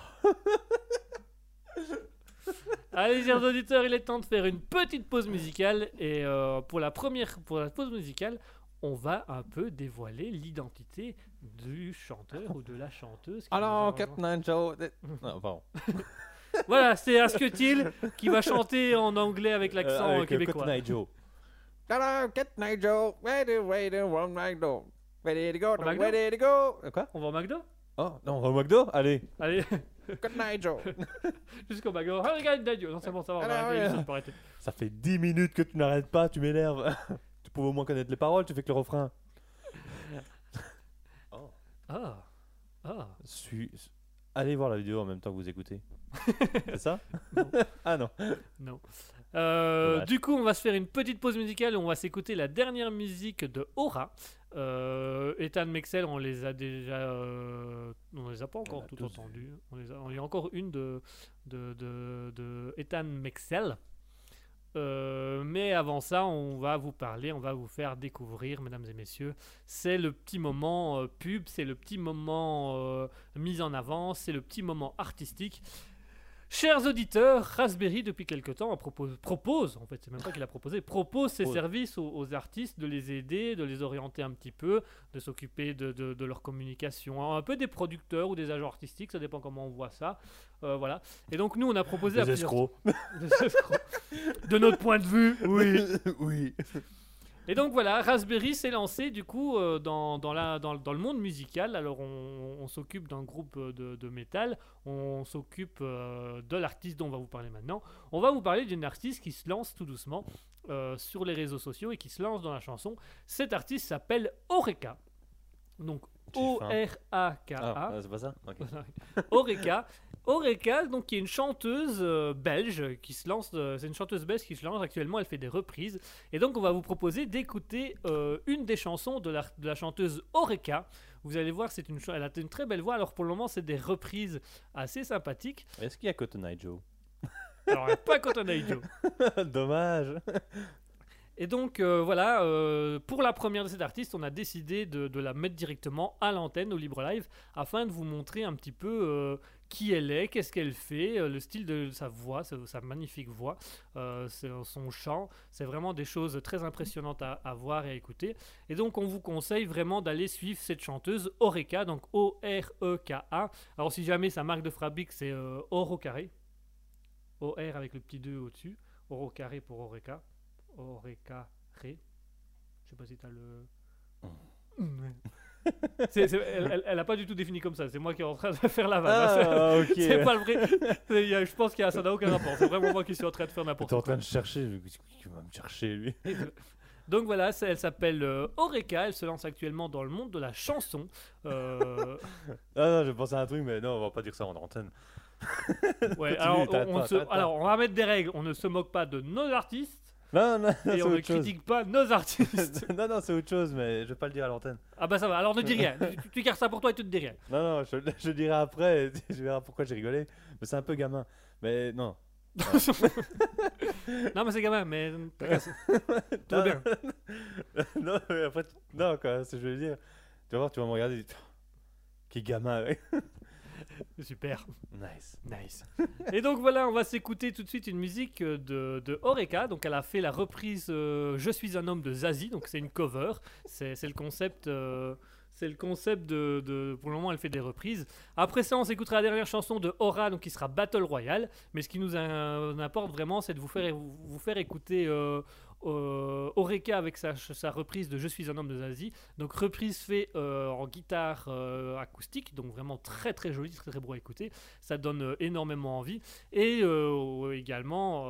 Allez, chers auditeurs, il est temps de faire une petite pause musicale. Et euh, pour, la première, pour la pause musicale, on va un peu dévoiler l'identité du chanteur ou de la chanteuse. Alors. Captain Joe. Non, pardon. Voilà, c'est Asketil qui va chanter en anglais avec l'accent Euh, euh, euh, québécois. Cotton Hello, Captain Joe. Ready, ready, one McDo. Ready to go, Au McDo? ready to go? Euh, Quoi? On va au McDo? Oh, non, on va au McDo? Allez. Allez, Captain Joe. [LAUGHS] jusqu'au McDo. Ah, regarde, Dadio. Non, c'est bon, ça va, on va arrêter, ouais. arrêter. Ça fait 10 minutes que tu n'arrêtes pas, tu m'énerves. [LAUGHS] tu pouvais au moins connaître les paroles, tu fais que le refrain. [LAUGHS] Ah, ah. Suis... Allez voir la vidéo en même temps que vous écoutez. C'est ça? Non. Ah non. Non. Euh, du coup, on va se faire une petite pause musicale. On va s'écouter la dernière musique de Aura. Euh, Ethan Mexel, on les a déjà, euh, on les a pas encore tout tous entendus. On les a, il y a encore une de de, de, de Ethan Mexel. Euh, mais avant ça, on va vous parler, on va vous faire découvrir, mesdames et messieurs. C'est le petit moment euh, pub, c'est le petit moment euh, mis en avant, c'est le petit moment artistique. Chers auditeurs, Raspberry depuis quelque temps propose, propose, en fait c'est même pas qu'il a proposé, propose ses services aux, aux artistes, de les aider, de les orienter un petit peu, de s'occuper de, de- de leur communication, un peu des producteurs ou des agents artistiques, ça dépend comment on voit ça. Euh, voilà. Et donc nous on a proposé à plusieurs-. [LAUGHS] Des escrocs. de notre point de vue, oui. [LAUGHS] oui. Et donc voilà, Raspberry s'est lancé du coup euh, dans, dans, la, dans, le monde musical. Alors on, s'occupe d'un groupe euh, de, de métal, on s'occupe euh, de l'artiste dont on va vous parler maintenant. On va vous parler d'une artiste qui se lance tout doucement sur les réseaux sociaux et qui se lance dans la chanson. Cet artiste s'appelle Oreka. Donc. O-R-A-K-A. Ah, c'est pas ça Ok. [LAUGHS] Oreka. Oreka, donc, qui est une chanteuse euh, belge qui se lance. euh, c'est une chanteuse belge qui se lance actuellement. Elle fait des reprises. Et donc, on va vous proposer d'écouter euh, une des chansons de la, de la chanteuse Oreka. Vous allez voir, c'est une, cha- elle a une très belle voix. Alors, pour le moment, c'est des reprises assez sympathiques. Est-ce qu'il y a Cotton Eye Joe? Alors, pas Cotton Eye Joe. [LAUGHS] Dommage. Et donc euh, voilà, euh, pour la première de cet artiste, on a décidé de, la mettre directement à l'antenne, au Libre Live, afin de vous montrer un petit peu euh, qui elle est, qu'est-ce qu'elle fait, le style de sa voix, sa, magnifique voix, son chant. C'est vraiment des choses très impressionnantes à, à voir et à écouter. Et donc on vous conseille vraiment d'aller suivre cette chanteuse Oreka, donc O-R-E-K-A. Alors si jamais sa marque de fabrique c'est Or au carré, O-R avec le petit 2 au-dessus, Or au carré pour Oreka. Oreka Ré. Je sais pas si t'as le. [LAUGHS] Elle, elle- elle a pas du tout défini comme ça. C'est moi qui est en train de faire la vanne. Ah, [LAUGHS] ok. C'est pas le vrai. C'est- il y a- Je pense que ça n'a aucun rapport. C'est vraiment moi qui suis en train de faire n'importe T'es en quoi. train de chercher, je- qui va me chercher lui Donc voilà, elle s'appelle euh, Oreka. Elle se lance actuellement dans le monde de la chanson. Euh, [LAUGHS] Ah non, je pensais à un truc, mais non, on va pas dire ça en antenne. ouais, Continue, on, se- alors, on va mettre des règles. On ne se moque pas de nos artistes Non, non, et on ne autre chose. critique pas nos artistes. [LAUGHS] non, non, c'est autre chose, mais je vais pas le dire à l'antenne. ah bah ça va. Alors ne dis rien. [LAUGHS] tu, tu gardes ça pour toi et tu te dis rien. Non, non, je, je dirai après, et [LAUGHS] je verrai pourquoi j'ai rigolé. Mais c'est un peu gamin. Mais non. non mais c'est gamin, mais cassé. Tout va bien. non, mais après, tu- non, quoi, c'est ce que je veux dire. Tu vas voir, tu vas me regarder. tu- Qui gamin, ouais. [LAUGHS] Super. Nice. Nice. Et donc voilà, on va s'écouter tout de suite une musique euh, de, de Oreka. Donc elle a fait la reprise euh, Je suis un homme de Zazie. Donc c'est une cover. C'est le concept. euh, c'est le concept de, de- Pour le moment, elle fait des reprises. Après ça, on s'écoutera la dernière chanson de Aura, donc qui sera Battle Royale. Mais ce qui nous importe vraiment, c'est de vous faire, vous, vous faire écouter euh, euh, avec sa, reprise de Je suis un homme de Zazie. Donc reprise fait euh, en guitare euh, acoustique, donc vraiment très très joli, très très beau à écouter. Ça donne euh, énormément envie. Et euh, également,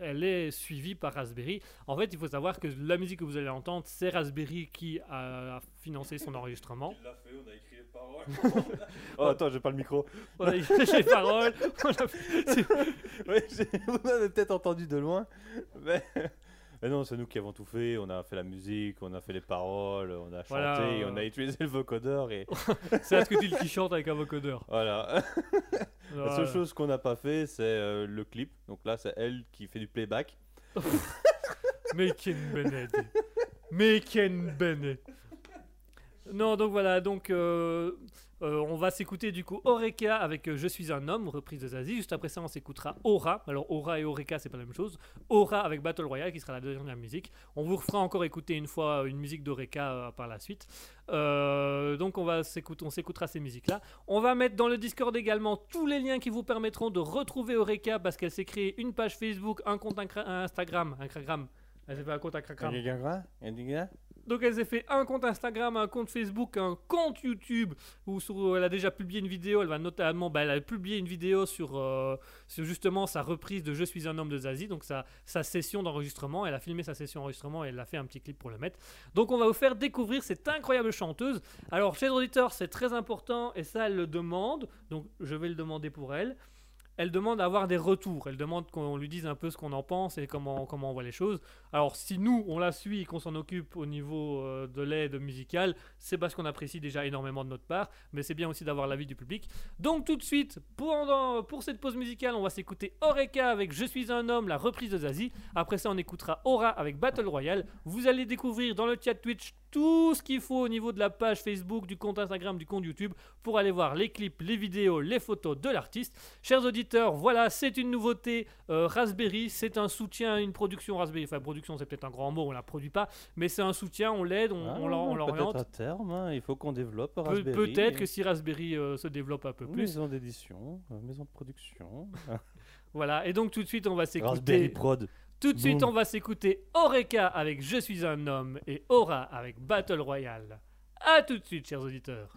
elle est suivie par Raspberry. En fait, il faut savoir que la musique que vous allez entendre, c'est Raspberry qui a financé son enregistrement. [LAUGHS] paroles. [LAUGHS] oh, attends, j'ai pas le micro. On a les paroles. [LAUGHS] [LAUGHS] Ouais, vous m'avez peut-être entendu de loin. Mais... mais non, c'est nous qui avons tout fait. On a fait la musique, on a fait les paroles, on a chanté, Voilà. on a utilisé le vocodeur et C'est Asketil qui chante avec un vocodeur. voilà. La seule chose qu'on n'a pas fait, c'est euh, le clip. Donc là, c'est elle qui fait du playback. Mais Ken Bennett. Mais Ken Bennett. Non, donc voilà, donc euh, euh, on va s'écouter du coup Oreka avec euh, Je suis un homme, reprise de Zazie. Juste après ça, on s'écoutera Aura. Alors Aura et Oreka, c'est pas la même chose. Aura avec Battle Royale qui sera la dernière musique. On vous refera encore écouter une fois une musique d'Oreka par la suite. Donc on va s'écouter, on s'écoutera ces musiques-là. On va mettre dans le Discord également tous les liens qui vous permettront de retrouver Oreka parce qu'elle s'est créée une page Facebook, un compte Incra- un Instagram, Instagram. Elle s'est fait un compte Instagram. Donc elle s'est fait un compte Instagram, un compte Facebook, un compte YouTube où sur- elle a déjà publié une vidéo. Elle va notamment, bah, elle a publié une vidéo sur, euh, justement sa reprise de Je suis un homme de Zazie, donc sa, session d'enregistrement. Elle a filmé sa session d'enregistrement et elle a fait un petit clip pour le mettre. Donc on va vous faire découvrir cette incroyable chanteuse. Alors chers auditeurs, c'est très important et ça elle le demande. Donc je vais le demander pour elle. Elle demande à avoir des retours. Elle demande qu'on lui dise un peu ce qu'on en pense et comment, comment on voit les choses. Alors, si nous, on la suit et qu'on s'en occupe au niveau euh, de l'aide musicale, c'est parce qu'on apprécie déjà énormément de notre part, mais c'est bien aussi d'avoir l'avis du public. Donc, tout de suite, pour cette pause musicale, on va s'écouter Oreka avec Je suis un homme, la reprise de Zazie. Après ça, on écoutera Aura avec Battle Royale. Vous allez découvrir dans le chat Twitch tout ce qu'il faut au niveau de la page Facebook, du compte Instagram, du compte YouTube pour aller voir les clips, les vidéos, les photos de l'artiste. Chers auditeurs, voilà, c'est une nouveauté euh, Raspberry, c'est un soutien une production Raspberry. Enfin, production, c'est peut-être un grand mot, on la produit pas, mais c'est un soutien, on l'aide, on, l'or- on Ah, Peut-être l'oriente. à terme, hein, il faut qu'on développe Pe- Raspberry. Peut-être que si Raspberry euh, se développe un peu plus. Maison d'édition, euh, maison de production. [LAUGHS] Voilà, et donc tout de suite, on va Raspberry s'écouter. Prod. Tout de suite, Boom. on va s'écouter Oreka avec Je suis un homme et Aura avec Battle Royale. A tout de suite, chers auditeurs.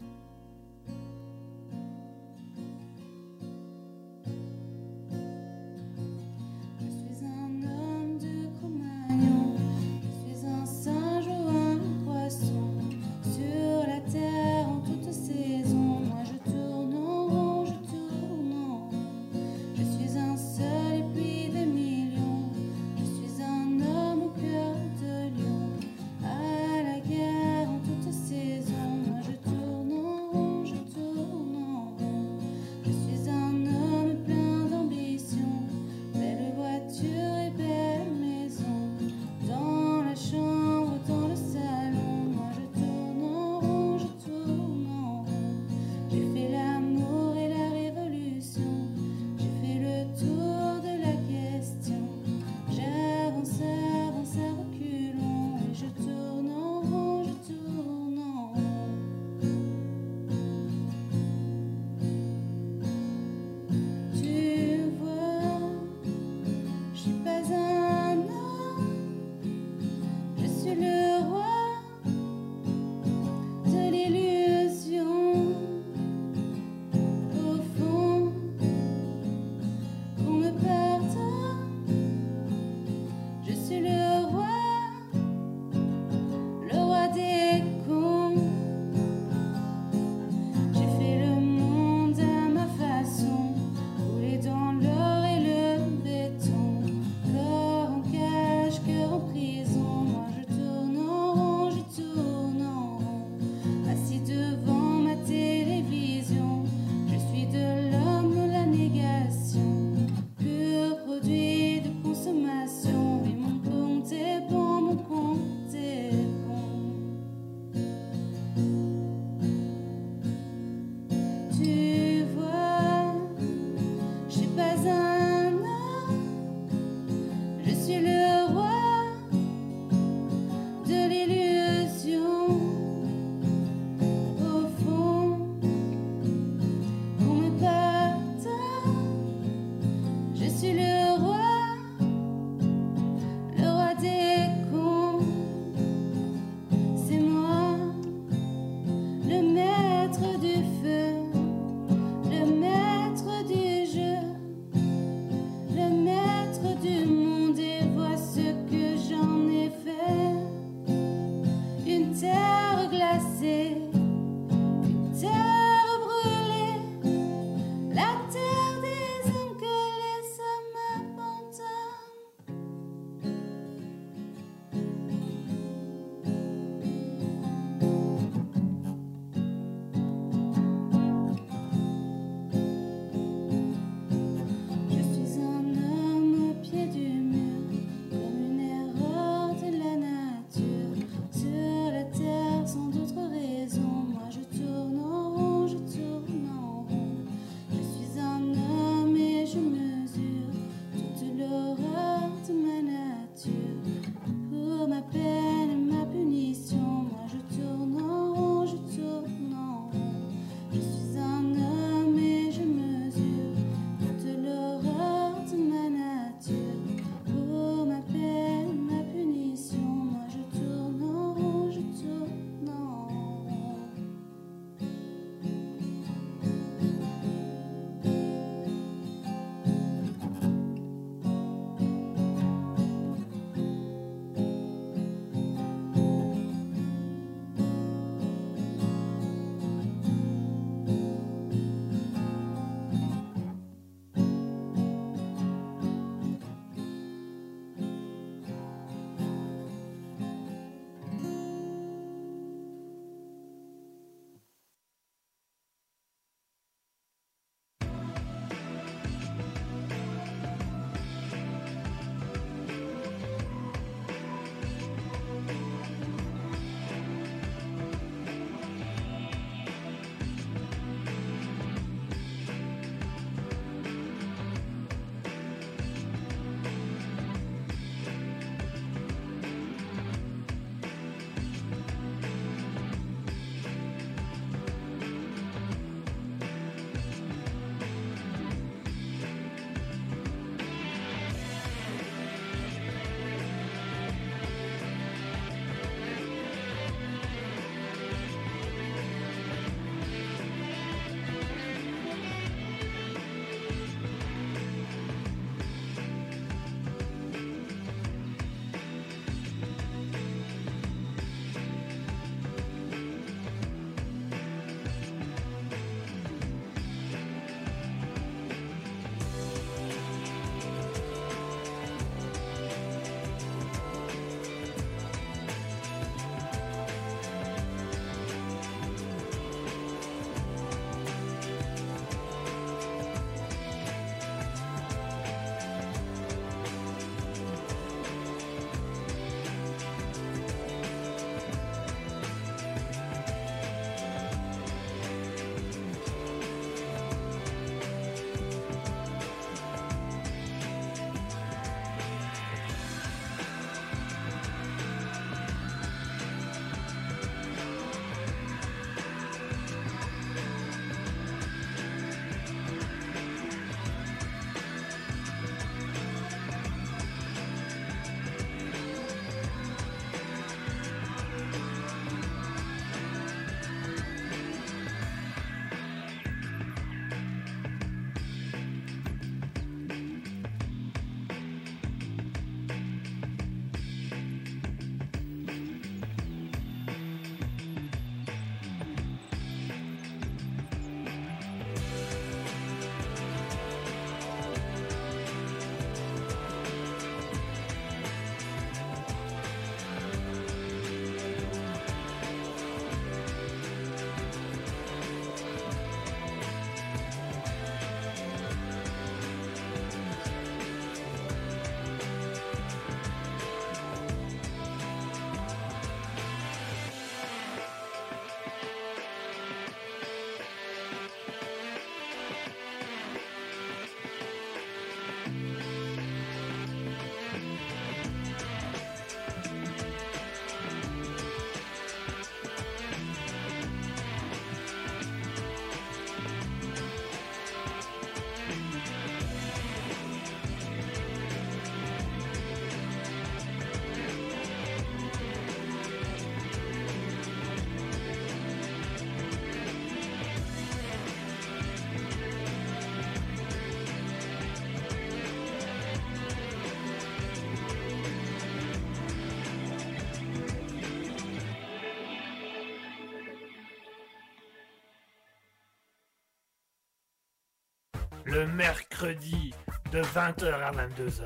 Mercredi de 20h à 22h.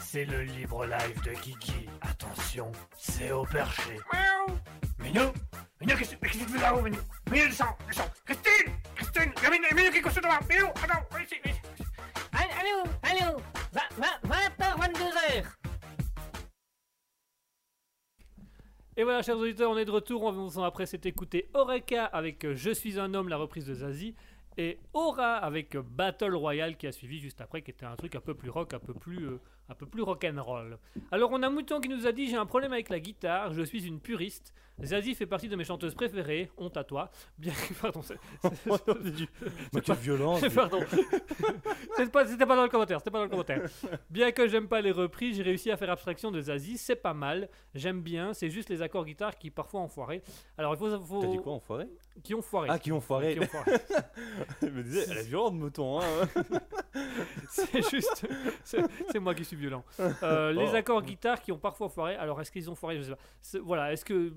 C'est le libre live de Kiki. Attention, c'est au perché. Miaou Minou Minou, qu'est-ce qu'est-ce que tu fais là-haut, Minou Minou, descends, descends Christine Christine Il y a Minou, Minou qui est couché devant Minou, attends, viens ici, viens ici. Allô, allô, 20h, 22h. Et voilà, chers auditeurs, on est de retour. On vous après s'est écouté Oreka avec euh, Je suis un homme, la reprise de Zazie. Et Aura avec Battle Royale qui a suivi juste après, qui était un truc un peu plus rock, un peu plus, euh, un peu plus rock'n'roll. Alors on a Mouton qui nous a dit J'ai un problème avec la guitare, je suis une puriste. Zazie fait partie de mes chanteuses préférées, honte à toi. Bien que. [LAUGHS] Pardon, c'est- c'est- Mais quelle violence [LAUGHS] Pardon. C'était pas, c'était pas dans le commentaire, c'était pas dans le commentaire. Bien que j'aime pas les reprises, j'ai réussi à faire abstraction de Zazie, c'est pas mal. J'aime bien, c'est juste les accords guitare qui parfois ont foiré. Alors il faut, faut- T'as dit quoi, enfoiré qui ont foiré. Ah, qui ont foiré. Qui ont foiré. [LAUGHS] Je me disais, elle est violente, mouton, hein c'est juste, c'est c'est moi qui suis violent. Euh, les Oh. accords guitare qui ont parfois foiré. Alors est-ce qu'ils ont foiré? Je sais pas. C'est- Voilà, est-ce que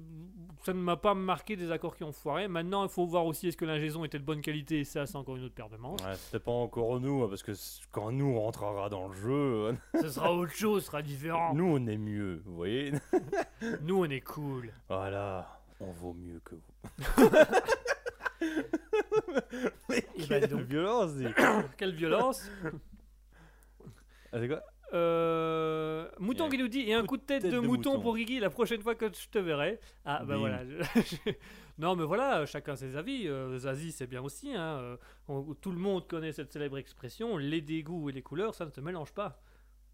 ça ne m'a pas marqué des accords qui ont foiré Maintenant, il faut voir aussi est-ce que l'ingéson était de bonne qualité. Et ça, c'est encore une autre paire de manches. Ouais, c'était pas encore nous, hein, parce que quand nous on rentrera dans le jeu, Ce sera [LAUGHS] autre chose, ce sera différent. nous on est mieux, vous voyez [LAUGHS] Nous, on est cool. Voilà, on vaut mieux que vous. [LAUGHS] Eh ben, dis donc. violence. [COUGHS] Quelle violence Ah, c'est quoi? Euh, Mouton qui nous dit et un coup de tête, de, mouton, mouton. pour Guigui la prochaine fois que je te verrai. Ah bah voilà. [LAUGHS] non mais voilà, chacun ses avis. Euh, Zazie c'est bien aussi. hein. Euh, on- tout le monde connaît cette célèbre expression. Les dégoûts et les couleurs, ça ne se mélange pas.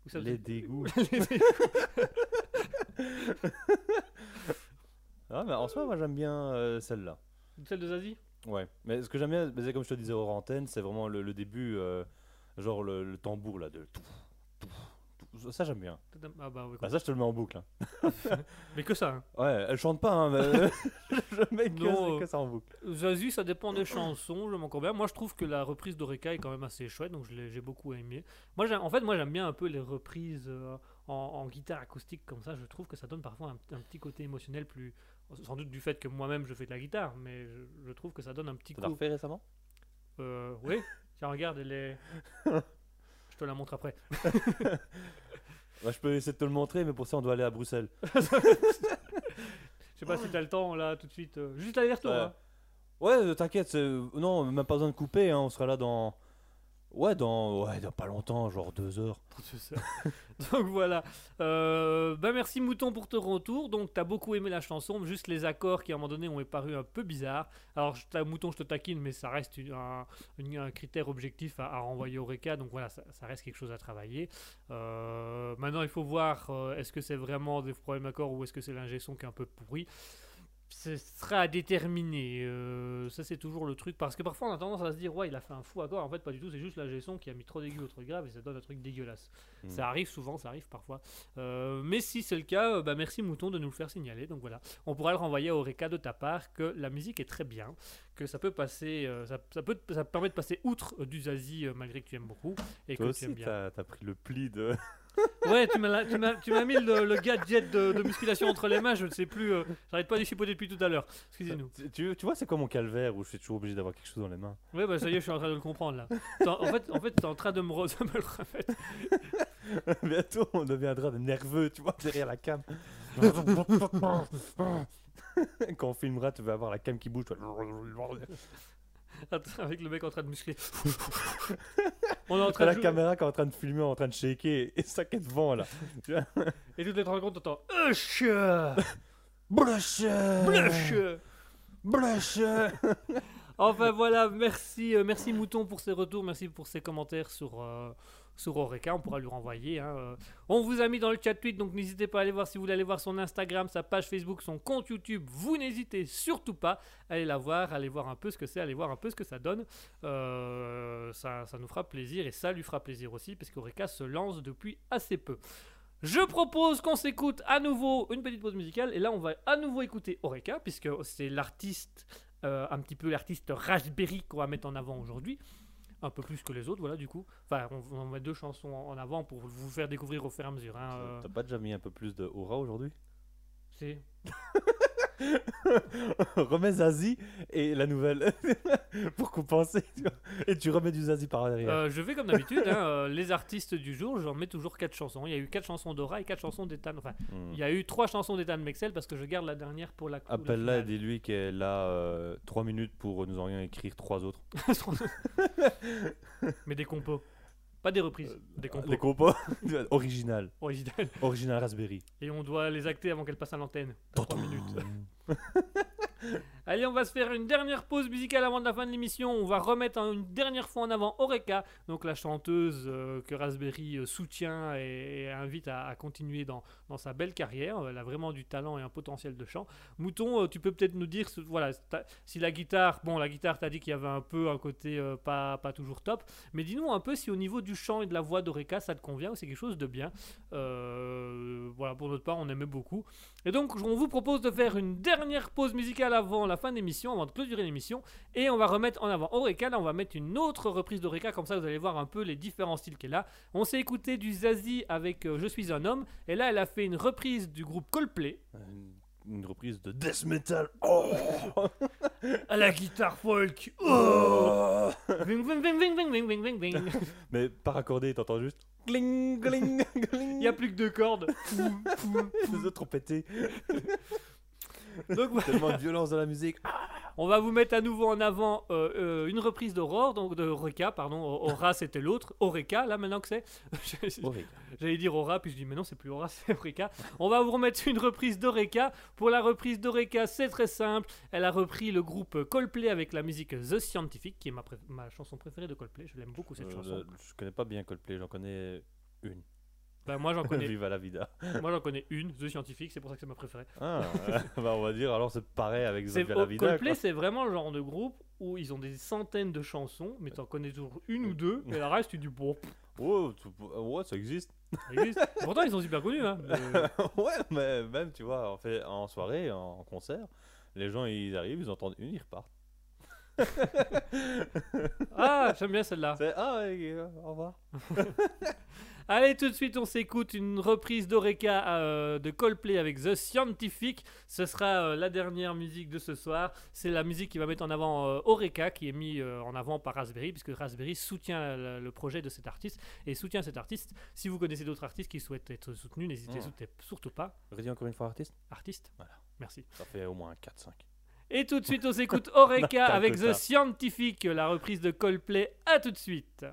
Ça- [LAUGHS] Les dégoûts. les [LAUGHS] dégoûts. Ah, mais en soi, moi j'aime bien euh, celle-là. Celle de Zazie? Ouais, mais ce que j'aime bien, c'est comme je te disais hors antenne, c'est vraiment le, le début, genre le, le tambour là, de tout. Ça j'aime bien. Ah bah oui, Bah, ça je te le mets en boucle. hein. [LAUGHS] Mais que ça. hein. Ouais, elle chante pas, hein, mais [LAUGHS] je mets que, Non, que ça en boucle. Zazie, ça dépend des chansons, je m'en bien. Moi, je trouve que la reprise d'Oreca est quand même assez chouette, donc je l'ai- j'ai beaucoup aimé. Moi, en fait, moi, j'aime bien un peu les reprises euh, en, en guitare acoustique comme ça. Je trouve que ça donne parfois un, un petit côté émotionnel plus. Sans doute du fait que moi-même je fais de la guitare, mais je, je trouve que ça donne un petit Tu l'as refait récemment? Euh, oui, tiens, regarde, elle est. [LAUGHS] Je te la montre après. Bah, Je peux essayer de te le montrer, mais pour ça on doit aller à Bruxelles. [LAUGHS] Je sais pas si t'as le temps là tout de suite. euh, Juste l'aller-retour. Ouais. hein. Ouais, euh, t'inquiète, c'est- non, même pas besoin de couper, hein, on sera là dans... Ouais, dans... Ouais, dans pas longtemps, genre deux heures. [LAUGHS] Donc voilà. Euh, bah merci Mouton pour ton retour. Donc t'as beaucoup aimé la chanson, juste les accords qui à un moment donné ont paru un peu bizarres. Alors Mouton, je te taquine, mais ça reste un, critère objectif à, renvoyer au RECA. Donc voilà, ça, reste quelque chose à travailler. Euh, maintenant il faut voir euh, est-ce que c'est vraiment des problèmes d'accords ou est-ce que c'est l'ingé qui est un peu pourri. Ce sera à déterminer. Euh, ça, c'est toujours le truc. Parce que parfois, on a tendance à se dire, ouais, il a fait un fou accord. En fait, pas du tout. C'est juste l'ingé son qui a mis trop d'aigus ou trop grave et ça donne un truc dégueulasse. Hmm. Ça arrive souvent, ça arrive parfois. Euh, mais si c'est le cas, euh, bah, merci Mouton de nous le faire signaler. Donc voilà, on pourra le renvoyer au Reka de ta part que la musique est très bien, que ça peut passer, euh, ça, ça peut, ça permet de passer outre du Zazie malgré que tu aimes beaucoup et Toi que aussi, tu aimes bien. t'as t'as pris le pli de... Ouais, tu m'as, la- tu m'as, tu m'as mis le, le gadget de, de musculation entre les mains. Je ne sais plus, euh, j'arrête pas d'y chipoter depuis tout à l'heure. Excusez-nous. Tu, tu- tu vois, c'est comme mon calvaire où je suis toujours obligé d'avoir quelque chose dans les mains. Ouais, bah ça y est, je suis en train de le comprendre là. T'es En en fait, en fait, t'es en train de me, re- [LAUGHS] de me le remettre. [LAUGHS] Bientôt, on deviendra des nerveux, tu vois, derrière la cam. [LAUGHS] Quand on filmera, tu vas avoir la cam qui bouge. [LAUGHS] Avec le mec en train de muscler. [LAUGHS] On est en train de la jouer- caméra qui est en train de filmer, en train de shaker, et ça qui est devant là. Et tu te rends compte, t'entends Hush! Blush! Blush! Blush! Enfin voilà, merci, euh, merci Mouton pour ses retours, merci pour ses commentaires sur, euh, sur Oreca, on pourra lui renvoyer. hein, euh. On vous a mis dans le chat tweet, donc n'hésitez pas à aller voir si vous voulez aller voir son Instagram, sa page Facebook, son compte YouTube. Vous n'hésitez surtout pas à aller la voir, allez voir un peu ce que c'est, allez voir un peu ce que ça donne. Euh, ça, ça nous fera plaisir et ça lui fera plaisir aussi, parce qu'Oreca se lance depuis assez peu. Je propose qu'on s'écoute à nouveau une petite pause musicale et là on va à nouveau écouter Oreca puisque c'est l'artiste euh, un petit peu l'artiste Raspberry qu'on va mettre en avant aujourd'hui. Un peu plus que les autres, voilà, du coup. Enfin, on, on met deux chansons en en avant pour vous faire découvrir au fur et à mesure. hein, euh, T'as pas déjà mis un peu plus de aura aujourd'hui? C'est. [LAUGHS] [LAUGHS] remets Zazie et la nouvelle [LAUGHS] pour compenser. tu vois. Et tu remets du Zazie par derrière. Euh, je fais comme d'habitude, hein, euh, les artistes du jour, j'en mets toujours 4 chansons. Il y a eu 4 chansons d'Aura et 4 chansons d'Ethan. Enfin, Hmm. il y a eu 3 chansons d'Ethan Mexel parce que je garde la dernière pour la la Appelle-la et dis-lui qu'elle a 3 minutes pour nous en écrire 3 autres. [LAUGHS] Mais des compos. Pas des reprises, des compos. Les [LAUGHS] compos original. originales. Original Raspberry. Et on doit les acter avant qu'elles passent à l'antenne. Dans 3 minutes. [LAUGHS] Allez, on va se faire une dernière pause musicale avant la fin de l'émission. On va remettre un- une dernière fois en avant Oreka, donc la chanteuse euh, que Raspberry euh, soutient et, invite à, continuer dans, dans sa belle carrière. Elle a vraiment du talent et un potentiel de chant. Mouton, euh, tu peux peut-être nous dire, voilà, si la guitare, bon, la guitare, t'as dit qu'il y avait un peu un côté pas, pas toujours top, mais dis-nous un peu si au niveau du chant et de la voix d'Oreka, ça te convient ou c'est quelque chose de bien. Voilà, pour notre part, on aimait beaucoup. Et donc, on vous propose de faire une dernière dernière pause musicale avant la fin de l'émission, avant de clôturer l'émission. Et on va remettre en avant Oreca. Là, on va mettre une autre reprise d'Oreca. Comme ça, vous allez voir un peu les différents styles qu'elle a. On s'est écouté du Zazie avec euh, Je suis un homme. Et là, elle a fait une reprise du groupe Coldplay. Euh, une, reprise de death metal. Oh [LAUGHS] à la guitare folk. Mais par accordé, t'entends juste. Il [LAUGHS] n'y a plus que deux cordes. [LAUGHS] Les autres ont pété. [LAUGHS] Donc. Tellement de violence dans la musique. On va vous mettre à nouveau en avant euh, euh, une reprise d'Aurore, donc de Oreka, pardon. Aura, c'était l'autre. Oreka, là, maintenant que c'est. [LAUGHS] J'allais dire Aura, puis je dis mais non, c'est plus Aura, c'est Oreka. On va vous remettre une reprise d'Oreka. Pour la reprise d'Oreka, c'est très simple. Elle a repris le groupe Coldplay avec la musique The Scientific, qui est ma chanson préférée de Coldplay. Je l'aime beaucoup cette Euh, chanson. je connais pas bien Coldplay, j'en connais une. Bah, moi j'en [LAUGHS] connais, Viva la vida. moi j'en connais une, The Scientific, c'est pour ça que c'est ma préférée. Ah, [LAUGHS] bah on va dire alors c'est pareil avec C'est- Viva la vida. Coldplay, c'est vraiment le genre de groupe où ils ont des centaines de chansons, mais t'en connais toujours une ou deux, et le reste tu dis bon, Oh, ouais, ça existe. ça existe. Pourtant ils sont super connus, hein. [LAUGHS] Ouais, mais même tu vois, en fait en soirée, en concert, les gens ils arrivent, ils entendent une, ils repartent. [LAUGHS] Ah, j'aime bien celle-là. C'est ah euh, au revoir. [LAUGHS] Allez, tout de suite, on s'écoute une reprise d'Oreka euh, de Coldplay avec The Scientific. Ce sera euh, la dernière musique de ce soir. C'est la musique qui va mettre en avant euh, Oreka, qui est mis euh, en avant par Raspberry, puisque Raspberry soutient le, le projet de cet artiste et soutient cet artiste. Si vous connaissez d'autres artistes qui souhaitent être soutenus, n'hésitez Mm. surtout- surtout pas. Redis encore une fois artiste? Artiste Voilà. Merci. Ça fait au moins 4-5. Et tout de suite, on s'écoute [LAUGHS] Oreka T'as avec The. Scientific, la reprise de Coldplay. À tout de suite.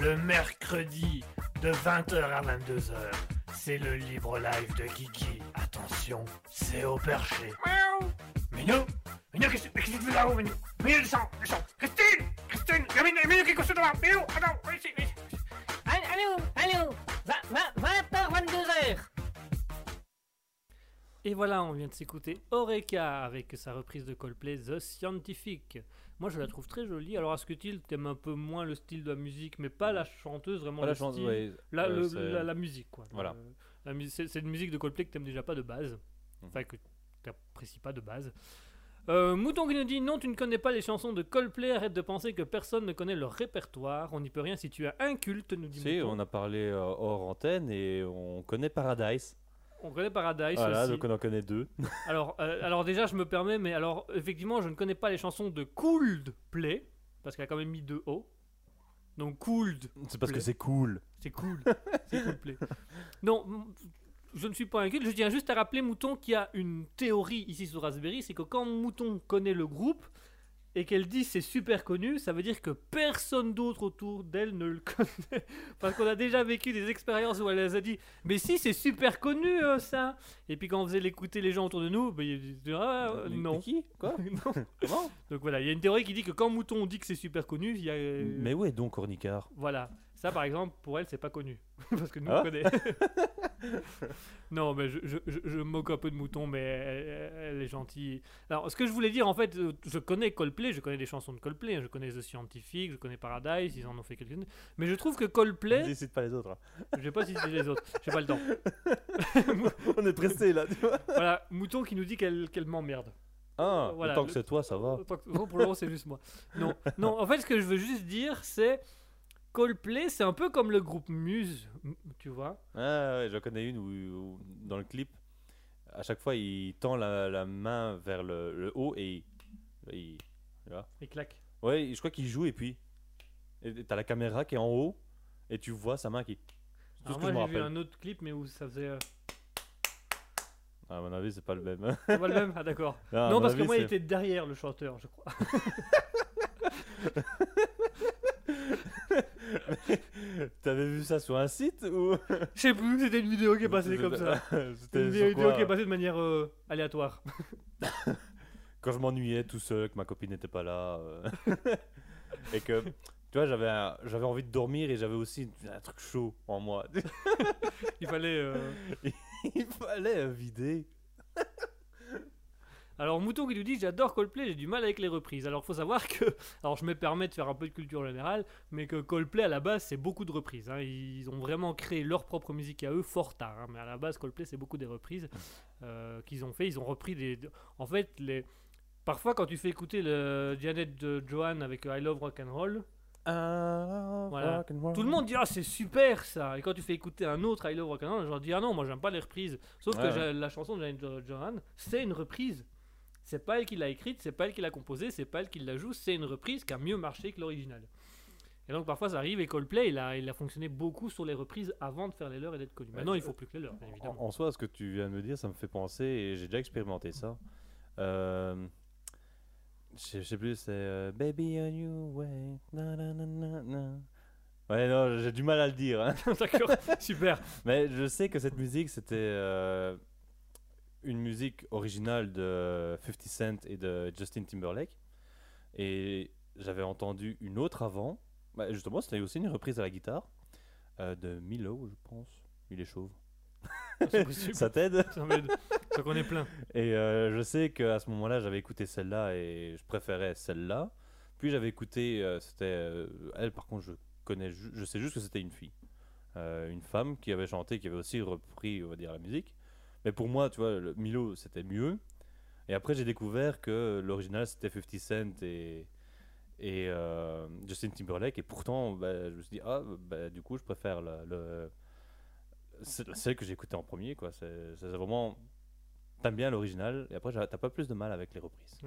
Le mercredi, de 20h à 22h, c'est le libre live de Kiki. Attention, c'est au perché. Miaou. Minou Minou, qu'est-ce qu'est-ce que tu fais là-haut, Minou? Minou, descends, descends Christine Christine Il y a Minou, Minou qui est couché devant Minou, attends, viens ici, viens ici. Allô, allô, 20h, 22h. Et voilà, on vient de s'écouter Oreca avec sa reprise de Coldplay The Scientific. Moi, je la trouve très jolie. Alors, est-ce que tu aimes un peu moins le style de la musique, mais pas la chanteuse, vraiment Pas le la chance, style, ouais, la, euh, le- la, la musique, quoi. Voilà. Euh, la mu- c'est, c'est une musique de Coldplay que t'aimes déjà pas de base. Mhm. Enfin, que t'apprécies pas de base. Euh, Mouton qui nous dit non, tu ne connais pas les chansons de Coldplay. Arrête de penser que personne ne connaît leur répertoire. On n'y peut rien si tu as un culte, nous dit Si, Mouton. on a parlé euh, hors antenne et on connaît Paradise. On connaît Paradise Voilà, aussi. donc on en connaît deux. [LAUGHS] Alors, euh, alors déjà, je me permets, mais alors effectivement, je ne connais pas les chansons de Coldplay parce qu'elle a quand même mis deux O. Donc Cold, C'est parce que Play. c'est cool. c'est cool, c'est Coldplay. [LAUGHS] Non, m- je ne suis pas inquiet. Je tiens juste à rappeler Mouton qu'il y a une théorie ici sur Raspberry, c'est que quand Mouton connaît le groupe et qu'elle dit c'est super connu, ça veut dire que personne d'autre autour d'elle ne le [LAUGHS] connaît. Parce qu'on a déjà vécu des expériences où elle a dit mais si c'est super connu euh, ça. Et puis quand on faisait l'écouter les gens autour de nous, ben, ils disaient ah, euh, non. qui Quoi [LAUGHS] Non. [LAUGHS] Comment Donc voilà, il y a une théorie qui dit que quand Mouton dit que c'est super connu, il y a euh, Mais où est donc Cornicard voilà. Ça, par exemple, pour elle, c'est pas connu. [LAUGHS] Parce que nous, Ah on connaît. [LAUGHS] non, mais je, je, je- je moque un peu de mouton, mais elle, elle est gentille. Alors, ce que je voulais dire, en fait, euh, je connais Coldplay, je connais des chansons de Coldplay, hein, je connais The Scientific, je connais Paradise, ils en ont fait quelques-unes. Mais je trouve que Coldplay, Décide pas les autres. hein. je vais pas citer les autres, j'ai pas le temps. [LAUGHS] on est pressé là, tu vois. Voilà, mouton qui nous dit qu'elle qu'elle m'emmerde. Ah, Voilà, tant le- que c'est toi, ça va. Tant que- non, pour le moment, c'est juste moi. Non, non, en fait, ce que je veux juste dire, c'est Coldplay, c'est un peu comme le groupe Muse, tu vois. Ah ouais, j'en connais une où, où, dans le clip, à chaque fois, il tend la, la main vers le, le haut et il, il- claque. Ouais, je crois qu'il joue et puis t'as la caméra qui est en haut et tu vois sa main qui. Tout Alors ce que moi, j'ai vu un autre clip, mais où ça faisait. euh, À mon avis, c'est pas le même. C'est pas le même Ah, d'accord. [LAUGHS] Non, parce que moi, il était derrière le chanteur, je crois. [LAUGHS] [LAUGHS] [LAUGHS] T'avais vu ça sur un site ou? Je sais plus, c'était une vidéo qui est passée comme ça. C'était une vidéo quoi? qui est passée de manière euh, aléatoire. [LAUGHS] Quand je m'ennuyais tout seul, que ma copine n'était pas là. euh, [LAUGHS] et que, tu vois, j'avais un- j'avais envie de dormir et j'avais aussi un truc chaud en moi. Il fallait. euh, Il fallait vider. Alors, Mouton qui nous dit J'adore Coldplay, j'ai du mal avec les reprises. Alors, faut savoir que. [LAUGHS] Alors, je me permets de faire un peu de culture générale, mais que Coldplay, à la base, c'est beaucoup de reprises. hein. Ils ont vraiment créé leur propre musique à eux fort tard. hein. Mais à la base, Coldplay, c'est beaucoup des reprises euh, qu'ils ont fait. Ils ont repris des. En fait, les. Parfois, quand tu fais écouter le Janet de Johan avec I Love Rock and Roll, Voilà. tout le monde dit ah c'est super ça. Et quand tu fais écouter un autre I Love Rock and Roll, je leur dis ah non moi j'aime pas les reprises. Sauf Ouais, que la chanson de Johan c'est une reprise. C'est pas elle qui l'a écrite, c'est pas elle qui l'a composée, c'est pas elle qui la joue, c'est une reprise qui a mieux marché que l'original. Et donc parfois ça arrive et Coldplay il a, il a fonctionné beaucoup sur les reprises avant de faire les leurs et d'être connu. Maintenant il faut plus que les leurs En, évidemment. en soi, ce que tu viens de me dire, ça me fait penser, et j'ai déjà expérimenté ça. Euh, je sais- plus, c'est euh, Baby on your way. na, na, na. Ouais, non, j'ai du mal à le dire. hein. [LAUGHS] D'accord, super. Mais je sais que cette musique, c'était. euh, une musique originale de 50 Cent et de Justin Timberlake. Et j'avais entendu une autre avant. Bah, justement, c'était aussi une reprise à la guitare euh, de Milo, je pense. Il est chauve. Possible. [LAUGHS] Ça t'aide? Ça m'aide. Ça qu'on est plein. Et euh, je sais qu'à ce moment-là, j'avais écouté celle-là et je préférais celle-là. Puis j'avais écouté, euh, c'était elle par contre, je connais, je sais juste que c'était une fille, une femme qui avait chanté, qui avait aussi repris, on va dire, la musique. Mais pour moi, tu vois, Milo c'était mieux. Et après, j'ai découvert que l'original c'était 50 Cent et et euh, Justin Timberlake. Et pourtant, bah, je me suis dit ah, bah, du coup, je préfère le, celle que j'ai écoutée en premier, quoi. C'est vraiment T'aimes bien l'original et après t'as pas plus de mal avec les reprises.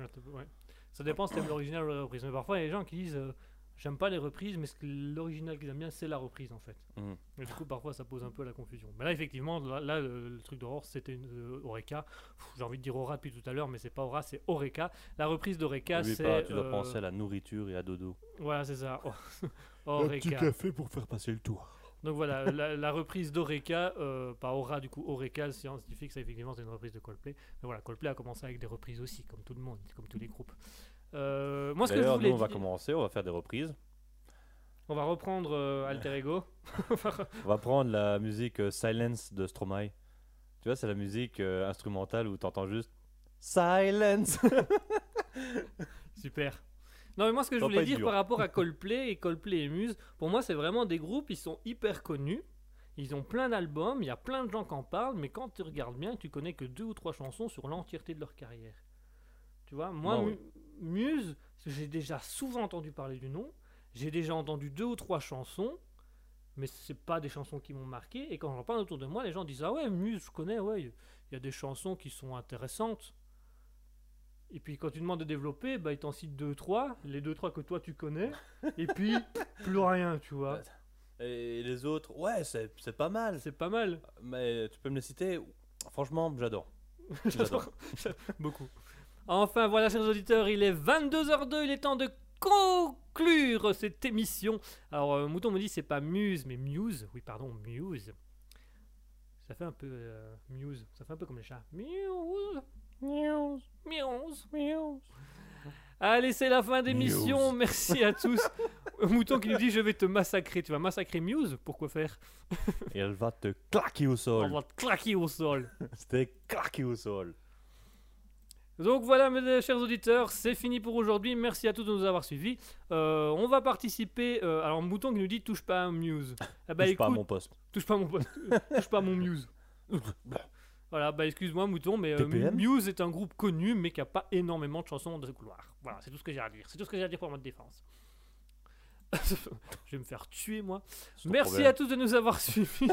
Ça dépend si t'aimes l'original ou la reprise. Mais parfois, il y a des gens qui disent euh, J'aime pas les reprises, mais ce que l'original qu'ils aiment bien, c'est la reprise en fait. Mhm. Et du coup, parfois, ça pose un peu la confusion. Mais là, effectivement, là, là, le, le truc d'Aurore, c'était une euh, Oreca. J'ai envie de dire Aura depuis tout à l'heure, mais c'est pas Aura, c'est Oreca. La reprise d'Oreca, N'oublie c'est. pas, tu dois euh, penser à la nourriture et à dodo. Voilà, c'est ça. Oh, [LAUGHS] Oreca. café pour faire passer le tour. Donc voilà, la, la reprise d'Oreca, euh, pas Aura, du coup, Oreca, le scientifique, ça effectivement, c'est une reprise de Coldplay. Mais voilà, Coldplay a commencé avec des reprises aussi, comme tout le monde, comme tous les groupes. Euh, moi, ce que je voulais nous on va dire- commencer, on va faire des reprises. On va reprendre euh, Alter Ego. [LAUGHS] On va prendre la musique euh, Silence de Stromae. Tu vois, c'est la musique euh, instrumentale où t'entends juste Silence. [LAUGHS] Super. Non, mais moi, ce que je voulais dire dur. par rapport à [LAUGHS] Coldplay et Coldplay et Muse, pour moi, c'est vraiment des groupes, ils sont hyper connus. Ils ont plein d'albums, il y a plein de gens qui en parlent, mais quand tu regardes bien, tu connais que deux ou trois chansons sur l'entièreté de leur carrière. Tu vois, moi, Non, Muse, j'ai déjà souvent entendu parler du nom, j'ai déjà entendu deux ou trois chansons, mais c'est pas des chansons qui m'ont marqué. Et quand j'en parle autour de moi, les gens disent Ah ouais, Muse, je connais, ouais, il y a des chansons qui sont intéressantes. Et puis quand tu demandes de développer, bah, ils t'en citent deux, trois, les deux, trois que toi tu connais, et puis [LAUGHS] plus rien, tu vois. Et les autres, ouais, c'est c'est pas mal. C'est pas mal. Mais tu peux me les citer Franchement, j'adore. [LAUGHS] J'adore. [LAUGHS] Beaucoup. Enfin, voilà, chers auditeurs, il est 22h02, il est temps de conclure cette émission. Alors, euh, Mouton me dit c'est pas Muse, mais Muse. Oui, pardon, Muse. Ça fait un peu euh, Muse, ça fait un peu comme les chats. Muse. Muse. Muse. Muse. Allez, c'est la fin d'émission. Merci à tous. [LAUGHS] Mouton qui nous dit je vais te massacrer. Tu vas massacrer Muse Pourquoi faire? Et elle va te claquer au On sol. va te claquer au sol. [LAUGHS] C'était claqué au sol. Donc voilà, mes chers auditeurs, c'est fini pour aujourd'hui. Merci à tous de nous avoir suivis. Euh, on va participer. euh, alors, Mouton qui nous dit touche pas à Muse. Eh ben, Touche pas à écoute, mon poste. touche pas à mon poste. [LAUGHS] touche pas à mon Muse. [LAUGHS] voilà, bah excuse-moi, Mouton, mais euh, TPM? Muse est un groupe connu, mais qui a pas énormément de chansons de couloir. Voilà, c'est tout ce que j'ai à dire. C'est tout ce que j'ai à dire pour votre défense. [LAUGHS] Je vais me faire tuer, moi. Merci problème. à tous de nous avoir [LAUGHS] suivis.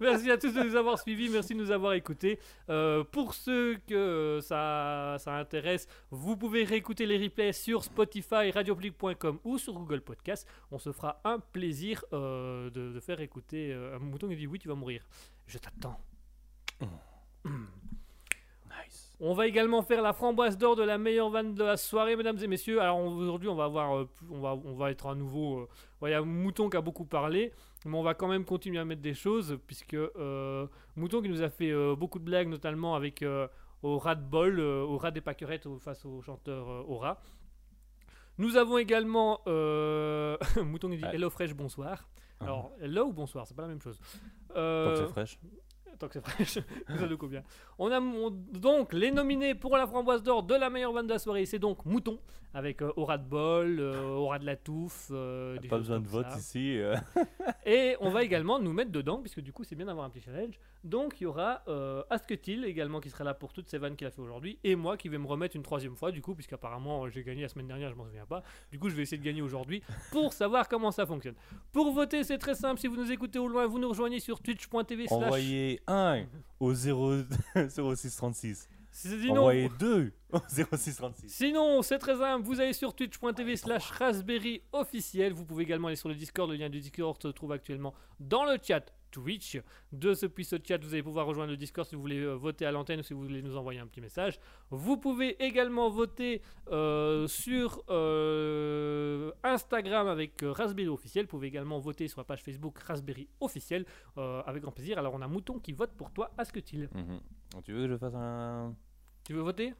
Merci à tous de nous avoir suivis. Merci de nous avoir écoutés. Euh, pour ceux que ça, ça intéresse, vous pouvez réécouter les replays sur Spotify, radiopublic.com ou sur Google Podcast. On se fera un plaisir euh, de, de faire écouter euh, un mouton qui dit oui, tu vas mourir. Je t'attends. Nice. On va également faire la framboise d'or de la meilleure vanne de la soirée, mesdames et messieurs. Alors aujourd'hui, on va avoir, euh, on va, on va être à nouveau. euh, Il y a Mouton qui a beaucoup parlé, mais on va quand même continuer à mettre des choses puisque euh, Mouton qui nous a fait beaucoup de blagues, notamment avec au rat de bol, au rat des pâquerettes au- face au chanteur au rat. Nous avons également [LAUGHS] Mouton qui dit. Hello Fresh, bonsoir. Alors, hello ou bonsoir, c'est pas la même chose. Tant que c'est fraîche. Tant que c'est fraîche, [LAUGHS] ça nous. On a donc les nominés pour la framboise d'or de la meilleure vanne de la soirée. C'est donc Mouton, avec euh, Aura de bol, euh, Aura de la touffe. euh, des Pas besoin de vote ça. ici. euh. [LAUGHS] Et on va également nous mettre dedans, puisque du coup c'est bien d'avoir un petit challenge. Donc il y aura Asketil également qui sera là pour toutes ces vannes qu'il a fait aujourd'hui, et moi qui vais me remettre une troisième fois, du coup, puisqu'apparemment j'ai gagné la semaine dernière, je m'en souviens pas. Du coup je vais essayer de gagner aujourd'hui pour [LAUGHS] savoir comment ça fonctionne. Pour voter, c'est très simple, si vous nous écoutez au loin, vous nous rejoignez sur twitch.tv slash... Envoyez 1 au 0 0636. [LAUGHS] Sinon, Envoyez 2 au 0636. Sinon, c'est très simple, vous allez sur twitch.tv slash raspberry officiel. Vous pouvez également aller sur le Discord, le lien du Discord se trouve actuellement dans le chat Twitch. De ce puissant chat, vous allez pouvoir rejoindre le Discord si vous voulez euh, voter à l'antenne ou si vous voulez nous envoyer un petit message. Vous pouvez également voter euh, sur euh, Instagram avec euh, Raspberry officiel. Vous pouvez également voter sur la page Facebook Raspberry officiel avec grand plaisir. Alors on a Mouton qui vote pour toi. Asketil. Mhm. Tu veux que je fasse un. Tu veux voter?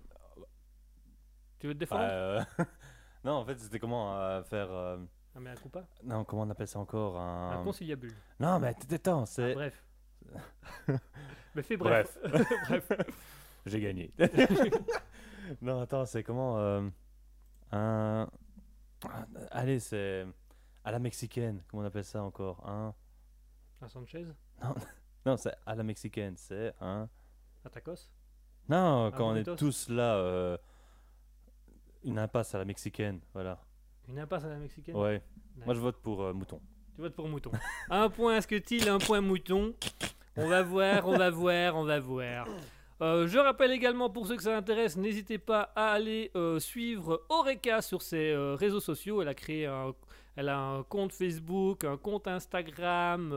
Tu veux te défendre? Euh, [LAUGHS] non, en fait, c'était comment faire. Euh, Ah mais un coup pas Non, comment on appelle ça encore Un un. conciliabule. Non, mais attends, Ah, c'est. bref. [LAUGHS] mais fais bref. bref. [LAUGHS] [LAUGHS] J'ai gagné. non, attends, c'est comment euh, Un. Allez, c'est. À la mexicaine, comment on appelle ça encore Un. Un Sanchez Non, c'est à la mexicaine, c'est un. Un tacos Non, quand on est tous là, euh, une impasse à la mexicaine, voilà. Une impasse à la mexicaine Ouais. Nice. Moi, je vote pour euh, mouton. Tu votes pour Mouton. un point Asketil, un point Mouton. On va voir, on va voir, on va voir. Euh, je rappelle également pour ceux que ça intéresse, n'hésitez pas à aller euh, suivre Oreka sur ses euh, réseaux sociaux. Elle a créé un, elle a un compte Facebook, un compte Instagram,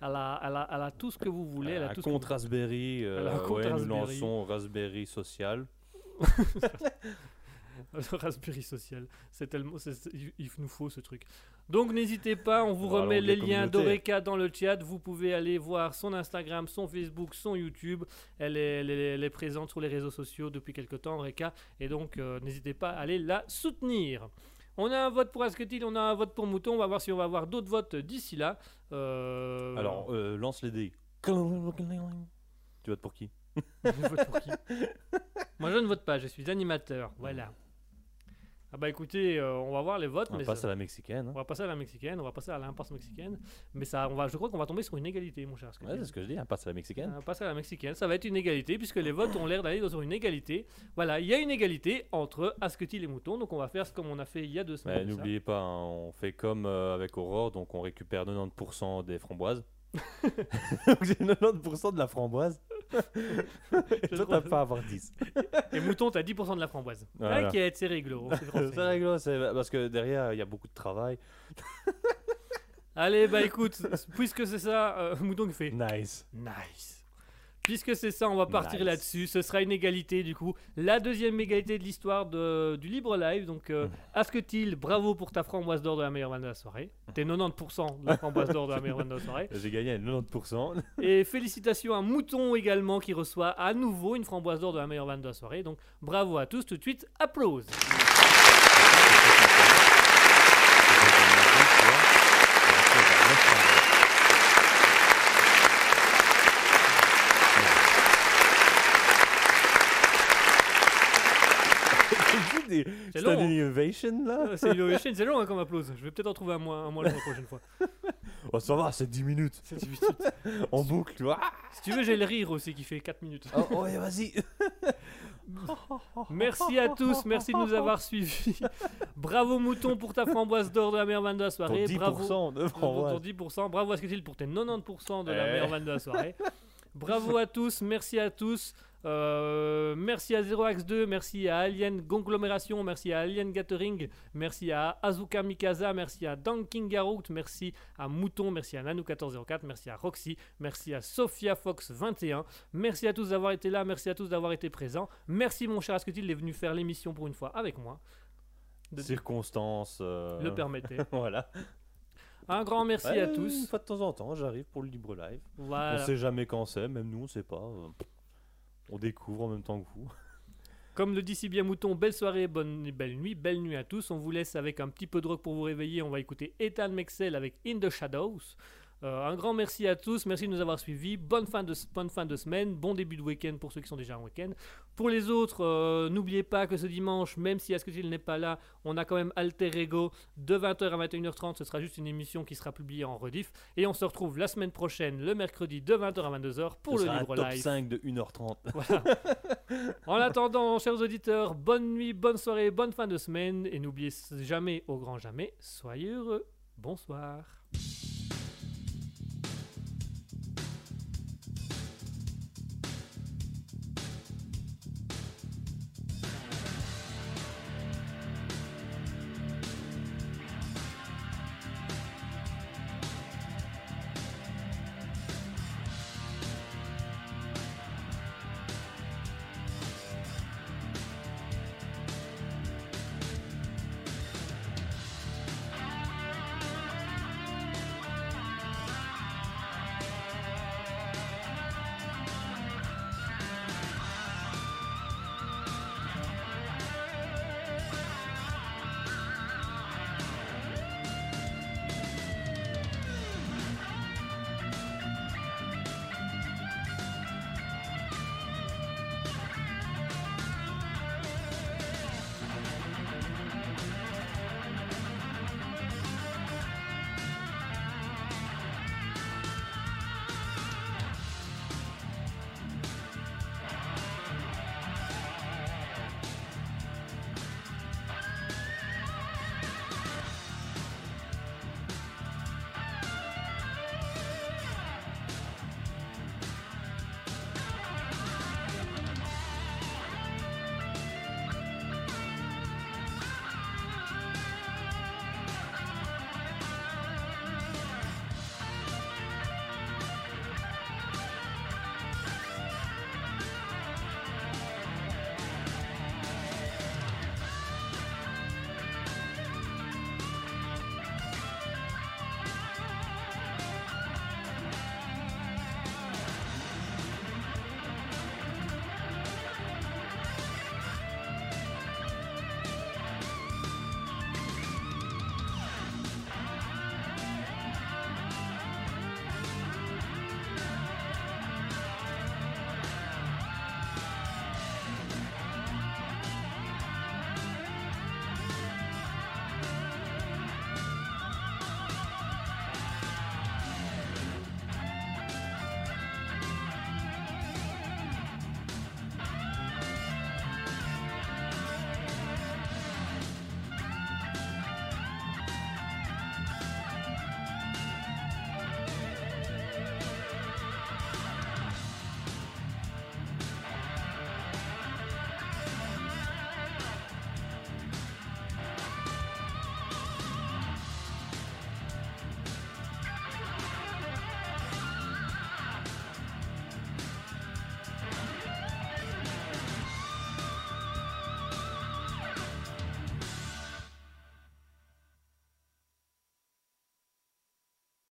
elle, a, elle a- elle a tout ce que vous voulez. Elle a un tout ce que compte vous- Raspberry, Elle a un compte ouais, nous Raspberry. lançons Raspberry Social. [LAUGHS] [LAUGHS] Le Raspberry social. C'est tellement, il nous faut ce truc. Donc n'hésitez pas, on vous remet les liens d'Oreka dans le chat. Vous pouvez aller voir son Instagram, son Facebook, son YouTube. Elle est, elle est- elle est présente sur les réseaux sociaux depuis quelques temps, Oreka. Et donc euh, n'hésitez pas à aller la soutenir. On a un vote pour Asketil, on a un vote pour Mouton. On va voir si on va avoir d'autres votes d'ici là. Euh, Alors, euh, lance les dés. Tu votes pour qui? [LAUGHS] Je vote pour qui? Moi je ne vote pas, je suis animateur. Voilà. Ah bah écoutez, euh, on va voir les votes. On mais passe ça- à la mexicaine. hein. On va passer à la mexicaine, on va passer à l'impasse mexicaine, mais ça, on va, je crois qu'on va tomber sur une égalité, mon cher. Ouais, c'est ce que je dis, on passe à la mexicaine. On va passer à la mexicaine, ça va être une égalité puisque les votes ont l'air d'aller dans une égalité. Voilà, il y a une égalité entre Asketil et Mouton, donc on va faire ce comme on a fait il y a deux semaines. n'oubliez pas, hein, on fait comme euh, avec Aurore, donc on récupère 90% des framboises. Donc [LAUGHS] j'ai 90% de la framboise. [LAUGHS] Je Toi, t'as pas à avoir 10. Et Mouton, t'as 10% de la framboise. Voilà. Ok, c'est réglo. [LAUGHS] c'est rigolo, c'est parce que derrière, il y a beaucoup de travail. Allez, bah écoute, puisque c'est ça, euh, Mouton qui fait Nice. Nice. Puisque c'est ça, on va partir Nice. là-dessus. Ce sera une égalité du coup. La deuxième égalité de l'histoire du libre live. Donc, euh, Asketil, bravo pour ta framboise d'or de la meilleure vanne de la soirée. T'es 90% de la framboise d'or de la meilleure vanne de la soirée. [LAUGHS] J'ai gagné à 90%. Et félicitations à Mouton également qui reçoit à nouveau une framboise d'or de la meilleure vanne de la soirée. Donc, bravo à tous. Tout de suite, applause. C'est long. hein. innovation là Euh, C'est [LAUGHS] innovation, c'est long hein, comme applause. Je vais peut-être en trouver un mois, un mois la prochaine fois. [LAUGHS] Oh, ça va, c'est 10 minutes. C'est difficile. [LAUGHS] En boucle, tu vois. Si tu veux, j'ai le rire aussi qui fait 4 minutes. Oh, oh, ouais, vas-y. Merci à tous, merci de nous avoir suivis. Bravo Mouton pour ta framboise d'or de la meilleure vanne de la Pour soirée. 10% Bravo de pour framboise. ton 10%. Bravo à Sketil pour tes 90% de la meilleure vanne de la soirée. Bravo à tous, merci à tous. Euh, merci à 0x2, merci à Alien Conglomération, merci à Alien Gathering, merci à Azuka Mikasa, merci à Dunking Garroot, merci à Mouton, merci à Nanou1404, merci à Roxy, merci à Sophia Fox 21. Merci à tous d'avoir été là, merci à tous d'avoir été présents. Merci mon cher Asketil d'être venu faire l'émission pour une fois avec moi. De- Circonstances. euh, le permettait. voilà. Un grand merci Ouais, à Une tous. fois de temps en temps, j'arrive pour le libre live. Voilà. On sait jamais quand c'est, même nous on sait pas. On découvre en même temps que vous. [LAUGHS] Comme le dit si bien Mouton, belle soirée, bonne belle nuit, belle nuit à tous. On vous laisse avec un petit peu de rock pour vous réveiller. On va écouter Ethan Mexel avec In the Shadows. Euh, un grand merci à tous, merci de nous avoir suivis. Bonne fin de, bonne fin de semaine, bon début de week-end pour ceux qui sont déjà en week-end. Pour les autres, euh, n'oubliez pas que ce dimanche, même si Asketil n'est pas là, on a quand même Alter Ego de 20h à 21h30. Ce sera juste une émission qui sera publiée en rediff. Et on se retrouve la semaine prochaine, le mercredi, de 20h à 22h pour Ce le sera libre un top live. 5 de 1h30. [LAUGHS] Voilà. en attendant, chers auditeurs, bonne nuit, bonne soirée, bonne fin de semaine. Et n'oubliez jamais, au grand jamais, soyez heureux. Bonsoir.